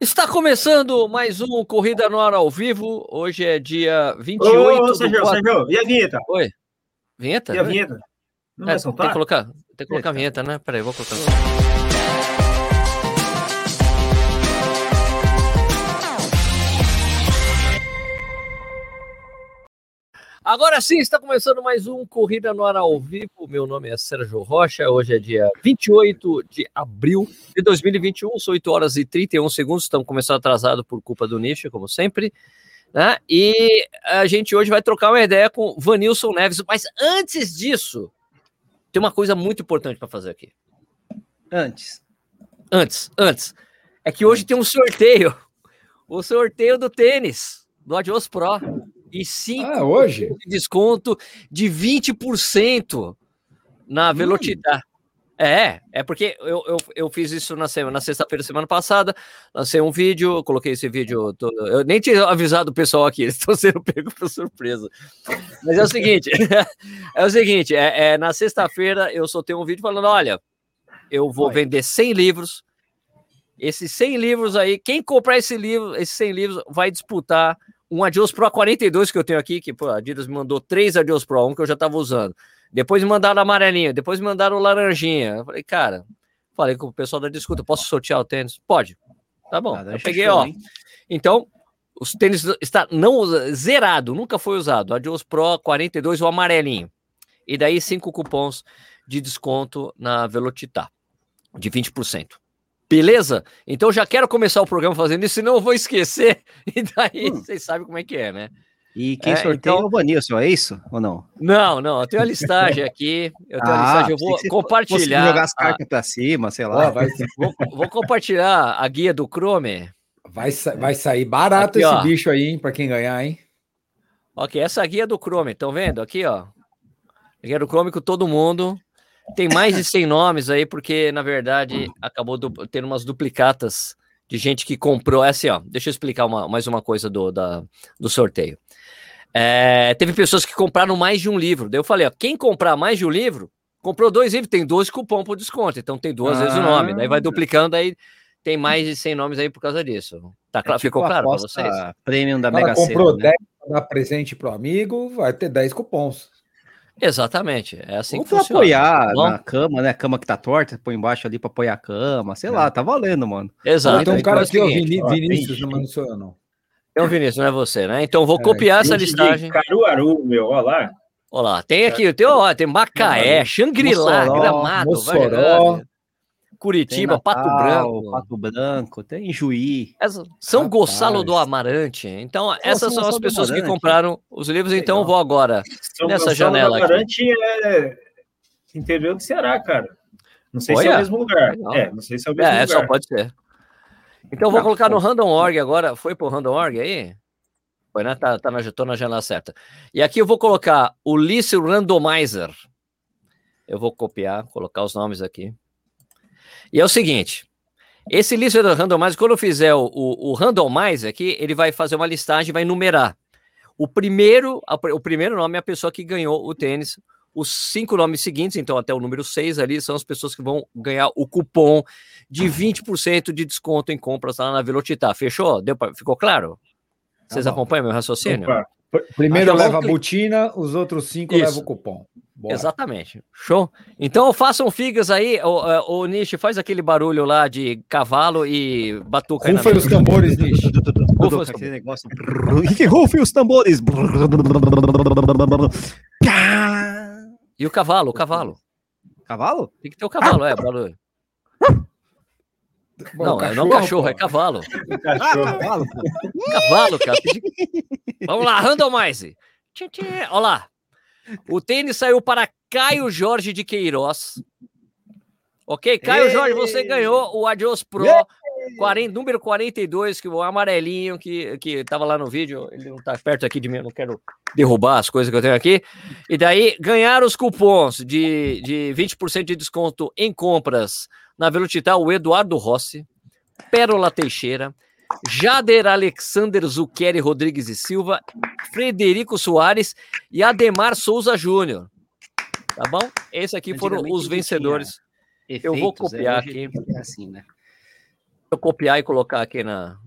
Está começando mais um Corrida no Ar ao vivo. Hoje é dia 28 Ô, do Sérgio, 4... Sérgio, e a vinheta? Oi. Vinheta? E a vinheta? Não É, vai tem soltar? que colocar, tem que colocar a vinheta, né? Peraí, vou colocar. Agora sim, está começando mais um Corrida no Ar ao vivo. Meu nome é Sérgio Rocha. Hoje é dia 28 de abril de 2021, são 8 horas e 31 segundos. Estamos começando atrasado por culpa do nicho, como sempre. Né? E a gente hoje vai trocar uma ideia com Vanilson Neves. Mas antes disso, tem uma coisa muito importante para fazer aqui. Antes. Antes, antes. É que hoje tem um sorteio. O sorteio do tênis, do Adios Pro. E 5 Ah, hoje? de desconto de 20% na Velocitar. É, é porque eu, eu, eu fiz isso na, na sexta-feira, semana passada, lancei um vídeo, coloquei esse vídeo, todo, eu nem tinha avisado o pessoal aqui, eles estão sendo pegos por surpresa. Mas é o seguinte, é o seguinte, é, é, na sexta-feira eu soltei um vídeo falando, olha, eu vou vender 100 livros, esses 100 livros aí, quem comprar esse livro, esses 100 livros, vai disputar um Adios Pro 42 que eu tenho aqui, que pô, a Adidas me mandou três Adios Pro, um que eu já estava usando. Depois me mandaram amarelinho, depois me mandaram laranjinha. Eu falei, cara, falei com o pessoal da discuta, posso sortear o tênis? Pode. Tá bom. Ah, eu peguei, show, ó. hein? Então, os tênis está não zerado, nunca foi usado. Adios Pro 42, o amarelinho. E daí cinco cupons de desconto na Velocitar, de 20%. Beleza? Então já quero começar o programa fazendo isso, senão eu vou esquecer. E daí Hum. vocês sabem como é que é, né? E quem É, sorteia então- é o Vanilson, é isso? Ou não? Não, não, eu tenho a listagem aqui. Eu tenho a listagem, eu vou compartilhar. jogar as a- cartas pra cima, sei Ó, lá. vai, vou, vou compartilhar a guia do Chrome. vai, vai sair barato Aqui, esse ó. bicho aí, hein? Pra quem ganhar, hein? Ok, essa guia do Chrome, estão vendo? Aqui, ó. A guia do Chrome com todo mundo. Tem mais de 100 nomes aí, porque, na verdade, acabou du- tendo umas duplicatas de gente que comprou. É assim, ó. Deixa eu explicar uma- mais uma coisa do, da- do sorteio. É, teve pessoas que compraram mais de um livro. Daí eu falei, ó, quem comprar mais de um livro, comprou dois livros, tem 12 cupom por desconto. Então tem duas vezes o nome. Daí vai Ah. duplicando, aí tem mais de 100 nomes aí por causa disso. Tá claro? É tipo Ficou claro para vocês? Premium da Mega comprou Sena, né? 10 pra dar presente pro amigo, vai ter 10 cupons. Exatamente. É assim Ou que pra funciona. apoiar tá bom? na cama, né? Cama que tá torta, põe embaixo ali pra apoiar a cama, sei lá, tá valendo, mano. Exato. um então cara é o aqui, ó, seguinte, Vini- ó, Vinícius, tem- não não sou eu, não. É o Vinícius, não é você, né? Então vou É, copiar essa listagem. Caruaru, meu, olha lá. Olha lá, tem aqui, tem, ó, tem Macaé, Xangri-Lá, Gramado, Mossoró, Vargas, Curitiba, Pato Natal, Branco, Pato Branco, tem Juí. essa- São Rapaz. Gonçalo do Amarante. Então, essas São são as pessoas que compraram os livros. Então, vou agora. São Nessa Gonçalo janela do aqui. Amarante é interior do Ceará, cara. Não sei se é Olha, o mesmo lugar. legal. É, não sei se é o mesmo É, lugar. só pode ser. Então, eu vou Ah, colocar no pô. Random.org agora. Foi pro Random.org aí? Foi, né? Tá, tá na, tô na janela certa. E aqui eu vou colocar o Randomizer. Eu vou copiar, colocar os nomes aqui. E é o seguinte: esse List Randomizer, quando eu fizer o, o, o Randomizer aqui, ele vai fazer uma listagem vai numerar. O primeiro, a- o primeiro nome é a pessoa que ganhou o tênis. Os cinco nomes seguintes, então até o número 6 ali, são as pessoas que vão ganhar o cupom de 20% de desconto em compras lá na Velocitar. Fechou? Deu pra- ficou claro? Vocês Tá bom. acompanham meu raciocínio? Opa, Primeiro leva a botina, os outros cinco Isso. levam o cupom. Bora. Exatamente. Show. Então façam figas aí. O, o, Nish faz aquele barulho lá de cavalo e batuca Rufem os tambores, Nish. Os negócio. E rufem os tambores. E o cavalo, o cavalo. Cavalo? Tem que ter o cavalo, é, barulho. Bom, não, é não cachorro, é pô. cavalo. o cachorro. Cavalo. Cavalo, cara. Vamos lá, randomize. Olha lá. O tênis saiu para Caio Jorge de Queiroz. Ok, Caio Ei! Jorge, você ganhou o Adios Pro 40, número 42, que o amarelinho que, que tava lá no vídeo. Ele não tá perto aqui de mim, eu não quero derrubar as coisas que eu tenho aqui. E daí, ganhar os cupons de, de 20% de desconto em compras na Velocitar, o Eduardo Rossi, Pérola Teixeira, Jader Alexander Zuccheri Rodrigues e Silva, Frederico Soares e Ademar Souza Júnior. Tá bom? Esses aqui foram os vencedores. Eu vou Efeitos, é, copiar hoje aqui. É assim, né? eu copiar e colocar aqui na,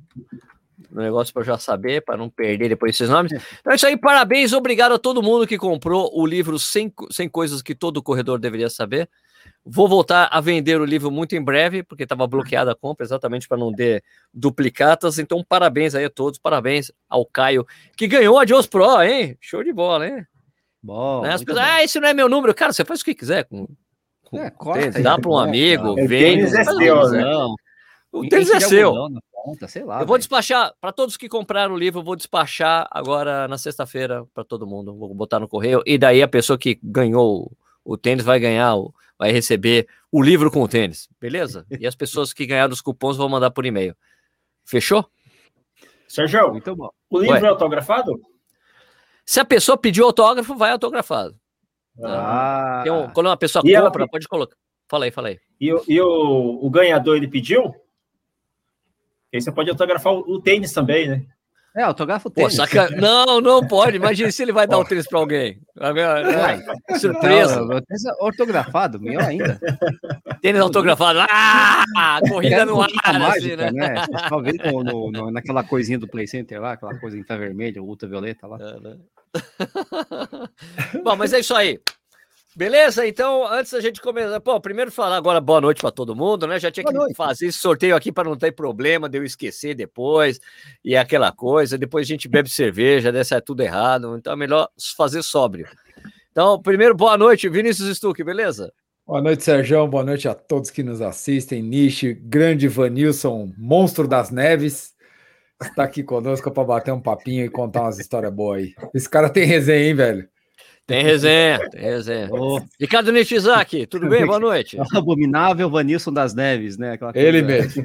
no negócio para eu já saber, para não perder depois esses nomes. Então é isso aí, parabéns, obrigado a todo mundo que comprou o livro 100, 100 Coisas que Todo Corredor Deveria Saber. Vou voltar a vender o livro muito em breve, porque estava bloqueada a compra, exatamente para não ter duplicatas. Então, parabéns aí a todos, parabéns ao Caio, que ganhou a Jones Pro, hein? Show de bola, hein? Bom, Né? As pessoas, bom. ah, esse não é meu número. Cara, você faz o que quiser com. com É, corta tênis, dá para um né, amigo? O vende. tênis é faz o seu, que né? quiser. Não, O tênis é seu. ponta, lá. Eu vou velho. despachar para todos que compraram o livro, eu vou despachar agora na sexta-feira para todo mundo. Vou botar no correio e daí a pessoa que ganhou o tênis vai ganhar, o- vai receber o livro com o tênis, beleza? E as pessoas que ganharam os cupons vão mandar por e-mail. Fechou? Sérgio, Muito bom. o livro Ué. é autografado? Se a pessoa pediu autógrafo, vai autografado. Ah, Tem um- quando uma pessoa E ela- compra, pode colocar. Fala aí, fala aí. E, o- e o, o ganhador, ele pediu? Aí você pode autografar o, o tênis também, né? É, autógrafo Pô, tênis. saca... Não, não pode. Imagina se ele vai dar o tênis para alguém. Uai, Surpresa. Não, tênis é ortografado, melhor ainda. Tênis autografado. Ah! Corrida É no ar, assim, mágica, né? né? Você só vê no, no- no- naquela coisinha do Play Center lá, aquela coisa infravermelha, ultravioleta lá. É, né? Bom, mas é isso aí. Beleza? Então, antes da gente começar, pô, primeiro falar agora boa noite para todo mundo, né? Já tinha Boa que noite. fazer esse sorteio aqui para não ter problema de eu esquecer depois e aquela coisa. Depois a gente bebe cerveja, né? Sai tudo errado. Então é melhor fazer sóbrio. Então, primeiro, boa noite, Vinícius Stuck, beleza? Boa noite, Sérgio. Boa noite a todos que nos assistem. Nishi, grande Vanilson, monstro das neves, está aqui conosco para bater um papinho e contar umas histórias boas aí. Esse cara tem resenha, hein, velho? Tem resenha, tem resenha. O Ricardo Nishizaki, tudo bem? Boa noite. abominável Vanilson das Neves, né? Aquela Ele coisa- mesmo.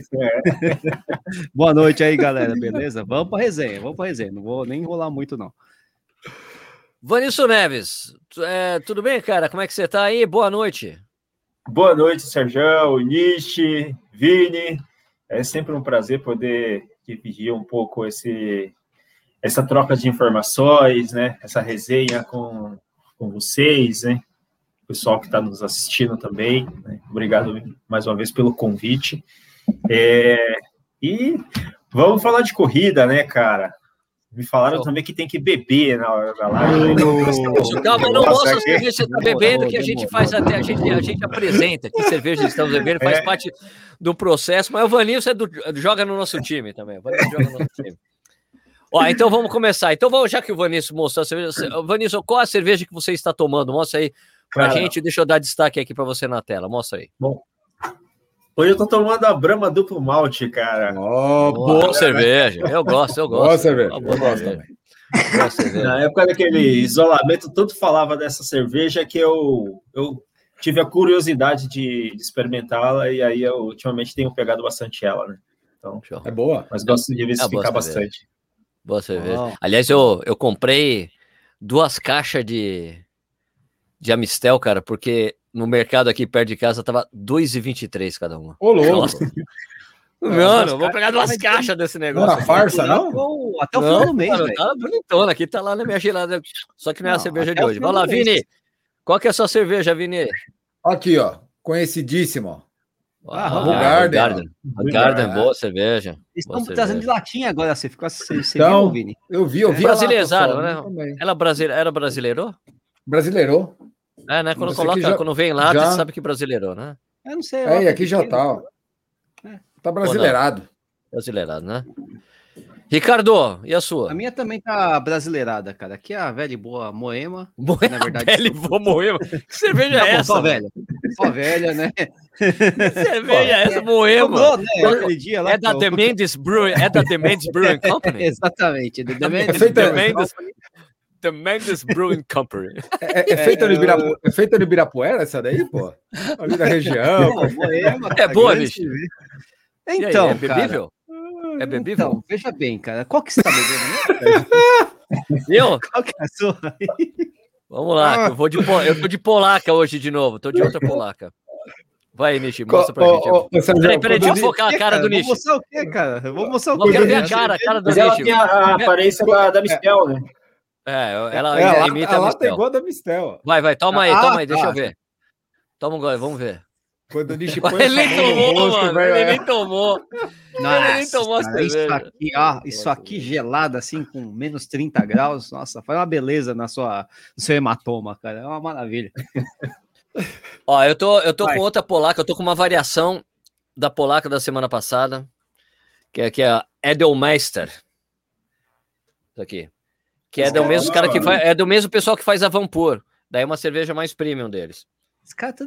Boa noite aí, galera, beleza? Vamos pra resenha, vamos pra resenha. Não vou nem enrolar muito, não. Vanilson Neves, é, tudo bem, cara? Como é que você tá aí? Boa noite. Boa noite, Sérgio, Nishi, Vini. É sempre um prazer poder dividir um pouco esse, essa troca de informações, né? Essa resenha com, com vocês, né? O pessoal que está nos assistindo também. né? Obrigado mais uma vez pelo convite. É, e vamos falar de corrida, né, cara? Me falaram também que tem que beber na hora da live. né? Calma, não Nossa, mostra a aqui- cerveja que você tá Demorou, bebendo, que a gente faz até, a gente, a gente apresenta que cerveja estamos bebendo, faz É. parte do processo, mas o Vanilson é do- joga no nosso time também. O Vanilson joga no nosso time. Ó, então vamos começar. Então, vamos, já que o Vanilson mostrou a cerveja, ce- Vanilson, qual a cerveja que você está tomando? Mostra aí pra Cara, gente. Deixa eu dar destaque aqui para você na tela. Mostra aí. Hoje eu tô tomando a Brahma Duplo Malte, cara. Ó, Boa cerveja. Eu gosto, eu gosto. boa cerveja. Eu boa gosto cerveja. também. Boa cerveja. Na época daquele isolamento, tanto falava dessa cerveja que eu, eu tive a curiosidade de, de experimentá-la e aí eu ultimamente tenho pegado bastante ela, né? Então. É boa. mas gosto de boa diversificar cerveja. bastante. Boa cerveja. Ó. Aliás, eu, eu comprei duas caixas de, de Amistel, cara, porque no mercado aqui perto de casa tava 2,23 cada uma. Ô, louco. Nossa. Mano, eu vou pegar duas caixas desse Não negócio. era farsa, não? Até o- final do mês, cara, velho. Tá bonitona aqui, tá lá na minha gelada. Só que não é a Não, cerveja até de hoje. Vai lá. Vini. Qual que é a sua cerveja, Vini? Aqui, ó. Conhecidíssimo. Ah, Ah, Garden. Garden. A Garden, boa cerveja. Eles Boa estão trazendo de latinha agora. Você ficou você, você Então, viu, Vini? Eu vi, eu vi. né? só, também. Ela brasile... era brasileiro? Brasileirou. É, né? Quando coloca, já- quando vem lá, já- você sabe que brasileiro, né? Eu não sei. É, e aqui já tá, ó. É. Tá brasileirado. Brasileirado, né? Ricardo, e a sua? A minha também tá brasileirada, cara. Aqui é a velha e boa Moema. Moema, na verdade, Pele vou Moema. Que cerveja Tá é bom, essa? Só velha. Só velha, né? Que cerveja é essa, Moema? Sobrou, né? Dia lá É da The Mendes Brewing, é da The Mendes Brewing Company? Exatamente. The, The, É feita- The Mendes, The Mendes Brewing Company. É, é- é feita no Ibirapu- é feita no Ibirapuera essa daí, pô? Ali da região. Não, Moema, É boa, grande bicho. cerveja. E aí, Então, é cara, bebível? É bebível? Então, veja bem, cara. Qual que você tá bebendo? né? Eu? Qual que é a sua? Vamos lá, Ah. eu, vou de, eu tô de polaca hoje de novo, tô de outra polaca. Vai, Nishi, Co- mostra pra ó, gente. ô, Sérgio, Peraí, peraí, deixa eu focar a cara do Vou Nishi. mostrar o quê, cara? Eu vou mostrar o quê? quero ver a cara, a cara do Mas ela Nishi. tem a, a aparência da, da Mistel, né? É, ela É, a lata- imita a a é Mistel. igual a da Mistel. Vai, vai, toma aí, Ah, toma aí, deixa tá. eu ver. Toma um gole, vamos ver. Quando o Nishi põe ele nem tomou, rosto, mano. Ele é. nem tomou. Nossa, ele nem tomou cara, isso aqui, ó, isso aqui gelado assim com menos 30 graus, nossa, foi uma beleza na sua, no seu hematoma, cara, é uma maravilha. ó, eu tô, eu tô com outra polaca, eu tô com uma variação da polaca da semana passada, que é, que é a Edelmeister. Isso aqui. Que é do mesmo cara que faz, é do mesmo pessoal que faz a Vampur. Daí é uma cerveja mais premium deles.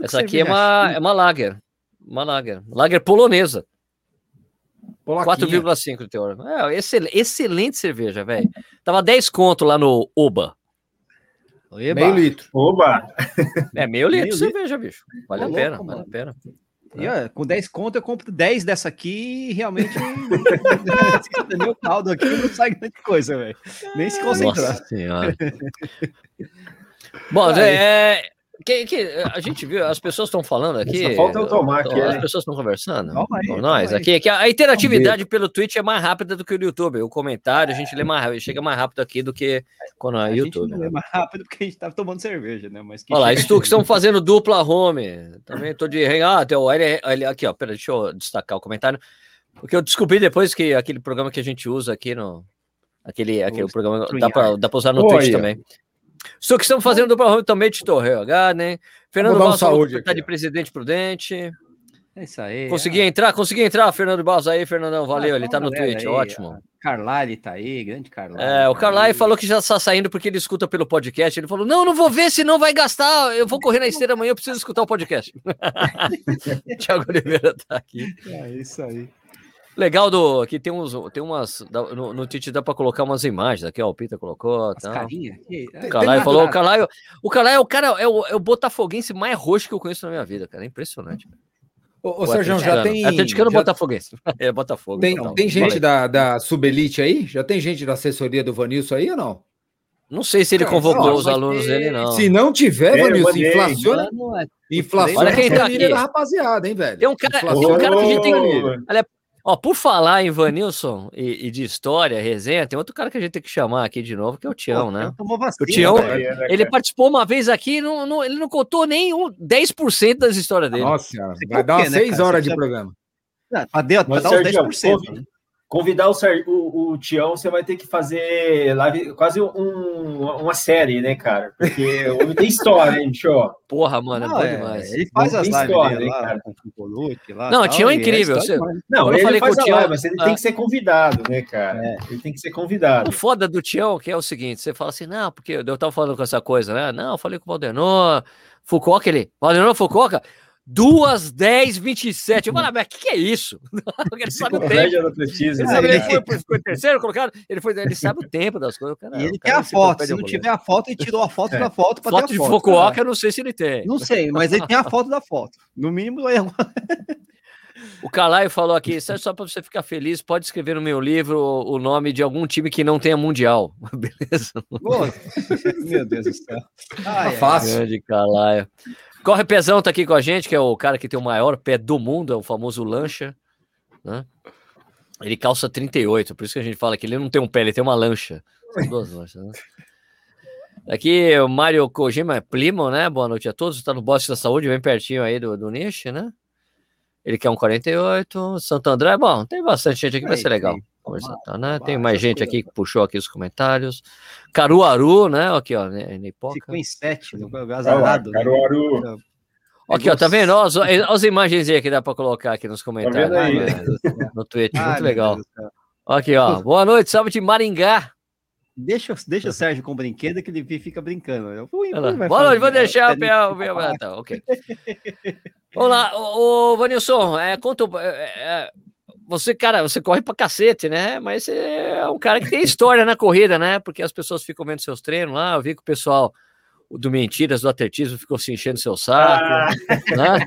Essa aqui é uma, é uma lager. Uma lager. Lager polonesa. 4,5 de teor. É, excelente, excelente cerveja, velho. Tava 10 conto lá no Oba. Eba. Meio litro. Oba! É, meio litro de cerveja, bicho. Vale a pena, vale a pena. E, ó, com 10 conto eu compro 10 dessa aqui e realmente meu caldo aqui não sai grande coisa, velho. Nem se concentrar. Nossa senhora. Bom, é, que, que, a gente viu, as pessoas estão falando aqui. Só falta eu tomar aqui. As né? pessoas estão conversando aí, com nós aqui. Que a interatividade pelo Twitch é mais rápida do que o YouTube. O comentário, a gente lê mais chega mais rápido aqui do que quando é YouTube. Né? lê mais rápido porque a gente tá tomando cerveja, né? Mas Olha lá, Stu, que estão fazendo dupla home. Também tô de. Ah, tem o L, aqui, ó. Pera, deixa eu destacar o comentário. Porque eu descobri depois que aquele programa que a gente usa aqui no. Aquele, aquele programa. Dá pra usar no Twitch também. Só que estamos fazendo dupla home também, Tito RH, né? Fernando Balsa saúde tá de presidente prudente. É isso aí. Consegui é. entrar, consegui entrar, Fernando Balsa aí, Fernandão, valeu, ah, ele tá no Twitch, aí, ótimo. Carlyle tá aí, grande Carlyle. É, o Carlyle falou que já está saindo porque ele escuta pelo podcast. Ele falou: Não, não vou ver, senão vai gastar. Eu vou correr na esteira amanhã, eu preciso escutar o podcast. Tiago Oliveira tá aqui. É isso aí. Legal do que tem uns, tem umas no, no Tite dá para colocar umas imagens aqui, ó, o Pita colocou, tá. Carinha. O Calai falou, o Calai, o Calai é o cara é o, é o botafoguense mais roxo que eu conheço na minha vida, cara, é impressionante. Ô, ô Sérgio, já tem. Atleticano já... Botafoguense. É Botafogo. Tem, tem gente da, da Subelite aí? Já tem gente da assessoria do Vanilson aí ou não? Não sei se ele convocou não, os alunos ter... dele, não. Se não tiver, é, Vanilson, inflaciona. Inflaciona Olha quem tá aqui. da rapaziada, hein, velho? Tem um cara, tem um cara que a gente tem. Olha, Ó, por falar em Vanilson e, e, de história, resenha, tem outro cara que a gente tem que chamar aqui de novo, que é o Tião, né? Vacina, o Tião, né, ele participou uma vez aqui, não, não, ele não contou nem um 10% das histórias dele. Nossa, vai dar umas 6 né, horas de programa. Para dar os 10%. Né? Convidar o, o, o Tião, você vai ter que fazer live, quase um, uma série, né, cara? Porque o homem tem história, hein, show. Porra, mano, é bom é, demais. Ele faz as lives história, dele, lá, com o Colucci, lá. Não, o Tião é, é incrível. Você... Não, eu falei com o Tião, live, mas ele ah. tem que ser convidado, né, cara? É. Ele tem que ser convidado. O foda do Tião que é o seguinte, você fala assim, não, porque eu tava falando com essa coisa, né? Não, eu falei com o Valdenor, Foucault, aquele, Valdenor, Foucault, cara, Duas, dez, vinte e sete. Eu falei, mas o que, que, é isso? ele sabe o tempo. Ele, sabe, ele foi, foi terceiro colocado, ele, foi, ele sabe o tempo das coisas. Cara, e ele tem a foto. Se não tiver a foto, ele tirou a foto é. da foto para foto ter a foto. de Fukuoka, eu não sei se ele tem. Não sei, mas ele tem a foto da foto. No mínimo, é O Calaio falou aqui, só para você ficar feliz, pode escrever no meu livro o nome de algum time que não tenha mundial. Beleza? meu Deus do céu. Ai, tá fácil. Grande Calaio. Corre Pezão tá aqui com a gente, que é o cara que tem o maior pé do mundo, é o famoso lancha, né? Ele calça 38, por isso que a gente fala que ele não tem um pé, ele tem uma lancha. São duas lanchas, né? Aqui o Mário Kojima, Plimo, né? Boa noite a todos. Está no Bosque da Saúde, bem pertinho aí do, do Niche, né? Ele quer um 48. Santo André, bom, tem bastante gente aqui, vai ser legal. Né? Tem mais gente aqui que puxou aqui os comentários. Caruaru, né? Aqui, ó, Nipoca. Ficou em sete, no azarado. Né? Caruaru. Aqui, ó, tá vendo? Olha as imagens aí que dá para colocar aqui nos comentários. Tá né? No Twitter, muito legal. Aqui, ó. Boa noite, salve de Maringá. Deixa, deixa o Sérgio com brinquedo que ele fica brincando. Eu fui, Boa noite, vou deixar o Pé. Tá, ok. Vamos lá, ô, ô Vanilson, é, conta. É, é, você, cara, você corre pra cacete, né? Mas você é um cara que tem história na corrida, né? Porque as pessoas ficam vendo seus treinos lá. Eu vi que o pessoal do Mentiras do Atletismo ficou se enchendo seu saco. Ah. Né?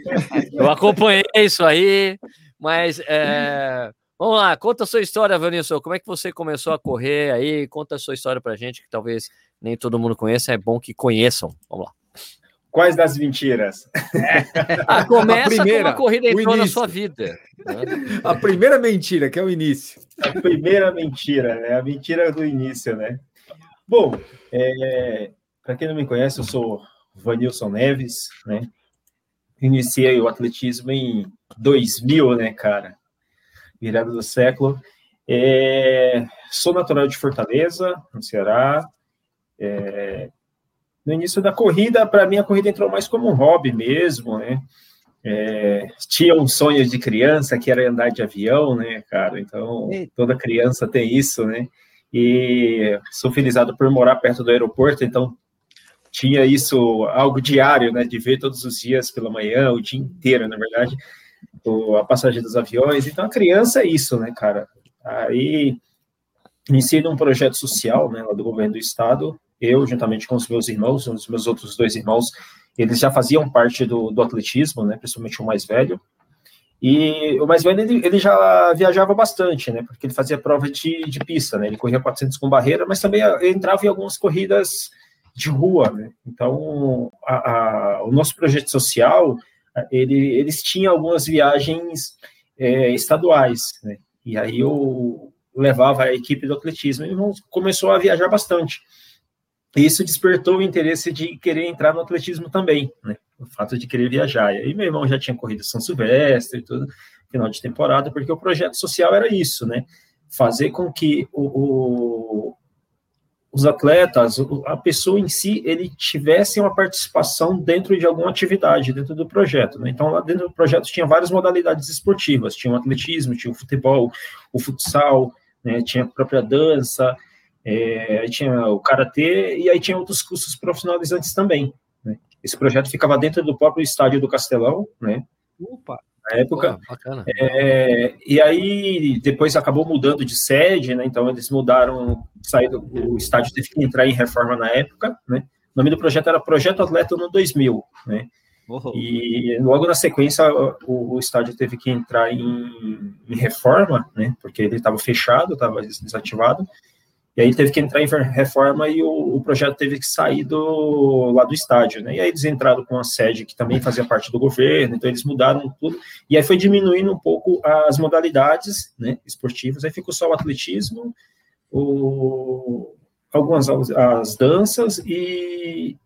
Eu acompanhei isso aí, mas é, vamos lá, conta a sua história, Vanilson. Como é que você começou a correr aí? Conta a sua história pra gente, que talvez nem todo mundo conheça, é bom que conheçam. Vamos lá. Quais das mentiras? Ah, começa a primeira, com uma corrida entrou na sua vida. Né? A primeira mentira, que é o início. A primeira mentira, né? A mentira do início, né? Bom, é, para quem não me conhece, eu sou Vanilson Neves, né? iniciei o atletismo em 2000, né, cara? Virada do século. É, sou natural de Fortaleza, no Ceará. É, no início da corrida, para mim, a corrida entrou mais como um hobby mesmo, né? É, tinha um sonho de criança que era andar de avião, né, cara? Então, toda criança tem isso, né? E sou felizado por morar perto do aeroporto, então tinha isso algo diário, né, de ver todos os dias pela manhã, o dia inteiro, na verdade, a passagem dos aviões. Então, a criança é isso, né, cara? Aí, iniciei um projeto social, né, lá do governo do estado, eu, juntamente com os meus irmãos, os meus outros dois irmãos, eles já faziam parte do, do atletismo, né, principalmente o mais velho, e o mais velho, ele, ele, já viajava bastante, né? Porque ele fazia prova de, de pista, né? Ele corria 400 com barreira, mas também entrava em algumas corridas de rua, né? Então, a, a, o nosso projeto social, ele, eles tinham algumas viagens é, estaduais, né? E aí eu levava a equipe do atletismo e começou a viajar bastante. Isso despertou o interesse de querer entrar no atletismo também, né? O fato de querer viajar. E aí meu irmão já tinha corrido São Silvestre e tudo, final de temporada, porque o projeto social era isso, né? Fazer com que o, o os atletas, a pessoa em si, ele tivesse uma participação dentro de alguma atividade, dentro do projeto. Né? Então, lá dentro do projeto tinha várias modalidades esportivas, tinha o atletismo, tinha o futebol, o futsal, né? tinha a própria dança, é, tinha o karatê e aí tinha outros cursos profissionalizantes também. Né? Esse projeto ficava dentro do próprio estádio do Castelão, né? Opa! Na época. Pô, é, e aí depois acabou mudando de sede, né? Então eles mudaram, saído, o estádio teve que entrar em reforma na época, né? O nome do projeto era Projeto Atleta no 2000, né? Uhum. E logo na sequência o, o, estádio teve que entrar em, em reforma, né? Porque ele estava fechado, estava desativado. E aí teve que entrar em reforma e o, o, projeto teve que sair do, lá do estádio, né? E aí eles entraram com a sede que também fazia parte do governo, então eles mudaram tudo. E aí foi diminuindo um pouco as modalidades né, esportivas, aí ficou só o atletismo, o, algumas as danças e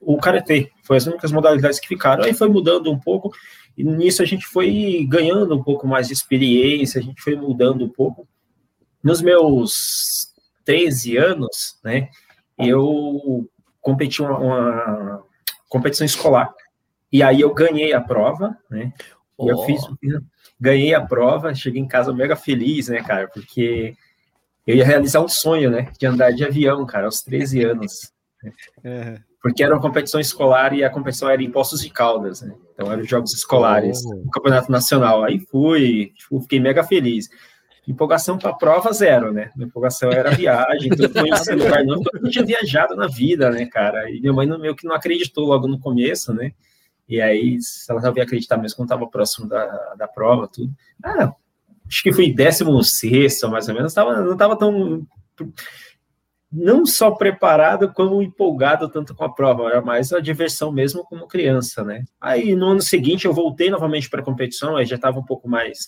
o karatê. Foi as únicas modalidades que ficaram. Aí foi mudando um pouco, e nisso a gente foi ganhando um pouco mais de experiência, a gente foi mudando um pouco. Nos meus 13 anos, né, eu competi uma, uma competição escolar. E aí eu ganhei a prova, né? Oh. Eu fiz, ganhei a prova, cheguei em casa mega feliz, né, cara? Porque eu ia realizar um sonho, né? De andar de avião, cara, aos 13 anos. Né? Porque era uma competição escolar e a competição era em Poços de Caldas, né? Então eram jogos escolares, oh. campeonato nacional. Aí fui, tipo, fiquei mega feliz. Empolgação para prova, zero, né? Minha empolgação era viagem, tudo conhecer lugar novo, eu não tinha viajado na vida, né, cara? E minha mãe meio que não acreditou logo no começo, né? E aí, ela já ia acreditar mesmo quando estava próximo da, da prova, tudo. Ah, acho que fui 16, mais ou menos, tava, não estava tão. Não só preparado, como empolgado tanto com a prova, era mais a diversão mesmo como criança, né? Aí no ano seguinte eu voltei novamente para a competição, aí já estava um pouco mais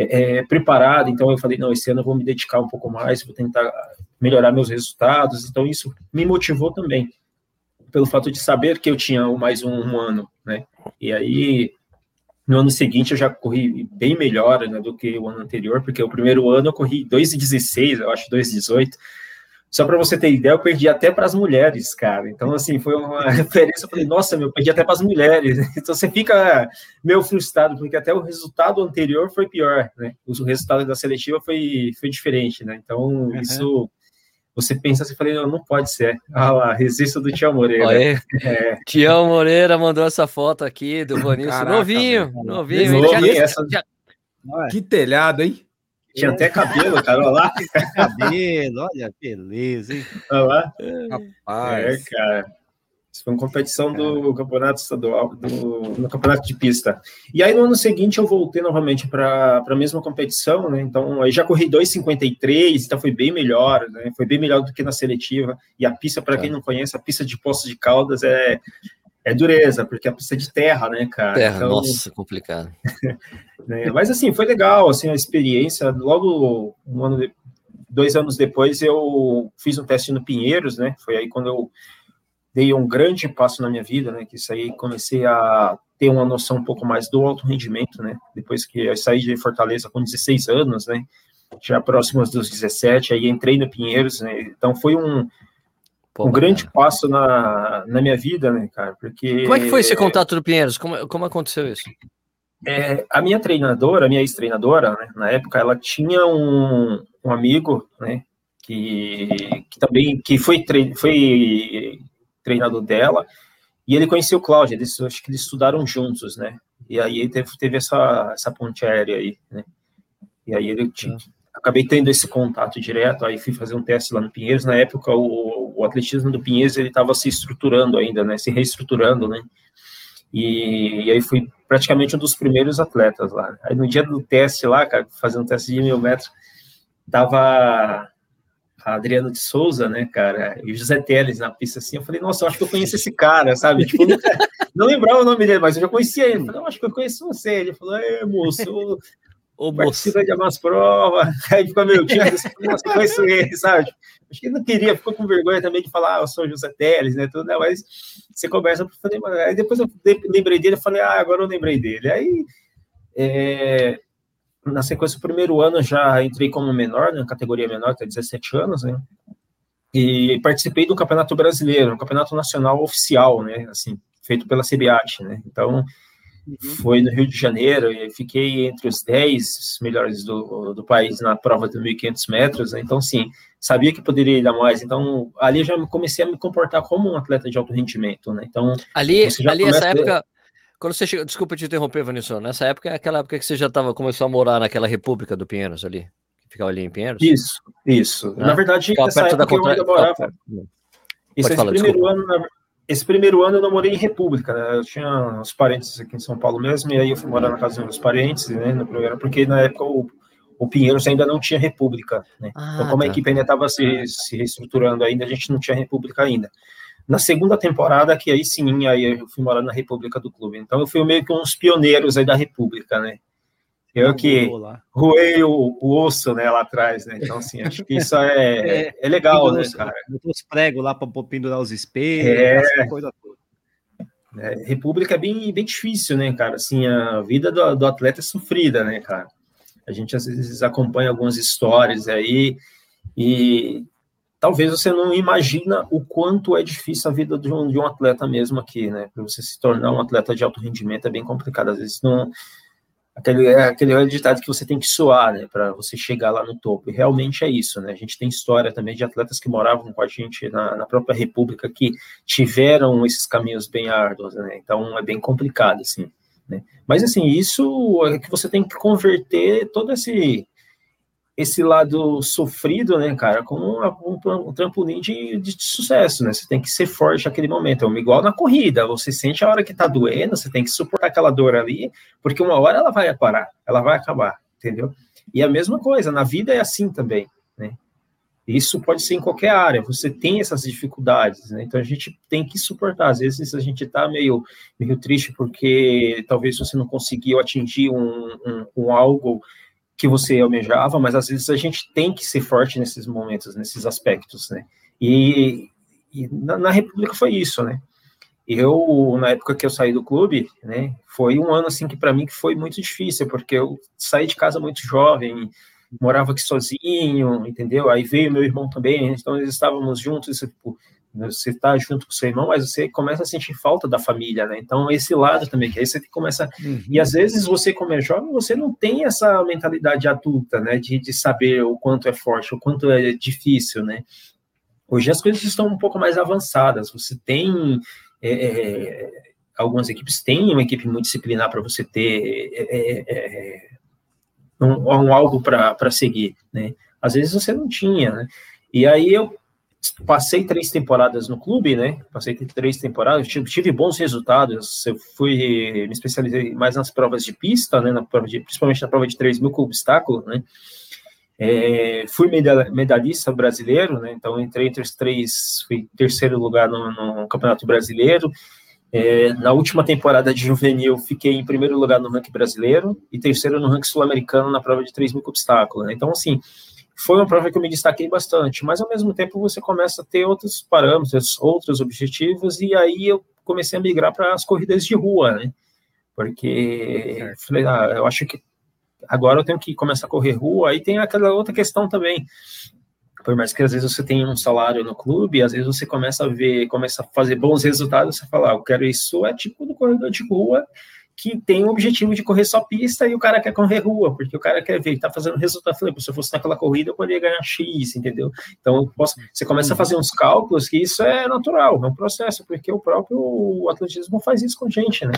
é, é, preparado, então eu falei, não, esse ano eu vou me dedicar um pouco mais, vou tentar melhorar meus resultados, então isso me motivou também, pelo fato de saber que eu tinha mais um, um ano, né, e aí, no ano seguinte eu já corri bem melhor né, do que o ano anterior, porque o primeiro ano eu corri 2,16, eu acho 2,18, só para você ter ideia, eu perdi até para as mulheres, cara. Então, assim, foi uma referência. Eu falei, nossa, meu, perdi até para as mulheres. Então, você fica meio frustrado, porque até o resultado anterior foi pior, né? O resultado da seletiva foi, foi diferente, né? Então, uhum. isso. Você pensa assim, falei, não, não pode ser. Ah lá, resisto do Tião Moreira. É. Tião Moreira mandou essa foto aqui do Vanilson. Novinho, novinho. novinho já, essa... já... Que telhado, hein? Tinha até cabelo, cara, olha lá. cabelo, olha, beleza, hein? Olha lá. Rapaz. É, cara. Isso foi uma competição do campeonato estadual, do, no campeonato de pista. E aí, no ano seguinte, eu voltei novamente para a mesma competição, né? Então, aí já corri 2,53, então foi bem melhor, né? Foi bem melhor do que na seletiva. E a pista, para quem não conhece, a pista de Poços de Caldas é, é dureza, porque a pista é de terra, né, cara? Terra, então, nossa, complicado. né, mas assim, foi legal, assim, a experiência. Logo, um ano de, dois anos depois, eu fiz um teste no Pinheiros, né? Foi aí quando eu dei um grande passo na minha vida, né? Que isso aí comecei a ter uma noção um pouco mais do alto rendimento, né? Depois que eu saí de Fortaleza com 16 anos, né? Já próximos dos 17, aí entrei no Pinheiros, né? Então foi um, Pô, um grande passo na, na minha vida, né, cara? Porque. Como é que foi esse contato do Pinheiros? Como, como aconteceu isso? É, a minha treinadora, a minha ex-treinadora, né, na época, ela tinha um, um amigo, né, que, que também que foi, tre foi treinador dela, e ele conheceu o Cláudio, eles, acho que eles estudaram juntos, né? E aí teve, teve essa, essa ponte aérea aí, né? E aí ele tinha, é. acabei tendo esse contato direto, aí fui fazer um teste lá no Pinheiros, na época o, o atletismo do Pinheiros ele estava se estruturando ainda, né? Se reestruturando, né? E, e, aí fui praticamente um dos primeiros atletas lá. Aí no dia do teste lá, cara, fazendo um teste de mil metros, tava a Adriana de Souza, né, cara, e o José Teles na pista assim, eu falei, nossa, eu acho que eu conheço esse cara, sabe? Tipo, não, não lembrava o nome dele, mas eu já conhecia ele. Eu falei, acho que eu conheço você. Ele falou, é, moço, o participa de algumas provas. Aí ficou meio tímido, assim, nossa, eu conheço ele, sabe? Acho que não queria, ficou com vergonha também de falar, ah, eu sou José Teles, né, tudo, né, mas você conversa, falei, aí depois eu lembrei dele, eu falei, ah, agora eu lembrei dele. Aí, é, na sequência, primeiro ano já entrei como menor, na né, categoria menor, até 17 anos, né? E participei do Campeonato Brasileiro, um campeonato nacional oficial, né? Assim, feito pela CBAT, né? Então, uhum. Foi no Rio de Janeiro e fiquei entre os 10 melhores do, do país na prova de 1.500 metros, né? Então, sim, sabia que poderia ir dar mais. Então, ali já comecei a me comportar como um atleta de alto rendimento, né? Então, ali, ali essa época quando você chegou, desculpa te interromper, Vanessa, nessa época é aquela época que você já tava, começou a morar naquela República do Pinheiros ali, que ficava ali em Pinheiros? Isso, isso. Né? Na verdade, nessa época contra... eu ainda morava. Isso, esse, falar, primeiro ano, esse primeiro ano eu não morei em República, né? Eu tinha uns parentes aqui em São Paulo mesmo, e aí eu fui morar na casa dos meus parentes, né, no programa, porque na época o, o Pinheiros ainda não tinha República, né? Ah, então, como tá. a equipe ainda estava se, se reestruturando ainda, a gente não tinha República ainda. Na segunda temporada, que aí sim, aí eu fui morar na República do Clube. Então eu fui meio que uns pioneiros aí da República, né? Eu que roei o, o, osso, né, lá atrás, né? Então, assim, acho que isso é, é, é legal, né, cara? Os pregos lá para pendurar os espelhos, é, essa coisa toda. É, República é bem, bem difícil, né, cara? Assim, a vida do, do atleta é sofrida, né, cara? A gente às vezes acompanha algumas histórias aí e talvez você não imagina o quanto é difícil a vida de um, de um atleta mesmo aqui, né? Para você se tornar um atleta de alto rendimento é bem complicado. Às vezes não. Aquele, é aquele ditado que você tem que suar, né? Para você chegar lá no topo. E realmente é isso, né? A gente tem história também de atletas que moravam com a gente na, na própria República que tiveram esses caminhos bem árduos, né? Então é bem complicado, assim. Né? Mas assim, isso é que você tem que converter todo esse esse lado sofrido, né, cara, como um, um, trampolim de, de, sucesso, né? Você tem que ser forte naquele momento. É igual na corrida, você sente a hora que tá doendo, você tem que suportar aquela dor ali, porque uma hora ela vai parar, ela vai acabar, entendeu? E a mesma coisa, na vida é assim também, né? Isso pode ser em qualquer área, você tem essas dificuldades, né? Então a gente tem que suportar. Às vezes a gente tá meio, meio triste porque talvez você não conseguiu atingir um, um, um algo que você almejava, mas às vezes a gente tem que ser forte nesses momentos, nesses aspectos, né? E, e na, na, República foi isso, né? Eu, na época que eu saí do clube, né, foi um ano, assim, que para mim que foi muito difícil, porque eu saí de casa muito jovem, morava aqui sozinho, entendeu? Aí veio meu irmão também, então eles estávamos juntos, tipo, você está junto com seu irmão, mas você começa a sentir falta da família, né? Então, esse lado também, que aí você começa. Uhum. E às vezes você, como é jovem, você não tem essa mentalidade adulta, né? De, de saber o quanto é forte, o quanto é difícil, né? Hoje as coisas estão um pouco mais avançadas. Você tem. É, é, algumas equipes têm uma equipe muito disciplinar para você ter é, um, um, algo para seguir, né? Às vezes você não tinha, né? E aí eu passei três temporadas no clube, né? Passei três temporadas, tive, bons resultados. Eu fui me especializei mais nas provas de pista, né? Na prova de, principalmente na prova de 3 mil com obstáculo, né? É, fui medalhista brasileiro, né? Então entrei entre os três, fui terceiro lugar no, no Campeonato Brasileiro. É, na última temporada de juvenil, fiquei em primeiro lugar no ranking brasileiro e terceiro no ranking sul-americano na prova de 3 mil com obstáculo. Né? Então, assim, foi uma prova que eu me destaquei bastante, mas ao mesmo tempo você começa a ter outros parâmetros, outros objetivos, e aí eu comecei a migrar para as corridas de rua, né? Porque falei, ah, eu acho que agora eu tenho que começar a correr rua. Aí tem aquela outra questão também. Por mais que às vezes você tenha um salário no clube, às vezes você começa a ver, começa a fazer bons resultados, você fala, ah, eu quero isso, é tipo do corredor de rua, que tem o objetivo de correr só pista e o cara quer correr rua, porque o cara quer ver, ele tá fazendo resultado. Falei, se eu fosse naquela corrida, eu poderia ganhar X, entendeu? Então, posso, você começa a fazer uns cálculos que isso é natural, é um processo, porque o próprio atletismo faz isso com a gente, né?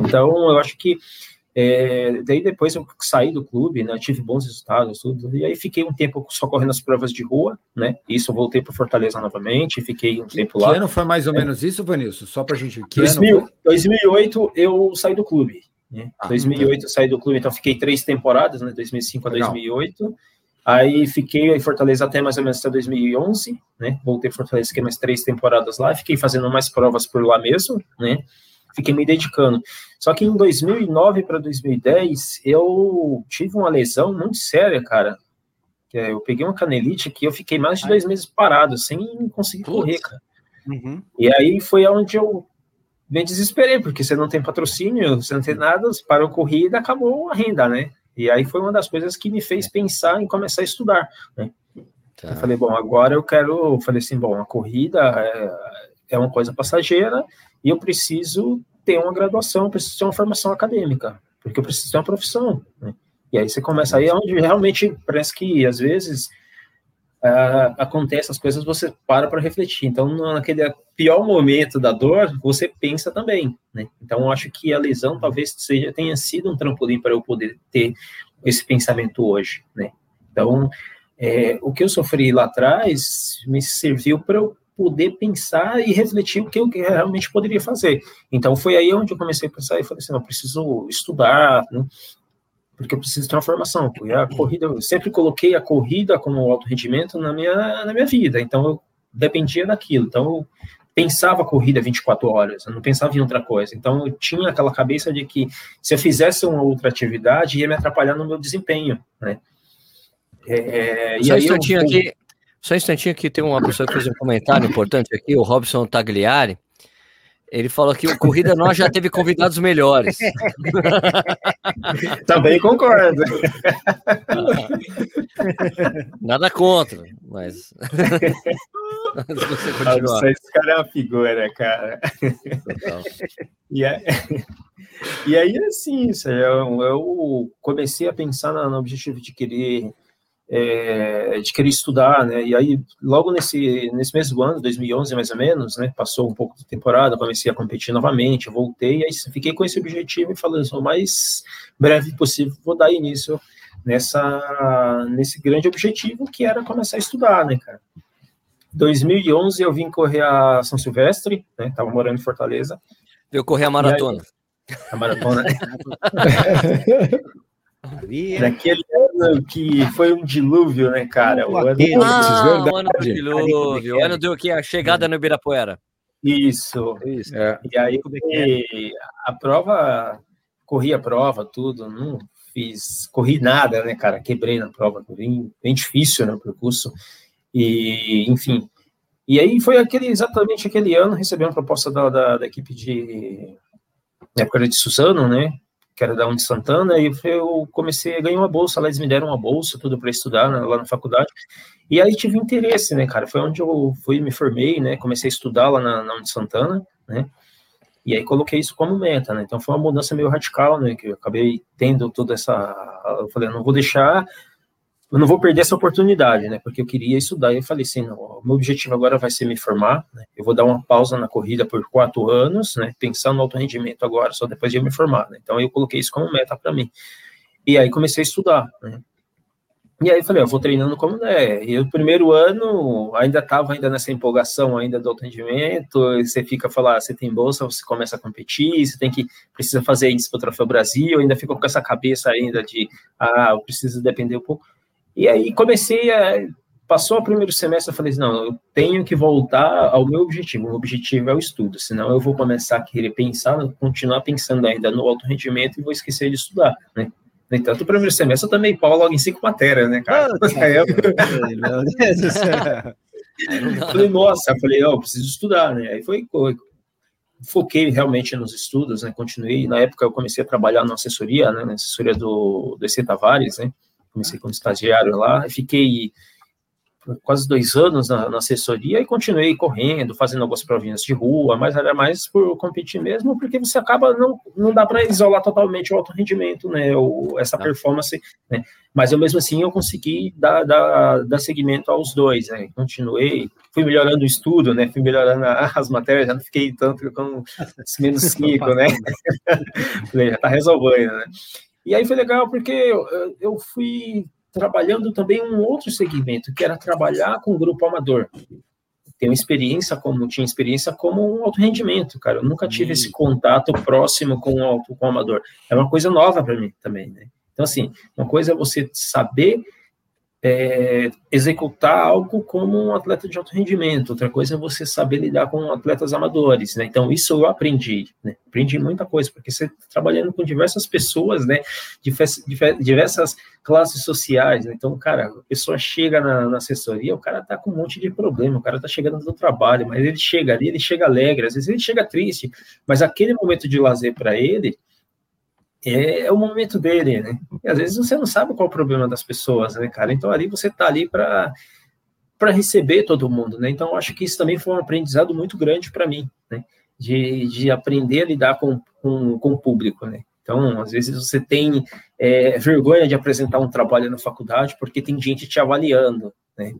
Então, eu acho que é, daí depois eu saí do clube, né, tive bons resultados, tudo, e aí fiquei um tempo só correndo as provas de rua, né, isso eu voltei para Fortaleza novamente, fiquei um tempo que lá. Que ano foi mais ou é. menos isso, Vanilson? Só para a gente... Que 2000, 2008 eu saí do clube, né, ah, 2008 tá. eu saí do clube, então fiquei três temporadas, né, 2005 a 2008, aí fiquei em Fortaleza até mais ou menos até 2011, né, voltei para Fortaleza, fiquei mais três temporadas lá, fiquei fazendo mais provas por lá mesmo, né, fiquei me dedicando. Só que em 2009 para 2010, eu tive uma lesão muito séria, cara. É, eu peguei uma canelite que eu fiquei mais de dois meses parado, sem conseguir Putz. correr, cara. Uhum. E aí foi onde eu me desesperei, porque você não tem patrocínio, você não tem nada, você parou a corrida, acabou a renda, né? E aí foi uma das coisas que me fez pensar em começar a estudar, né? Tá. Eu falei, bom, agora eu quero, eu falei assim, bom, a corrida é, uma coisa passageira, e eu preciso ter uma graduação, preciso ter uma formação acadêmica, porque eu preciso ter uma profissão. Né? E aí você começa aí é onde realmente parece que às vezes uh, acontece as coisas, você para para refletir. Então, naquele pior momento da dor, você pensa também. Né? Então, eu acho que a lesão talvez seja, tenha sido um trampolim para eu poder ter esse pensamento hoje. Né? Então, é, o que eu sofri lá atrás me serviu para eu poder pensar e refletir o que eu realmente poderia fazer. Então foi aí onde eu comecei a pensar e falei assim, eu preciso estudar, né? porque eu preciso ter uma formação. E a corrida, eu sempre coloquei a corrida como alto rendimento na minha, na minha vida, então eu dependia daquilo. Então eu pensava a corrida 24 horas, eu não pensava em outra coisa. Então eu tinha aquela cabeça de que se eu fizesse uma outra atividade ia me atrapalhar no meu desempenho, né? É, Só um instantinho eu, aqui, só um instantinho que tem uma pessoa que fez um comentário importante aqui, o Robson Tagliari. Ele falou que o Corrida Nós já teve convidados melhores. Também concordo. Nada contra, mas. você continuar. Esse cara é uma figura, cara. E, aí, e aí, assim, eu, eu comecei a pensar no objetivo de querer é, de querer estudar, né? E aí, logo nesse, nesse mesmo ano, 2011 mais ou menos, né? Passou um pouco de temporada, comecei a competir novamente, voltei, aí fiquei com esse objetivo e falando, o mais breve possível, vou dar início nessa, nesse grande objetivo que era começar a estudar, né, cara? 2011 eu vim correr a São Silvestre, né? Tava morando em Fortaleza. Eu corri a maratona. Aí, a maratona. Naquele ano que foi um dilúvio, né, cara? O ano, ah, o ano do dilúvio. O ano do que? A chegada no Ibirapuera. Isso. Isso. É. E aí a prova, corri a prova, tudo, não fiz, corri nada, né, cara? Quebrei na prova, bem, bem difícil, né, o percurso. E, enfim. E aí foi aquele, exatamente aquele ano, recebi uma proposta da, da, da equipe de. Na época de Suzano, né? Que era da Uni Santana, e eu comecei a ganhar uma bolsa, lá eles me deram uma bolsa, tudo para estudar né, lá na faculdade, e aí tive interesse, né, cara, foi onde eu fui, me formei, né, comecei a estudar lá na, na Uni Santana, né, e aí coloquei isso como meta, né, então foi uma mudança meio radical, né, que eu acabei tendo toda essa, eu falei, não vou deixar eu não vou perder essa oportunidade, né? Porque eu queria estudar. E eu falei assim, não, o meu objetivo agora vai ser me formar. Né? Eu vou dar uma pausa na corrida por quatro anos, né? Pensando no alto rendimento agora, só depois de eu me formar. Né? Então eu coloquei isso como meta para mim. E aí comecei a estudar, né? E aí falei, eu vou treinando como né? E o primeiro ano ainda estava ainda nessa empolgação ainda do alto rendimento. Você fica falar, você tem bolsa, você começa a competir, você tem que precisa fazer isso para o Troféu Brasil. Ainda fica com essa cabeça ainda de, ah, eu preciso depender um pouco. E aí comecei a. Passou o primeiro semestre, eu falei não, eu tenho que voltar ao meu objetivo. O objetivo é o estudo, senão eu vou começar a querer pensar, continuar pensando ainda no alto rendimento e vou esquecer de estudar, né? No entanto, o primeiro semestre eu também pau logo em cinco matérias, né, cara? aí eu... Meu Deus do céu. falei, nossa, eu falei, ó, oh, preciso estudar, né? Aí foi, foquei realmente nos estudos, né? Continuei. Na época eu comecei a trabalhar na assessoria, né? Na assessoria do, do EC Tavares, né? Comecei como estagiário lá, fiquei quase dois anos na, na, assessoria e continuei correndo, fazendo algumas provinhas de rua, mas era mais por competir mesmo, porque você acaba, não, não dá para isolar totalmente o alto rendimento, né, ou essa tá. performance, né, mas eu mesmo assim eu consegui dar, dar, dar seguimento aos dois, né, continuei, fui melhorando o estudo, né, fui melhorando as matérias, já não fiquei tanto com menos cinco, né, já tá resolvendo, né, e aí foi legal porque eu, eu fui trabalhando também um outro segmento, que era trabalhar com grupo amador. Tenho experiência como tinha experiência como um alto rendimento, cara. Eu nunca tive esse contato próximo com o alto com o amador. É uma coisa nova para mim também, né? Então assim, uma coisa é você saber é, executar algo como um atleta de alto rendimento, outra coisa é você saber lidar com atletas amadores, né? Então, isso eu aprendi, né? Aprendi muita coisa, porque você tá trabalhando com diversas pessoas, né? Diversas classes sociais, né? Então, cara, a pessoa chega na, na, assessoria, o cara tá com um monte de problema, o cara tá chegando do trabalho, mas ele chega ali, ele chega alegre, às vezes ele chega triste, mas aquele momento de lazer para ele, é, é, o momento dele, né? E às vezes você não sabe qual é o problema das pessoas, né, cara? Então ali você tá ali para para receber todo mundo, né? Então acho que isso também foi um aprendizado muito grande para mim, né? De, de aprender a lidar com, com, com o público, né? Então, às vezes você tem é, vergonha de apresentar um trabalho na faculdade porque tem gente te avaliando, né?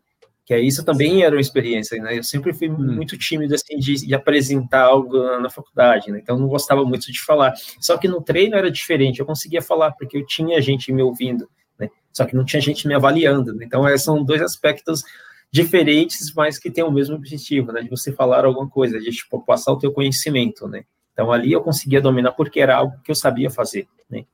Que é isso também era uma experiência, né? Eu sempre fui hum. muito tímido assim de, de apresentar algo na, na faculdade, né? Então não gostava muito de falar. Só que no treino era diferente, eu conseguia falar porque eu tinha gente me ouvindo, né? Só que não tinha gente me avaliando. Né? Então são dois aspectos diferentes, mas que têm o mesmo objetivo, né? De você falar alguma coisa, de tipo, passar o teu conhecimento, né? Então ali eu conseguia dominar porque era algo que eu sabia fazer, né?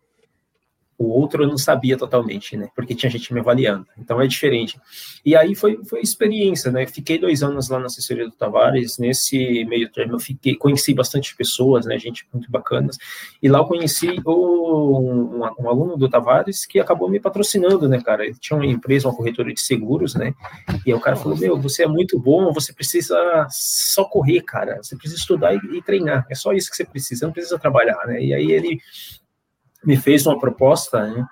O outro eu não sabia totalmente, né? Porque tinha gente me avaliando. Então é diferente. E aí foi, foi experiência, né? Fiquei dois anos lá na assessoria do Tavares. Nesse meio termo eu fiquei, conheci bastante pessoas, né? Gente muito bacanas. E lá eu conheci um, um, aluno do Tavares que acabou me patrocinando, né, cara? Ele tinha uma empresa, uma corretora de seguros, né? E aí o cara falou: Meu, você é muito bom, você precisa só correr, cara. Você precisa estudar e, e treinar. É só isso que você precisa, não precisa trabalhar, né? E aí ele me fez uma proposta, né?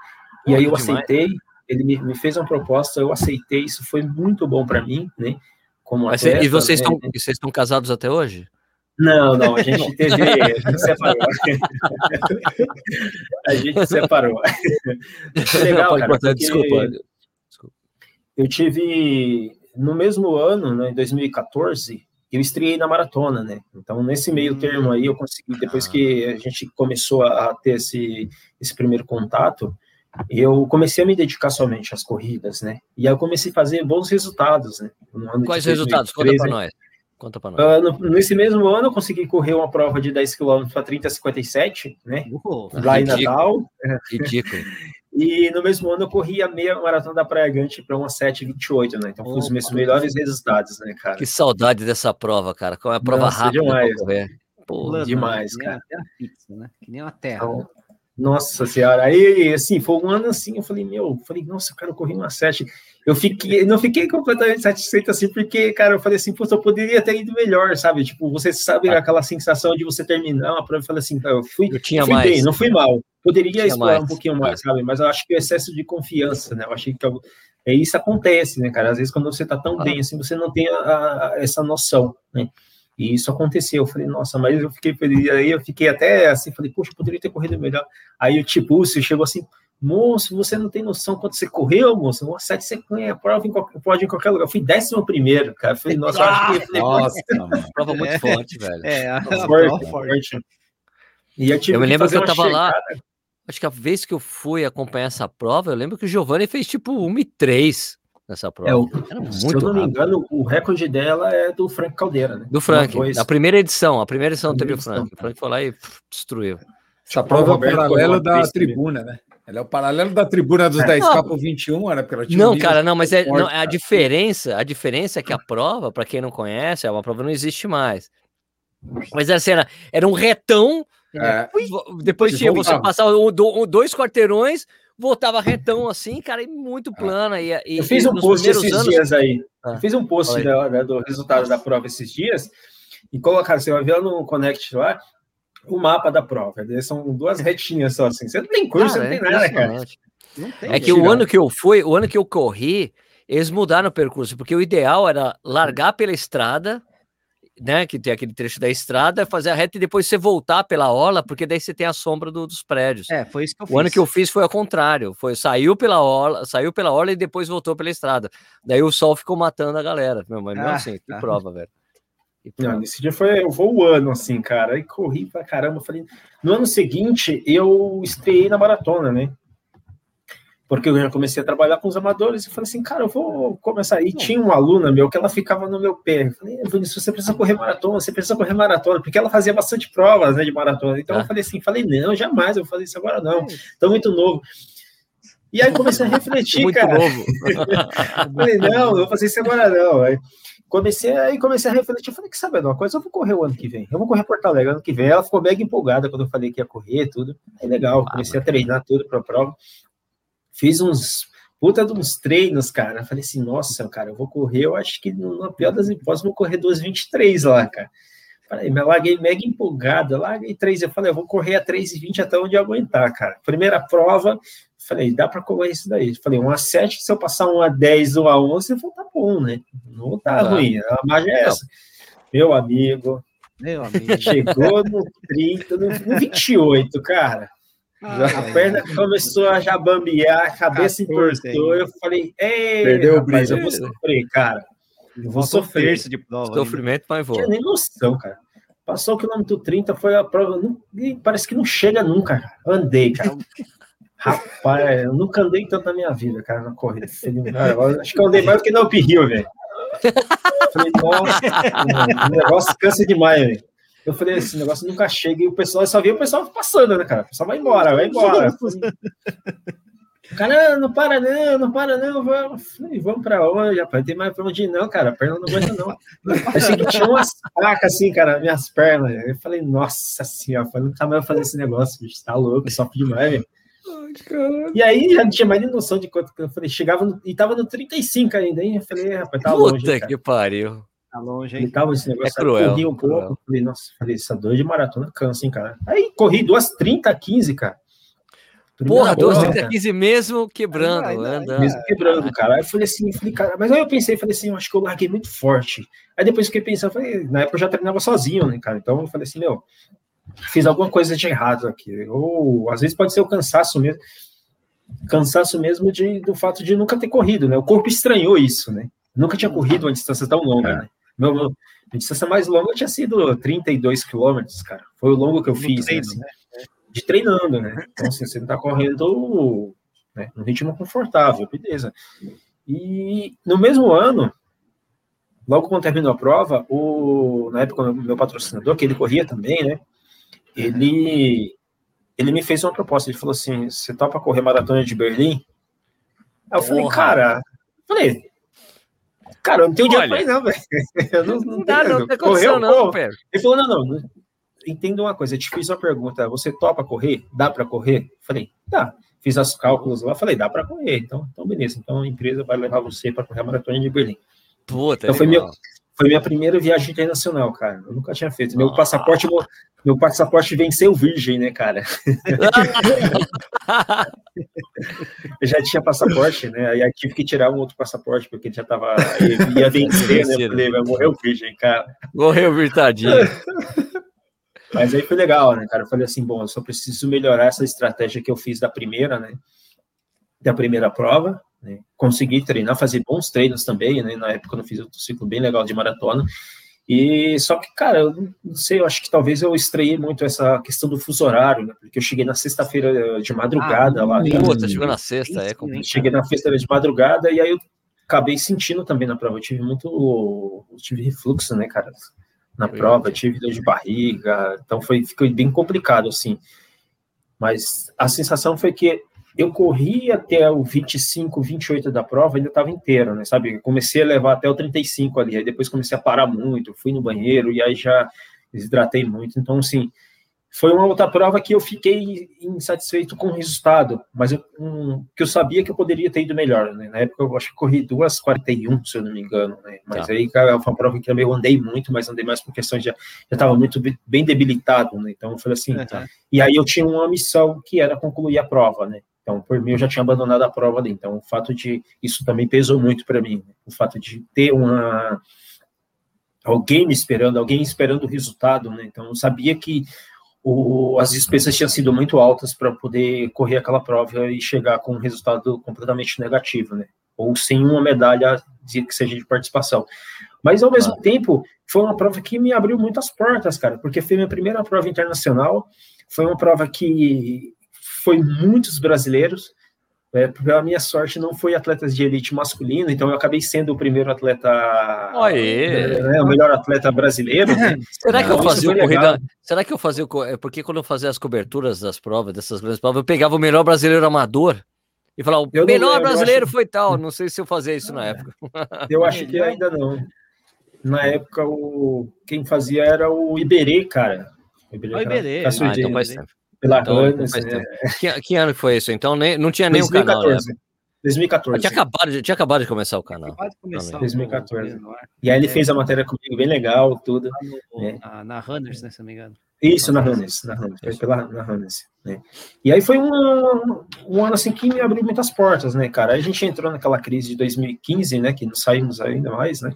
E aí eu aceitei, ele me, me, fez uma proposta, eu aceitei, isso foi muito bom para mim, né? Como atleta, e vocês né? estão vocês estão casados até hoje? Não, não, a gente teve, a gente separou. a gente separou. Legal, cara, desculpa. desculpa. Eu tive no mesmo ano, né, em 2014, eu estreiei na maratona, né? Então, nesse meio termo aí, eu consegui, depois que a gente começou a ter esse, esse primeiro contato, eu comecei a me dedicar somente às corridas, né? E aí eu comecei a fazer bons resultados, né? Quais resultados? Conta para nós. Conta para nós. Uh, nesse mesmo ano, eu consegui correr uma prova de 10 km para 30,57, né? Lá em Natal. Ridículo. E no mesmo ano eu corri a meia maratona da Praia Gante para uma 7,28, né? Então, foi os meus melhores resultados, né, cara? Que saudade dessa prova, cara. Qual é a prova Nossa, rápida demais, correr? Pô, demais, cara. Que nem a pizza, né? Que nem a terra. Então, nossa senhora, aí assim, foi um ano assim, eu falei, meu, eu falei, nossa, cara, eu corri uma sete. Eu fiquei, não fiquei completamente satisfeito assim, porque, cara, eu falei assim, pô, eu poderia ter ido melhor, sabe? Tipo, você sabe ah. aquela sensação de você terminar uma prova e falar assim, eu fui, eu tinha fui mais. bem, não fui mal. Poderia explorar mais. um pouquinho mais, sabe? Mas eu acho que o excesso de confiança, né? Eu achei que eu, é isso acontece, né, cara? Às vezes quando você tá tão ah. bem assim, você não tem a, a, essa noção, né? E isso aconteceu. Eu falei, nossa, mas eu fiquei feliz. Aí eu fiquei até assim, falei, poxa, poderia ter corrido melhor. Aí o Tibúcio chegou assim, moço, você não tem noção quanto você correu, moço. Uma sete você ganha prova em qualquer, pode em qualquer lugar. Eu fui décimo primeiro, cara. Eu falei, nossa, eu acho que. Nossa, nossa prova muito forte, velho. É, a forte, forte. E eu, eu me lembro que eu tava chegada. lá. Acho que a vez que eu fui acompanhar essa prova, eu lembro que o Giovanni fez tipo 1 e 3 nessa prova. É, o, se eu não rápido. me engano, o recorde dela é do Frank Caldeira, né? Do Frank, a primeira edição, a primeira edição teve o Frank. O Frank foi lá e pff, destruiu. Essa prova é o paralelo da tribuna, né? Ela é o paralelo da tribuna dos 10K por 21, era porque ela tinha Não, cara, não, mas é, forte, não, a diferença, a diferença é que a prova, para quem não conhece, é uma prova não existe mais. Mas assim, era, era um retão, é. depois tinha você passar dois quarteirões, voltava retão assim, cara, e muito ah. plana. E, e, eu fiz um post esses anos... dias aí. Ah, eu fiz um post da, né, do resultado da prova esses dias. e colocar, você vai ver no Connect lá, o mapa da prova. São duas retinhas só assim. Você não tem curso, cara, você não tem é nada, cara. é que o ano que eu fui, o ano que eu corri, eles mudaram o percurso, porque o ideal era largar pela estrada né, que tem aquele trecho da estrada, fazer a reta e depois você voltar pela orla, porque daí você tem a sombra do, dos prédios. É, foi isso que eu o fiz. O ano que eu fiz foi ao contrário, foi saiu pela orla, saiu pela orla e depois voltou pela estrada. Daí o sol ficou matando a galera, meu, mas ah, mesmo assim, que tá. prova, velho. Não, nesse dia foi eu vou o ano, assim, cara. Aí corri pra caramba. Falei... No ano seguinte, eu estreiei na maratona, né? porque eu já comecei a trabalhar com os amadores e falei assim, cara, eu vou começar. E tinha uma aluna meu que ela ficava no meu pé. Eu falei, Vinícius, você precisa correr maratona, você precisa correr maratona, porque ela fazia bastante provas né, de maratona. Então ah. eu falei assim, falei, não, jamais eu vou fazer isso agora, não. Estou muito novo. E aí comecei a refletir, muito cara. Novo. falei, não, não vou fazer isso agora, não. Aí comecei, aí comecei a refletir, falei, que sabe uma coisa, eu vou correr o ano que vem. Eu vou correr Porto Alegre ano que vem. Ela ficou mega empolgada quando eu falei que ia correr, tudo. Aí legal, comecei a treinar tudo para a prova. Fiz uns puta de uns treinos, cara. Falei assim, nossa, cara, eu vou correr, eu acho que na pior das hipóteses, vou correr 2,23 lá, cara. Falei, me larguei mega empolgado, larguei 3, eu falei, eu vou correr a 3,20 até onde eu aguentar, cara. Primeira prova, falei, dá para correr isso daí. Falei, um a 7, se eu passar um a 10 ou a 11, eu vou tá bom, né? Não tá ah, ruim, a margem é essa. Meu amigo, meu amigo. Chegou no 30, no 28, cara. Ah, a perna começou a já bambear, a cabeça entortou. Eu falei, ei, Perdeu rapaz, o eu vou sofrer, cara. Eu vou sofrer. de prova, Sofrimento vai embora. Não tinha nem noção, cara. Passou o quilômetro 30, foi a prova. Não, parece que não chega nunca, cara. Andei, cara. Rapaz, eu nunca andei tanto na minha vida, cara, na corrida. Acho que eu andei mais do que na Up Hill, velho. Falei, nossa, o negócio cansa demais, velho. Eu falei, esse negócio nunca chega e o pessoal só via o pessoal passando, né, cara? O pessoal vai embora, vai embora. O cara, não para não, não para não, vamos, falei, vamos pra onde, rapaz? Tem mais pra onde ir, não, cara, a perna não aguenta, não. Eu sei que tinha umas placas assim, cara, minhas pernas. Eu falei, nossa senhora, eu nunca mais vou fazer esse negócio, bicho, tá louco, sofre demais, velho. E aí já não tinha mais nem noção de quanto que eu falei, chegava no, e tava no 35 ainda, hein? Eu falei, rapaz, tá longe. Puta que pariu. Tá longe, hein? tava esse negócio, é cruel, corri um cruel. pouco, falei, nossa, falei, essa dor de maratona cansa, hein, cara. Aí corri duas 30, 15, cara. Primeira Porra, 2 30, 15 mesmo quebrando, aí, andando. Mesmo quebrando, cara. Aí eu falei assim, falei, cara, mas aí eu pensei, falei assim, eu acho que eu larguei muito forte. Aí depois fiquei pensando, falei, na época eu já treinava sozinho, né, cara? Então eu falei assim, meu, fiz alguma coisa de errado aqui. Ou às vezes pode ser o cansaço mesmo. Cansaço mesmo de, do fato de nunca ter corrido, né? O corpo estranhou isso, né? Nunca tinha corrido uma distância tão longa, é. né? Meu, meu, a distância mais longa tinha sido 32 quilômetros, cara. Foi o longo que eu no fiz, treino, assim, né? De treinando, né? Então, assim, você não tá correndo né, no ritmo confortável, beleza. E no mesmo ano, logo quando terminou a prova, o, na época, meu patrocinador, que ele corria também, né? Ele, ele me fez uma proposta. Ele falou assim: você topa correr maratona de Berlim? Aí eu falei, cara, falei, Cara, eu não tenho dinheiro pra ir, não, velho. Não, não, não dá, não tem condição, não, pô. Ele falou, não, não, entenda uma coisa, eu te fiz uma pergunta, você topa correr? Dá para correr? Falei, dá. Fiz os cálculos lá, falei, dá para correr. Então, então, beleza. Então a empresa vai levar você para correr a maratona de Berlim. Puta, então foi meu, foi minha primeira viagem internacional, cara. Eu nunca tinha feito. Meu passaporte, meu passaporte venceu virgem, né, cara? eu já tinha passaporte, né? Aí tive que tirar um outro passaporte, porque já tava. ia vencer, né? Eu falei, vai morrer o virgem, cara. Morreu virtadinho. Mas aí foi legal, né, cara? Eu falei assim, bom, eu só preciso melhorar essa estratégia que eu fiz da primeira, né? Da primeira prova, né? Consegui treinar, fazer bons treinos também, né? Na época eu fiz um ciclo bem legal de maratona. E só que, cara, eu não sei, eu acho que talvez eu estreiei muito essa questão do fuso horário, né? Porque eu cheguei na sexta-feira de madrugada ah, lá. Puta, chegou na sexta, é complicado. Cheguei na sexta de madrugada e aí eu acabei sentindo também na prova. Eu tive muito. Eu tive refluxo, né, cara? Na foi prova, eu tive dor de barriga, então foi, ficou bem complicado, assim. Mas a sensação foi que eu corri até o 25, 28 da prova, ainda estava inteiro, né? Sabe? Comecei a levar até o 35 ali, aí depois comecei a parar muito, fui no banheiro e aí já desidratei muito. Então, assim, foi uma outra prova que eu fiquei insatisfeito com o resultado, mas eu, um, que eu sabia que eu poderia ter ido melhor. Né? Na época eu acho que corri 2,41, se eu não me engano. Né? Mas tá. aí cara, foi uma prova que eu andei muito, mas andei mais por questões de já estava muito bem debilitado. Né? Então eu falei assim. E aí eu tinha uma missão que era concluir a prova. Né? Então, por mim, eu já tinha abandonado a prova ali. Então, o fato de. Isso também pesou muito para mim. Né? O fato de ter uma. Alguém me esperando, alguém esperando o resultado, né? Então, eu sabia que o, as despesas tinham sido muito altas para poder correr aquela prova e chegar com um resultado completamente negativo, né? Ou sem uma medalha de, que seja de participação. Mas, ao mesmo ah. tempo, foi uma prova que me abriu muitas portas, cara, porque foi minha primeira prova internacional, foi uma prova que foi muitos brasileiros, é, pela minha sorte, não foi atletas de elite masculino, então eu acabei sendo o primeiro atleta, né, o melhor atleta brasileiro. Né? Será que eu fazia o corrida? Será que eu fazia o é porque quando eu fazia as coberturas das provas, dessas grandes provas, eu pegava o melhor brasileiro amador e falava, o eu melhor não, brasileiro acho... foi tal. Não sei se eu fazia isso na época. Eu acho que ainda não. Na época, o quem fazia era o Iberê, cara. O Iberê. O Iberê. Ah, então faz tempo. Pela então, né? que, que, ano foi isso? Então nem, não tinha nem 2014. o canal. Né? 2014. tinha acabado, tinha acabado de começar o canal. Acabado de começar. 2014. E aí ele fez a matéria comigo bem legal, tudo. No, né? na, na Runners, né, se não me engano. Isso, na Runners, na Runners, foi pela na Runners, né? E aí foi um, um ano assim que me abriu muitas portas, né, cara? Aí a gente entrou naquela crise de 2015, né, que não saímos ainda mais, né?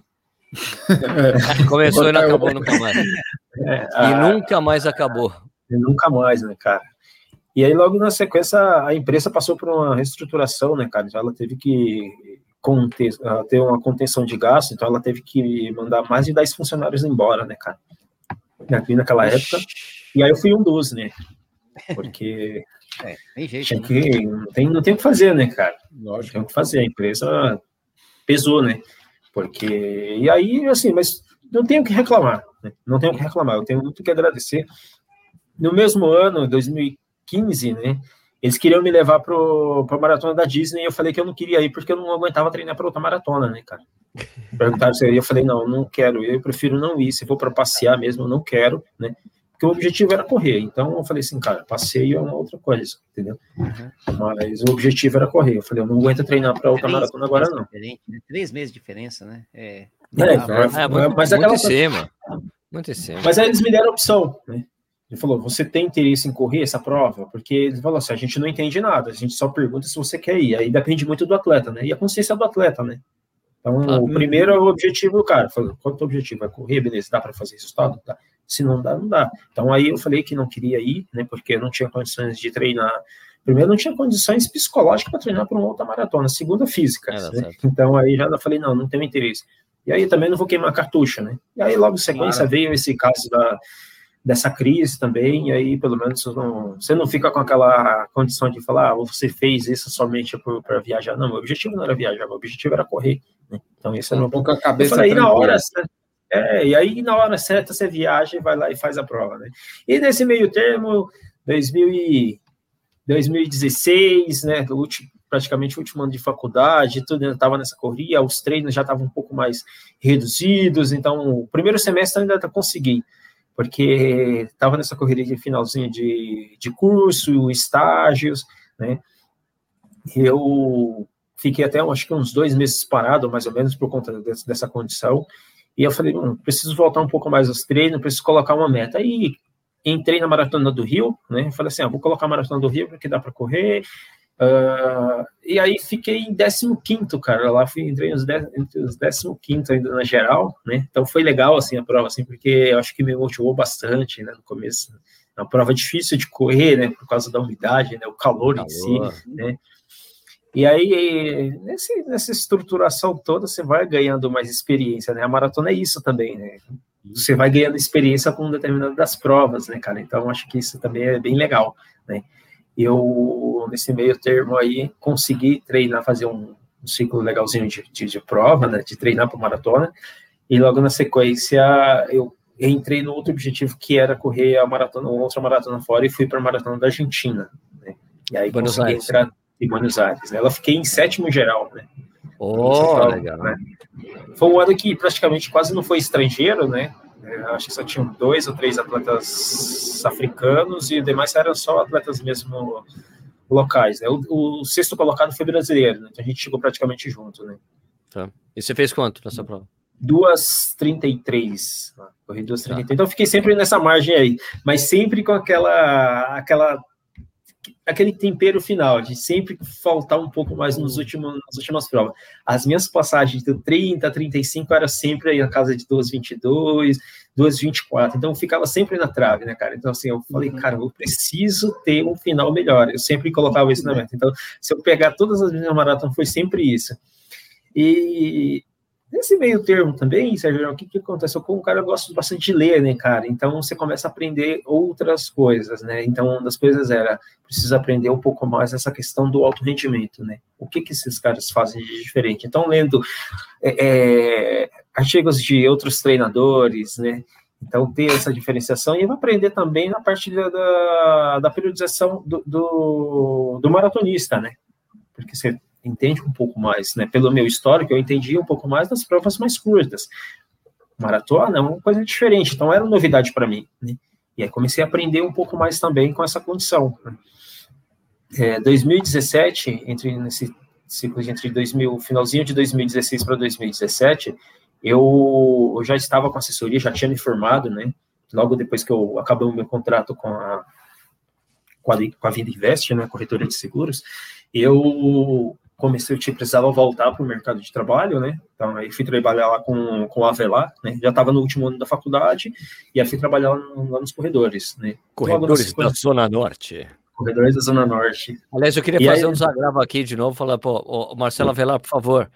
Começou e não acabou nunca mais. É, e nunca mais acabou. Nunca mais, né, cara? E aí, logo na sequência, a empresa passou por uma reestruturação, né, cara? Então, ela teve que conter, ter uma contenção de gasto, então ela teve que mandar mais de 10 funcionários embora, né, cara? Aqui naquela época. E aí eu fui um dos, né? Porque. É, tem jeito, né? que, não, tem, não tem o que fazer, né, cara? Lógico. Tem o que fazer. A empresa pesou, né? Porque. E aí, assim, mas não tenho o que reclamar. Né? Não tenho o que reclamar. Eu tenho muito que agradecer no mesmo ano, 2015, né? Eles queriam me levar para a maratona da Disney e eu falei que eu não queria ir porque eu não aguentava treinar para outra maratona, né, cara? Perguntaram se eu ia, eu falei, não, não quero, eu prefiro não ir. Se for para passear mesmo, eu não quero, né? Porque o objetivo era correr. Então eu falei assim, cara, passeio é uma outra coisa, entendeu? Uhum. Mas o objetivo era correr. Eu falei, eu não aguento treinar para outra maratona agora, não. Né? Três meses de diferença, né? É, é, é, é, muito, mas muito aquela... cima. Mas aí eles me deram a opção, né? Ele falou: Você tem interesse em correr essa prova? Porque ele falou assim: a gente não entende nada, a gente só pergunta se você quer ir. Aí depende muito do atleta, né? E a consciência do atleta, né? Então, ah, o primeiro é o objetivo do cara. Falou: Qual é o objetivo? É correr, beleza, dá para fazer resultado? Dá. Se não dá, não dá. Então, aí eu falei que não queria ir, né? Porque eu não tinha condições de treinar. Primeiro, não tinha condições psicológicas para treinar para uma outra maratona. Segunda, física. É, né? Então, aí já falei: Não, não tenho interesse. E aí também não vou queimar cartucho, né? E aí, logo em sequência, claro. veio esse caso da dessa crise também, e aí pelo menos você não, você não fica com aquela condição de falar, ah, você fez isso somente para viajar. Não, meu objetivo não era viajar, meu objetivo era correr. Né? Então isso era um pouco a cabeça. Eu falei, na hora, é, e aí na hora certa você viaja e vai lá e faz a prova, né? E nesse meio termo, 2000 e, 2016, né, último, praticamente o último ano de faculdade, tudo ainda estava nessa corrida, os treinos já estavam um pouco mais reduzidos, então o primeiro semestre ainda consegui porque estava nessa correria de finalzinho de, de curso, estágios, né? Eu fiquei até, acho que uns dois meses parado, mais ou menos, por conta dessa, condição, e eu falei, hum, preciso voltar um pouco mais aos treinos, preciso colocar uma meta. Aí entrei na Maratona do Rio, né? Falei assim, ah, vou colocar a Maratona do Rio porque dá para correr, Uh, e aí fiquei em 15 cara, lá fui, entrei nos entre os 15 ainda na geral, né, então foi legal, assim, a prova, assim, porque eu acho que me motivou bastante, né, no começo, é uma prova difícil de correr, né, por causa da umidade, né, o calor, calor. em si, né, e aí, nesse, nessa estruturação toda, você vai ganhando mais experiência, né, a maratona é isso também, né, você vai ganhando experiência com determinadas das provas, né, cara, então acho que isso também é bem legal, né, eu, nesse meio termo aí, consegui treinar, fazer um, um ciclo legalzinho de, de, de prova, né, de treinar para maratona, e logo na sequência eu entrei no outro objetivo que era correr a maratona, outra maratona fora, e fui para a maratona da Argentina, né, e aí Buenos consegui Aires. entrar em Buenos Aires, né, ela fiquei em sétimo geral, né, Oh, legal. Né? Foi um ano que praticamente quase não foi estrangeiro, né? Eu acho que só tinham dois ou três atletas africanos e demais eram só atletas mesmo locais. Né? O, o sexto colocado foi brasileiro, né? então a gente chegou praticamente junto. Né? Tá. E você fez quanto nessa prova? 2,33. Corri 2,33. Tá. Então fiquei sempre nessa margem aí, mas sempre com aquela, aquela aquele tempero final, de sempre faltar um pouco mais nos últimos, nas últimas provas. As minhas passagens de 30 a 35 era sempre aí na casa de 2,22, 2,24, então eu ficava sempre na trave, né, cara? Então, assim, eu falei, uhum. cara, eu preciso ter um final melhor. Eu sempre colocava isso na meta. Então, se eu pegar todas as minhas maratonas, foi sempre isso. E Nesse meio termo também, Sérgio, o que, que acontece? Eu, como cara, eu gosto bastante de ler, né, cara? Então você começa a aprender outras coisas, né? Então, uma das coisas era, preciso aprender um pouco mais essa questão do alto rendimento, né? O que, que esses caras fazem de diferente? Então, lendo é, é, artigos de outros treinadores, né? Então, ter essa diferenciação e vai aprender também na parte da, da, da periodização do, do, do maratonista, né? Porque você entende um pouco mais, né? Pelo meu histórico, eu entendi um pouco mais das provas mais curtas. Maratona é uma coisa diferente, então era novidade para mim, né? E aí comecei a aprender um pouco mais também com essa condição. É, 2017, entre nesse ciclo de entre 2000, finalzinho de 2016 para 2017, eu, eu, já estava com assessoria, já tinha me formado, né? Logo depois que eu acabei o meu contrato com a com a, com a Vinda Invest, né, corretora de seguros, eu comecei, eu precisava voltar para o mercado de trabalho, né? Então, aí fui trabalhar lá com, com a Avelar, né? Já estava no último ano da faculdade, e aí fui trabalhar lá, lá nos corredores, né? Corredores da Zona Norte. Corredores da Zona Norte. Aliás, eu queria e fazer aí... um desagravo aqui de novo, falar, pô, o Marcelo Avelar, por favor,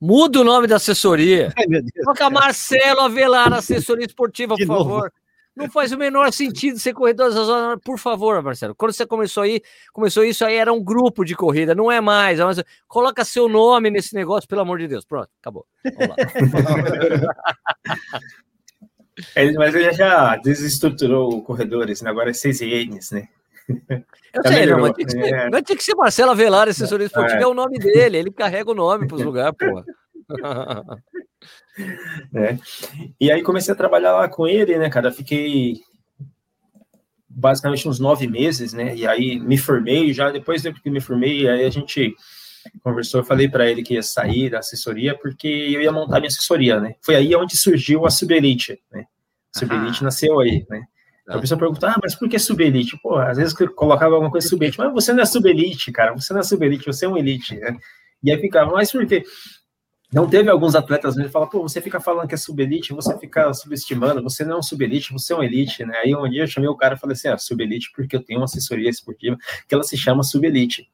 muda o nome da assessoria. Ai, Coloca Marcelo Avelar, assessoria esportiva, por favor. Não faz o menor sentido ser corredor dessa zona. Por favor, Marcelo. Quando você começou aí, começou isso aí, era um grupo de corrida, não é mais. É. Coloca seu nome nesse negócio, pelo amor de Deus. Pronto, acabou. é, mas ele já desestruturou corredores, né? agora é 6 ienes, né? Eu sei, não, mas, tinha que ser, é. mas tinha que ser Marcelo Avelar, assessoria esportiva, é. é o nome dele, ele carrega o nome para os lugares, porra. Né? E aí comecei a trabalhar lá com ele, né, cara? Fiquei basicamente uns nove meses, né? E aí me formei, já depois que me formei, aí a gente conversou, eu falei para ele que ia sair da assessoria porque eu ia montar minha assessoria, né? Foi aí onde surgiu a Subelite, né? Subelite nasceu aí, né? A pessoa pergunta, ah, mas por que subelite? Pô, às vezes eu colocava alguma coisa subelite, mas você não é subelite, cara, você não é subelite, você é um elite, né? E aí ficava, mas por quê? Não teve alguns atletas que falam, pô, você fica falando que é subelite, você fica subestimando, você não é um subelite, você é um elite, né? Aí um dia eu chamei o cara e falei assim, ah, subelite porque eu tenho uma assessoria esportiva que ela se chama subelite.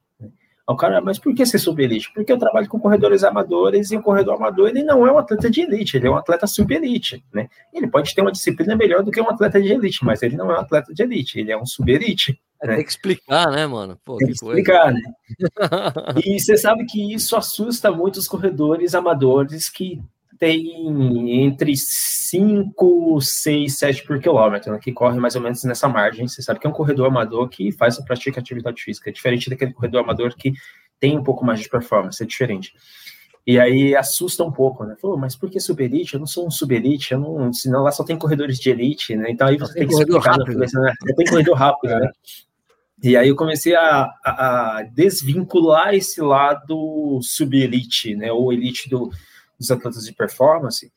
O cara, mas por que ser subelite? Porque eu trabalho com corredores amadores e o corredor amador ele não é um atleta de elite, ele é um atleta subelite, né? Ele pode ter uma disciplina melhor do que um atleta de elite, mas ele não é um atleta de elite, ele é um subelite. É? Tem que explicar, né, mano? Pô, tem que, que explicar, né? e você sabe que isso assusta muito os corredores amadores que tem entre 5, 6, 7 por quilômetro, né, que corre mais ou menos nessa margem. Você sabe que é um corredor amador que faz a prática atividade física, é diferente daquele corredor amador que tem um pouco mais de performance, é diferente. E aí assusta um pouco, né? Falou, mas por que subelite? Eu não sou um subelite, eu não, senão lá só tem corredores de elite, né? Então aí você tem, tem que explicar, rápido. Né? Tem corredor rápido, né? E aí eu comecei a, a, a desvincular esse lado subelite, né? Ou elite do, dos atletas de performance,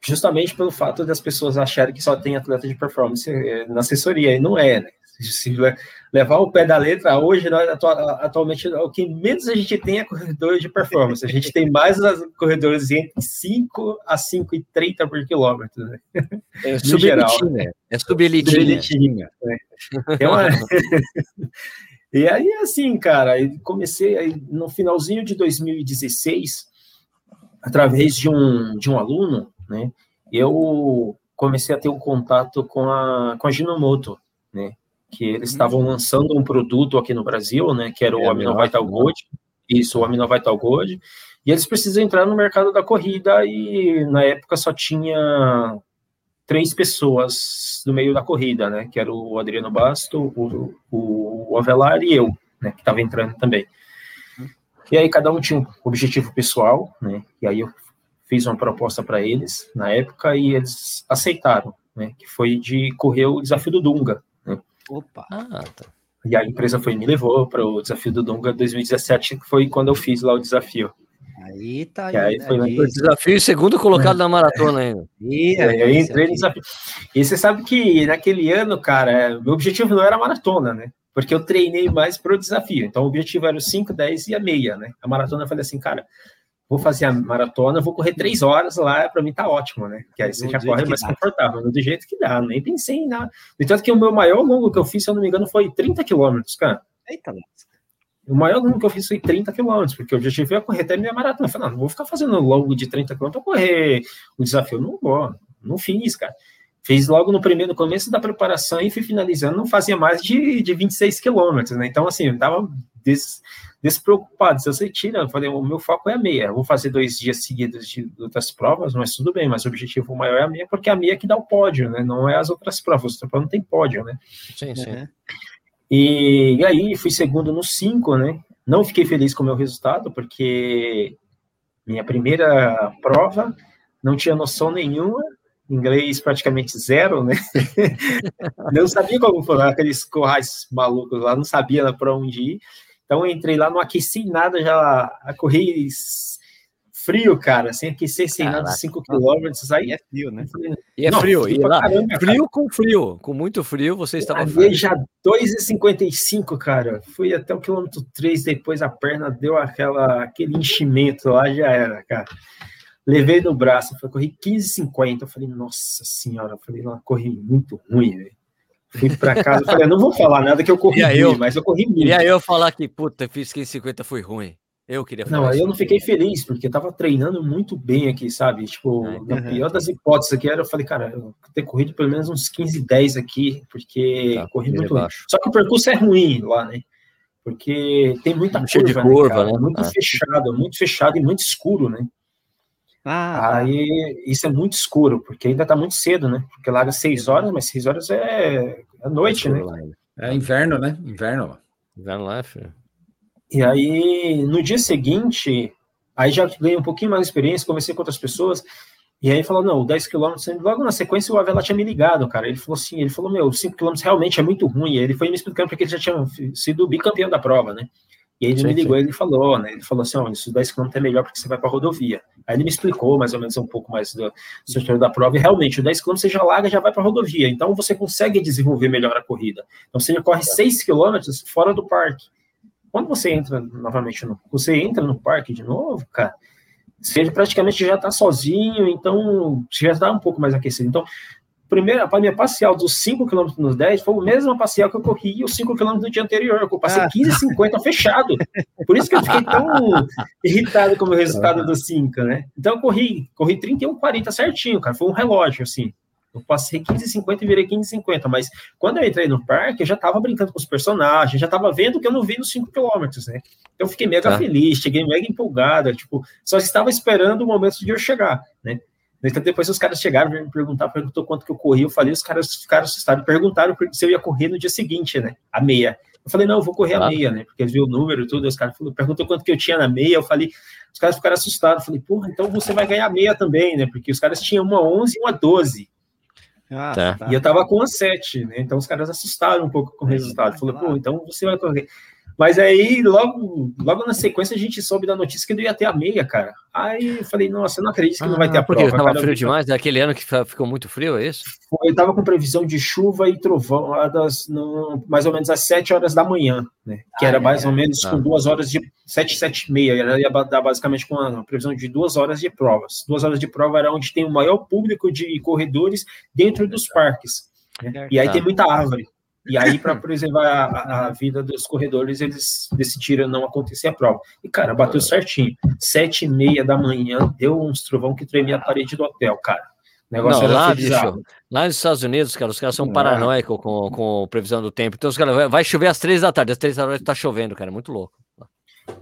justamente pelo fato das pessoas acharem que só tem atleta de performance eh, na assessoria, e não é, né? Se levar o pé da letra, hoje, atualmente, o que menos a gente tem é corredores de performance. A gente tem mais corredores entre 5 a 5,30 por quilômetro. Né? É subelitinha. É subelitinha. Né? É uma... e aí, assim, cara, comecei aí, no finalzinho de 2016 através de um, de um aluno, né, eu comecei a ter um contato com a, com a Ginomoto, né, que eles estavam uhum. lançando um produto aqui no Brasil, né, que era o é, Amino Vital Gold, isso, o Amino Vital Gold, e eles precisam entrar no mercado da corrida e na época só tinha três pessoas no meio da corrida, né, que era o Adriano Basto, o, o Avelar e eu, né, que estava entrando também. E aí cada um tinha um objetivo pessoal, né? E aí eu fiz uma proposta para eles na época e eles aceitaram, né? Que foi de correr o desafio do Dunga. Né? Opa! Ah, tá. E a empresa foi me levou para o desafio do Dunga 2017, que foi quando eu fiz lá o desafio. Aí tá aí. aí foi o desafio segundo colocado na maratona ainda. E aí eu entrei no desafio. E você sabe que naquele ano, cara, meu objetivo não era maratona, né? Porque eu treinei mais para o desafio. Então o objetivo era o 5, 10 e a meia, né? A maratona eu falei assim, cara, vou fazer a maratona, vou correr três horas lá, para mim tá ótimo, né? Que aí você já corre mais dá. confortável, do jeito que dá, nem pensei em nada. No entanto, que o meu maior longo que eu fiz, se eu não me engano, foi 30 quilômetros, cara. Eita, o maior longo que eu fiz foi 30 quilômetros, porque o objetivo é correr até minha maratona. Eu falei, não, não vou ficar fazendo longo de 30 quilômetros para correr o desafio. Não vou, não fiz, cara. Fiz logo no primeiro, no começo da preparação e fui finalizando, não fazia mais de, de 26 quilômetros, né? Então, assim, eu tava des, despreocupado. Se você tira, eu falei, o meu foco é a meia. Eu vou fazer dois dias seguidos de outras provas, mas tudo bem, mas o objetivo maior é a meia, porque é a meia que dá o pódio, né? Não é as outras provas. Outra prova não tem pódio, né? Sim, sim. Uhum. E, e aí fui segundo no 5, né? Não fiquei feliz com o meu resultado, porque minha primeira prova não tinha noção nenhuma, inglês praticamente zero, né? não sabia como falar aqueles corrais malucos lá, não sabia para onde ir. Então entrei lá, não aqueci nada, já corri frio, cara, sem aquecer, sem nada, 5 quilômetros, aí é frio, né? E é não, frio, frio, e lá, caramba, frio com frio, com muito frio, você estava frio. já 2,55, cara, fui até o quilômetro 3, depois a perna deu aquela, aquele enchimento lá, já era, cara. Levei no braço, foi corri 15,50, eu falei, nossa senhora, eu falei, não, corri muito ruim, velho. Fui para casa, falei, não vou falar nada que eu corri eu, mas eu corri muito. E aí eu falar que, puta, fiz 15,50, foi ruim. Eu queria falar. Não, aí eu não fiquei feliz, porque eu tava treinando muito bem aqui, sabe? Tipo, Ai, na uhum. pior das hipóteses aqui era, eu falei, cara, eu ter corrido pelo menos uns 15, 10 aqui, porque tá, corri muito baixo. Só que o percurso é ruim lá, né? Porque tem muita curva, de curva, né? né? Muito ah. fechado, muito fechado e muito escuro, né? Ah, tá. aí isso é muito escuro, porque ainda tá muito cedo, né? Porque larga 6 horas, mas 6 horas é, é noite, é né? É inverno, né? Inverno. Inverno lá, filho. E aí, no dia seguinte, aí já ganhei um pouquinho mais de experiência, conversei com outras pessoas, e aí falou, não, 10 quilômetros, logo na sequência o Avela tinha me ligado, cara, ele falou assim, ele falou, meu, 5 quilômetros realmente é muito ruim, ele foi me explicando porque ele já tinha sido bicampeão da prova, né, e aí ele sim, me ligou e ele falou, né, ele falou assim, ó, isso 10 quilômetros é melhor porque você vai para rodovia, aí ele me explicou mais ou menos um pouco mais do estrutura da prova, e realmente, o 10 quilômetros você já larga, já vai para rodovia, então você consegue desenvolver melhor a corrida, então você corre 6 quilômetros fora do parque, quando você entra novamente no, você entra no parque de novo, cara, você praticamente já está sozinho, então já está um pouco mais aquecido. Então, primeira, a minha parcial dos 5 km nos 10 foi a mesma parcial que eu corri os 5 km do dia anterior. Eu passei ah. 15,50 fechado. Por isso que eu fiquei tão irritado com o resultado dos 5, né? Então eu corri, corri 31,40 certinho, cara. Foi um relógio, assim. Eu passei 15,50 e virei 15,50, mas quando eu entrei no parque, eu já estava brincando com os personagens, já estava vendo que eu não vi nos 5 quilômetros, né? Então eu fiquei mega tá. feliz, cheguei mega empolgado, tipo, só estava esperando o momento de eu chegar, né? Então depois os caras chegaram me perguntar, perguntou quanto que eu corri, eu falei, os caras ficaram assustados, perguntaram se eu ia correr no dia seguinte, né? A meia. Eu falei, não, eu vou correr a meia, né? Porque eles viram o número e tudo, os caras perguntou quanto que eu tinha na meia, eu falei, os caras ficaram assustados, eu falei, porra, então você vai ganhar meia também, né? Porque os caras tinham uma 11 e uma 12. Ah, tá. tá. E eu tava com a 7, né? Então os caras assustaram um pouco com o resultado. Falou, pô, então você vai correr. Mas aí, logo, logo na sequência, a gente soube da notícia que não ia ter a meia, cara. Aí eu falei, nossa, eu não acredito que ah, não vai ter a porque prova. Porque tava frio demais, naquele ano que ficou muito frio, é isso? Eu tava com previsão de chuva e trovão das, no, mais ou menos às 7 horas da manhã, né? Que ah, era mais é, ou menos com duas horas de 7, 7 e meia. Era ia dar basicamente com uma previsão de duas horas de provas. Duas horas de prova era onde tem o maior público de corredores dentro dos parques. Né? E aí tem muita árvore. E aí, para preservar a, a, vida dos corredores, eles decidiram não acontecer a prova. E, cara, bateu certinho. Sete e meia da manhã, deu uns trovão que tremia a parede do hotel, cara. O negócio não, lá, bicho, lá nos Estados Unidos, cara, os caras são paranoicos com, com previsão do tempo. Então, os caras, vai chover às três da tarde, às três da tarde tá chovendo, cara, é muito louco.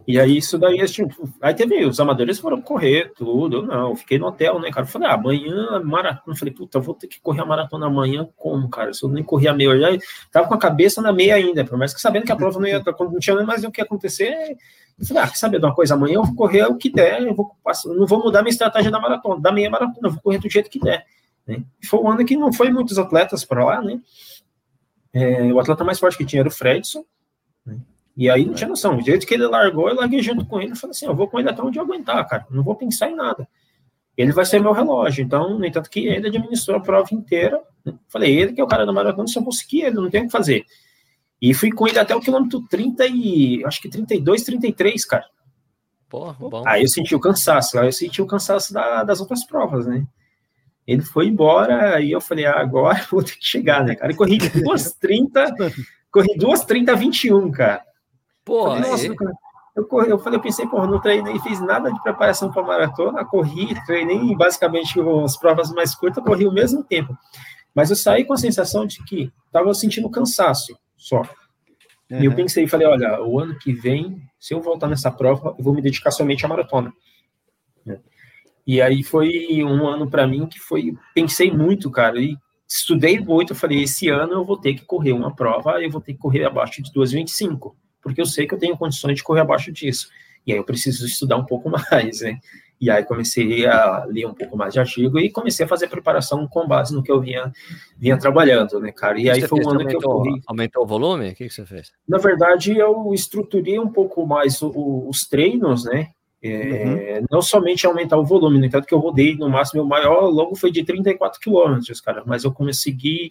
E aí, isso daí, tipo, aí teve, os amadores foram correr, tudo, eu não, fiquei no hotel, né, cara, eu falei, ah, amanhã, maratona, eu falei, puta, eu vou ter que correr a maratona amanhã, como, cara, se eu nem correr a meia, eu já tava com a cabeça na meia ainda, por mais que sabendo que a prova não ia, não tinha mais o que acontecer, eu falei, ah, quer saber de uma coisa, amanhã eu vou correr o que der, eu vou, não vou mudar minha estratégia da maratona, da meia maratona, eu vou correr do jeito que der, né, foi um ano que não foi muitos atletas para lá, né, é, o atleta mais forte que tinha era o Fredson, e aí não tinha noção. O jeito que ele largou, eu larguei junto com ele e falei assim: eu vou com ele até onde eu aguentar, cara. Não vou pensar em nada. Ele vai ser meu relógio. Então, no entanto, que ele administrou a prova inteira. Né? Falei, ele que é o cara da maratona, se eu conseguir ele, não tem o que fazer. E fui com ele até o quilômetro 30 e. acho que 32, 33, cara. Porra, bom. Aí eu senti o cansaço, aí eu senti o cansaço da, das outras provas, né? Ele foi embora e eu falei, ah, agora vou ter que chegar, né, cara? E corri 2,30, corri 2,30 21, cara. Pô, nossa, eu, corri, eu falei, eu pensei, porra, não treinei, fiz nada de preparação para maratona, corri, treinei basicamente as provas mais curtas, corri o mesmo tempo. Mas eu saí com a sensação de que estava sentindo cansaço só. Uhum. E eu pensei, falei, olha, o ano que vem, se eu voltar nessa prova, eu vou me dedicar somente à maratona. E aí foi um ano para mim que foi, pensei muito, cara, e estudei muito, eu falei, esse ano eu vou ter que correr uma prova, eu vou ter que correr abaixo de 2,25 porque eu sei que eu tenho condições de correr abaixo disso. E aí eu preciso estudar um pouco mais, né? E aí comecei a ler um pouco mais de artigo e comecei a fazer preparação com base no que eu vinha, vinha trabalhando, né, cara? E aí foi um ano aumentou, que eu corri. Aumentou o volume? O que, que você fez? Na verdade, eu estruturei um pouco mais o, os treinos, né? É, uhum. Não somente aumentar o volume, no entanto que eu rodei no máximo, o maior longo foi de 34 quilômetros, cara, mas eu consegui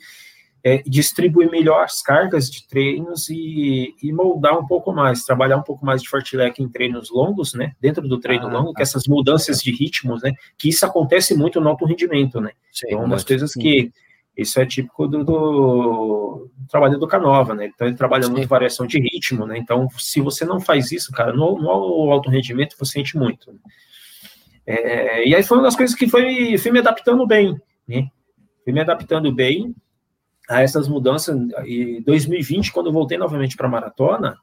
é, distribuir melhor as cargas de treinos e, e, moldar um pouco mais, trabalhar um pouco mais de fartlek em treinos longos, né? Dentro do treino ah, longo, tá. que essas mudanças de ritmos, né? Que isso acontece muito no alto rendimento, né? Sim, então, umas coisas sim. que isso é típico do, do, trabalho do Canova, né? Então ele trabalha sim. muito variação de ritmo, né? Então, se você não faz isso, cara, no, no alto rendimento você sente muito. Né? É, e aí foi uma das coisas que foi, fui me adaptando bem, né? Fui me adaptando bem a essas mudanças. E 2020, quando eu voltei novamente para a maratona,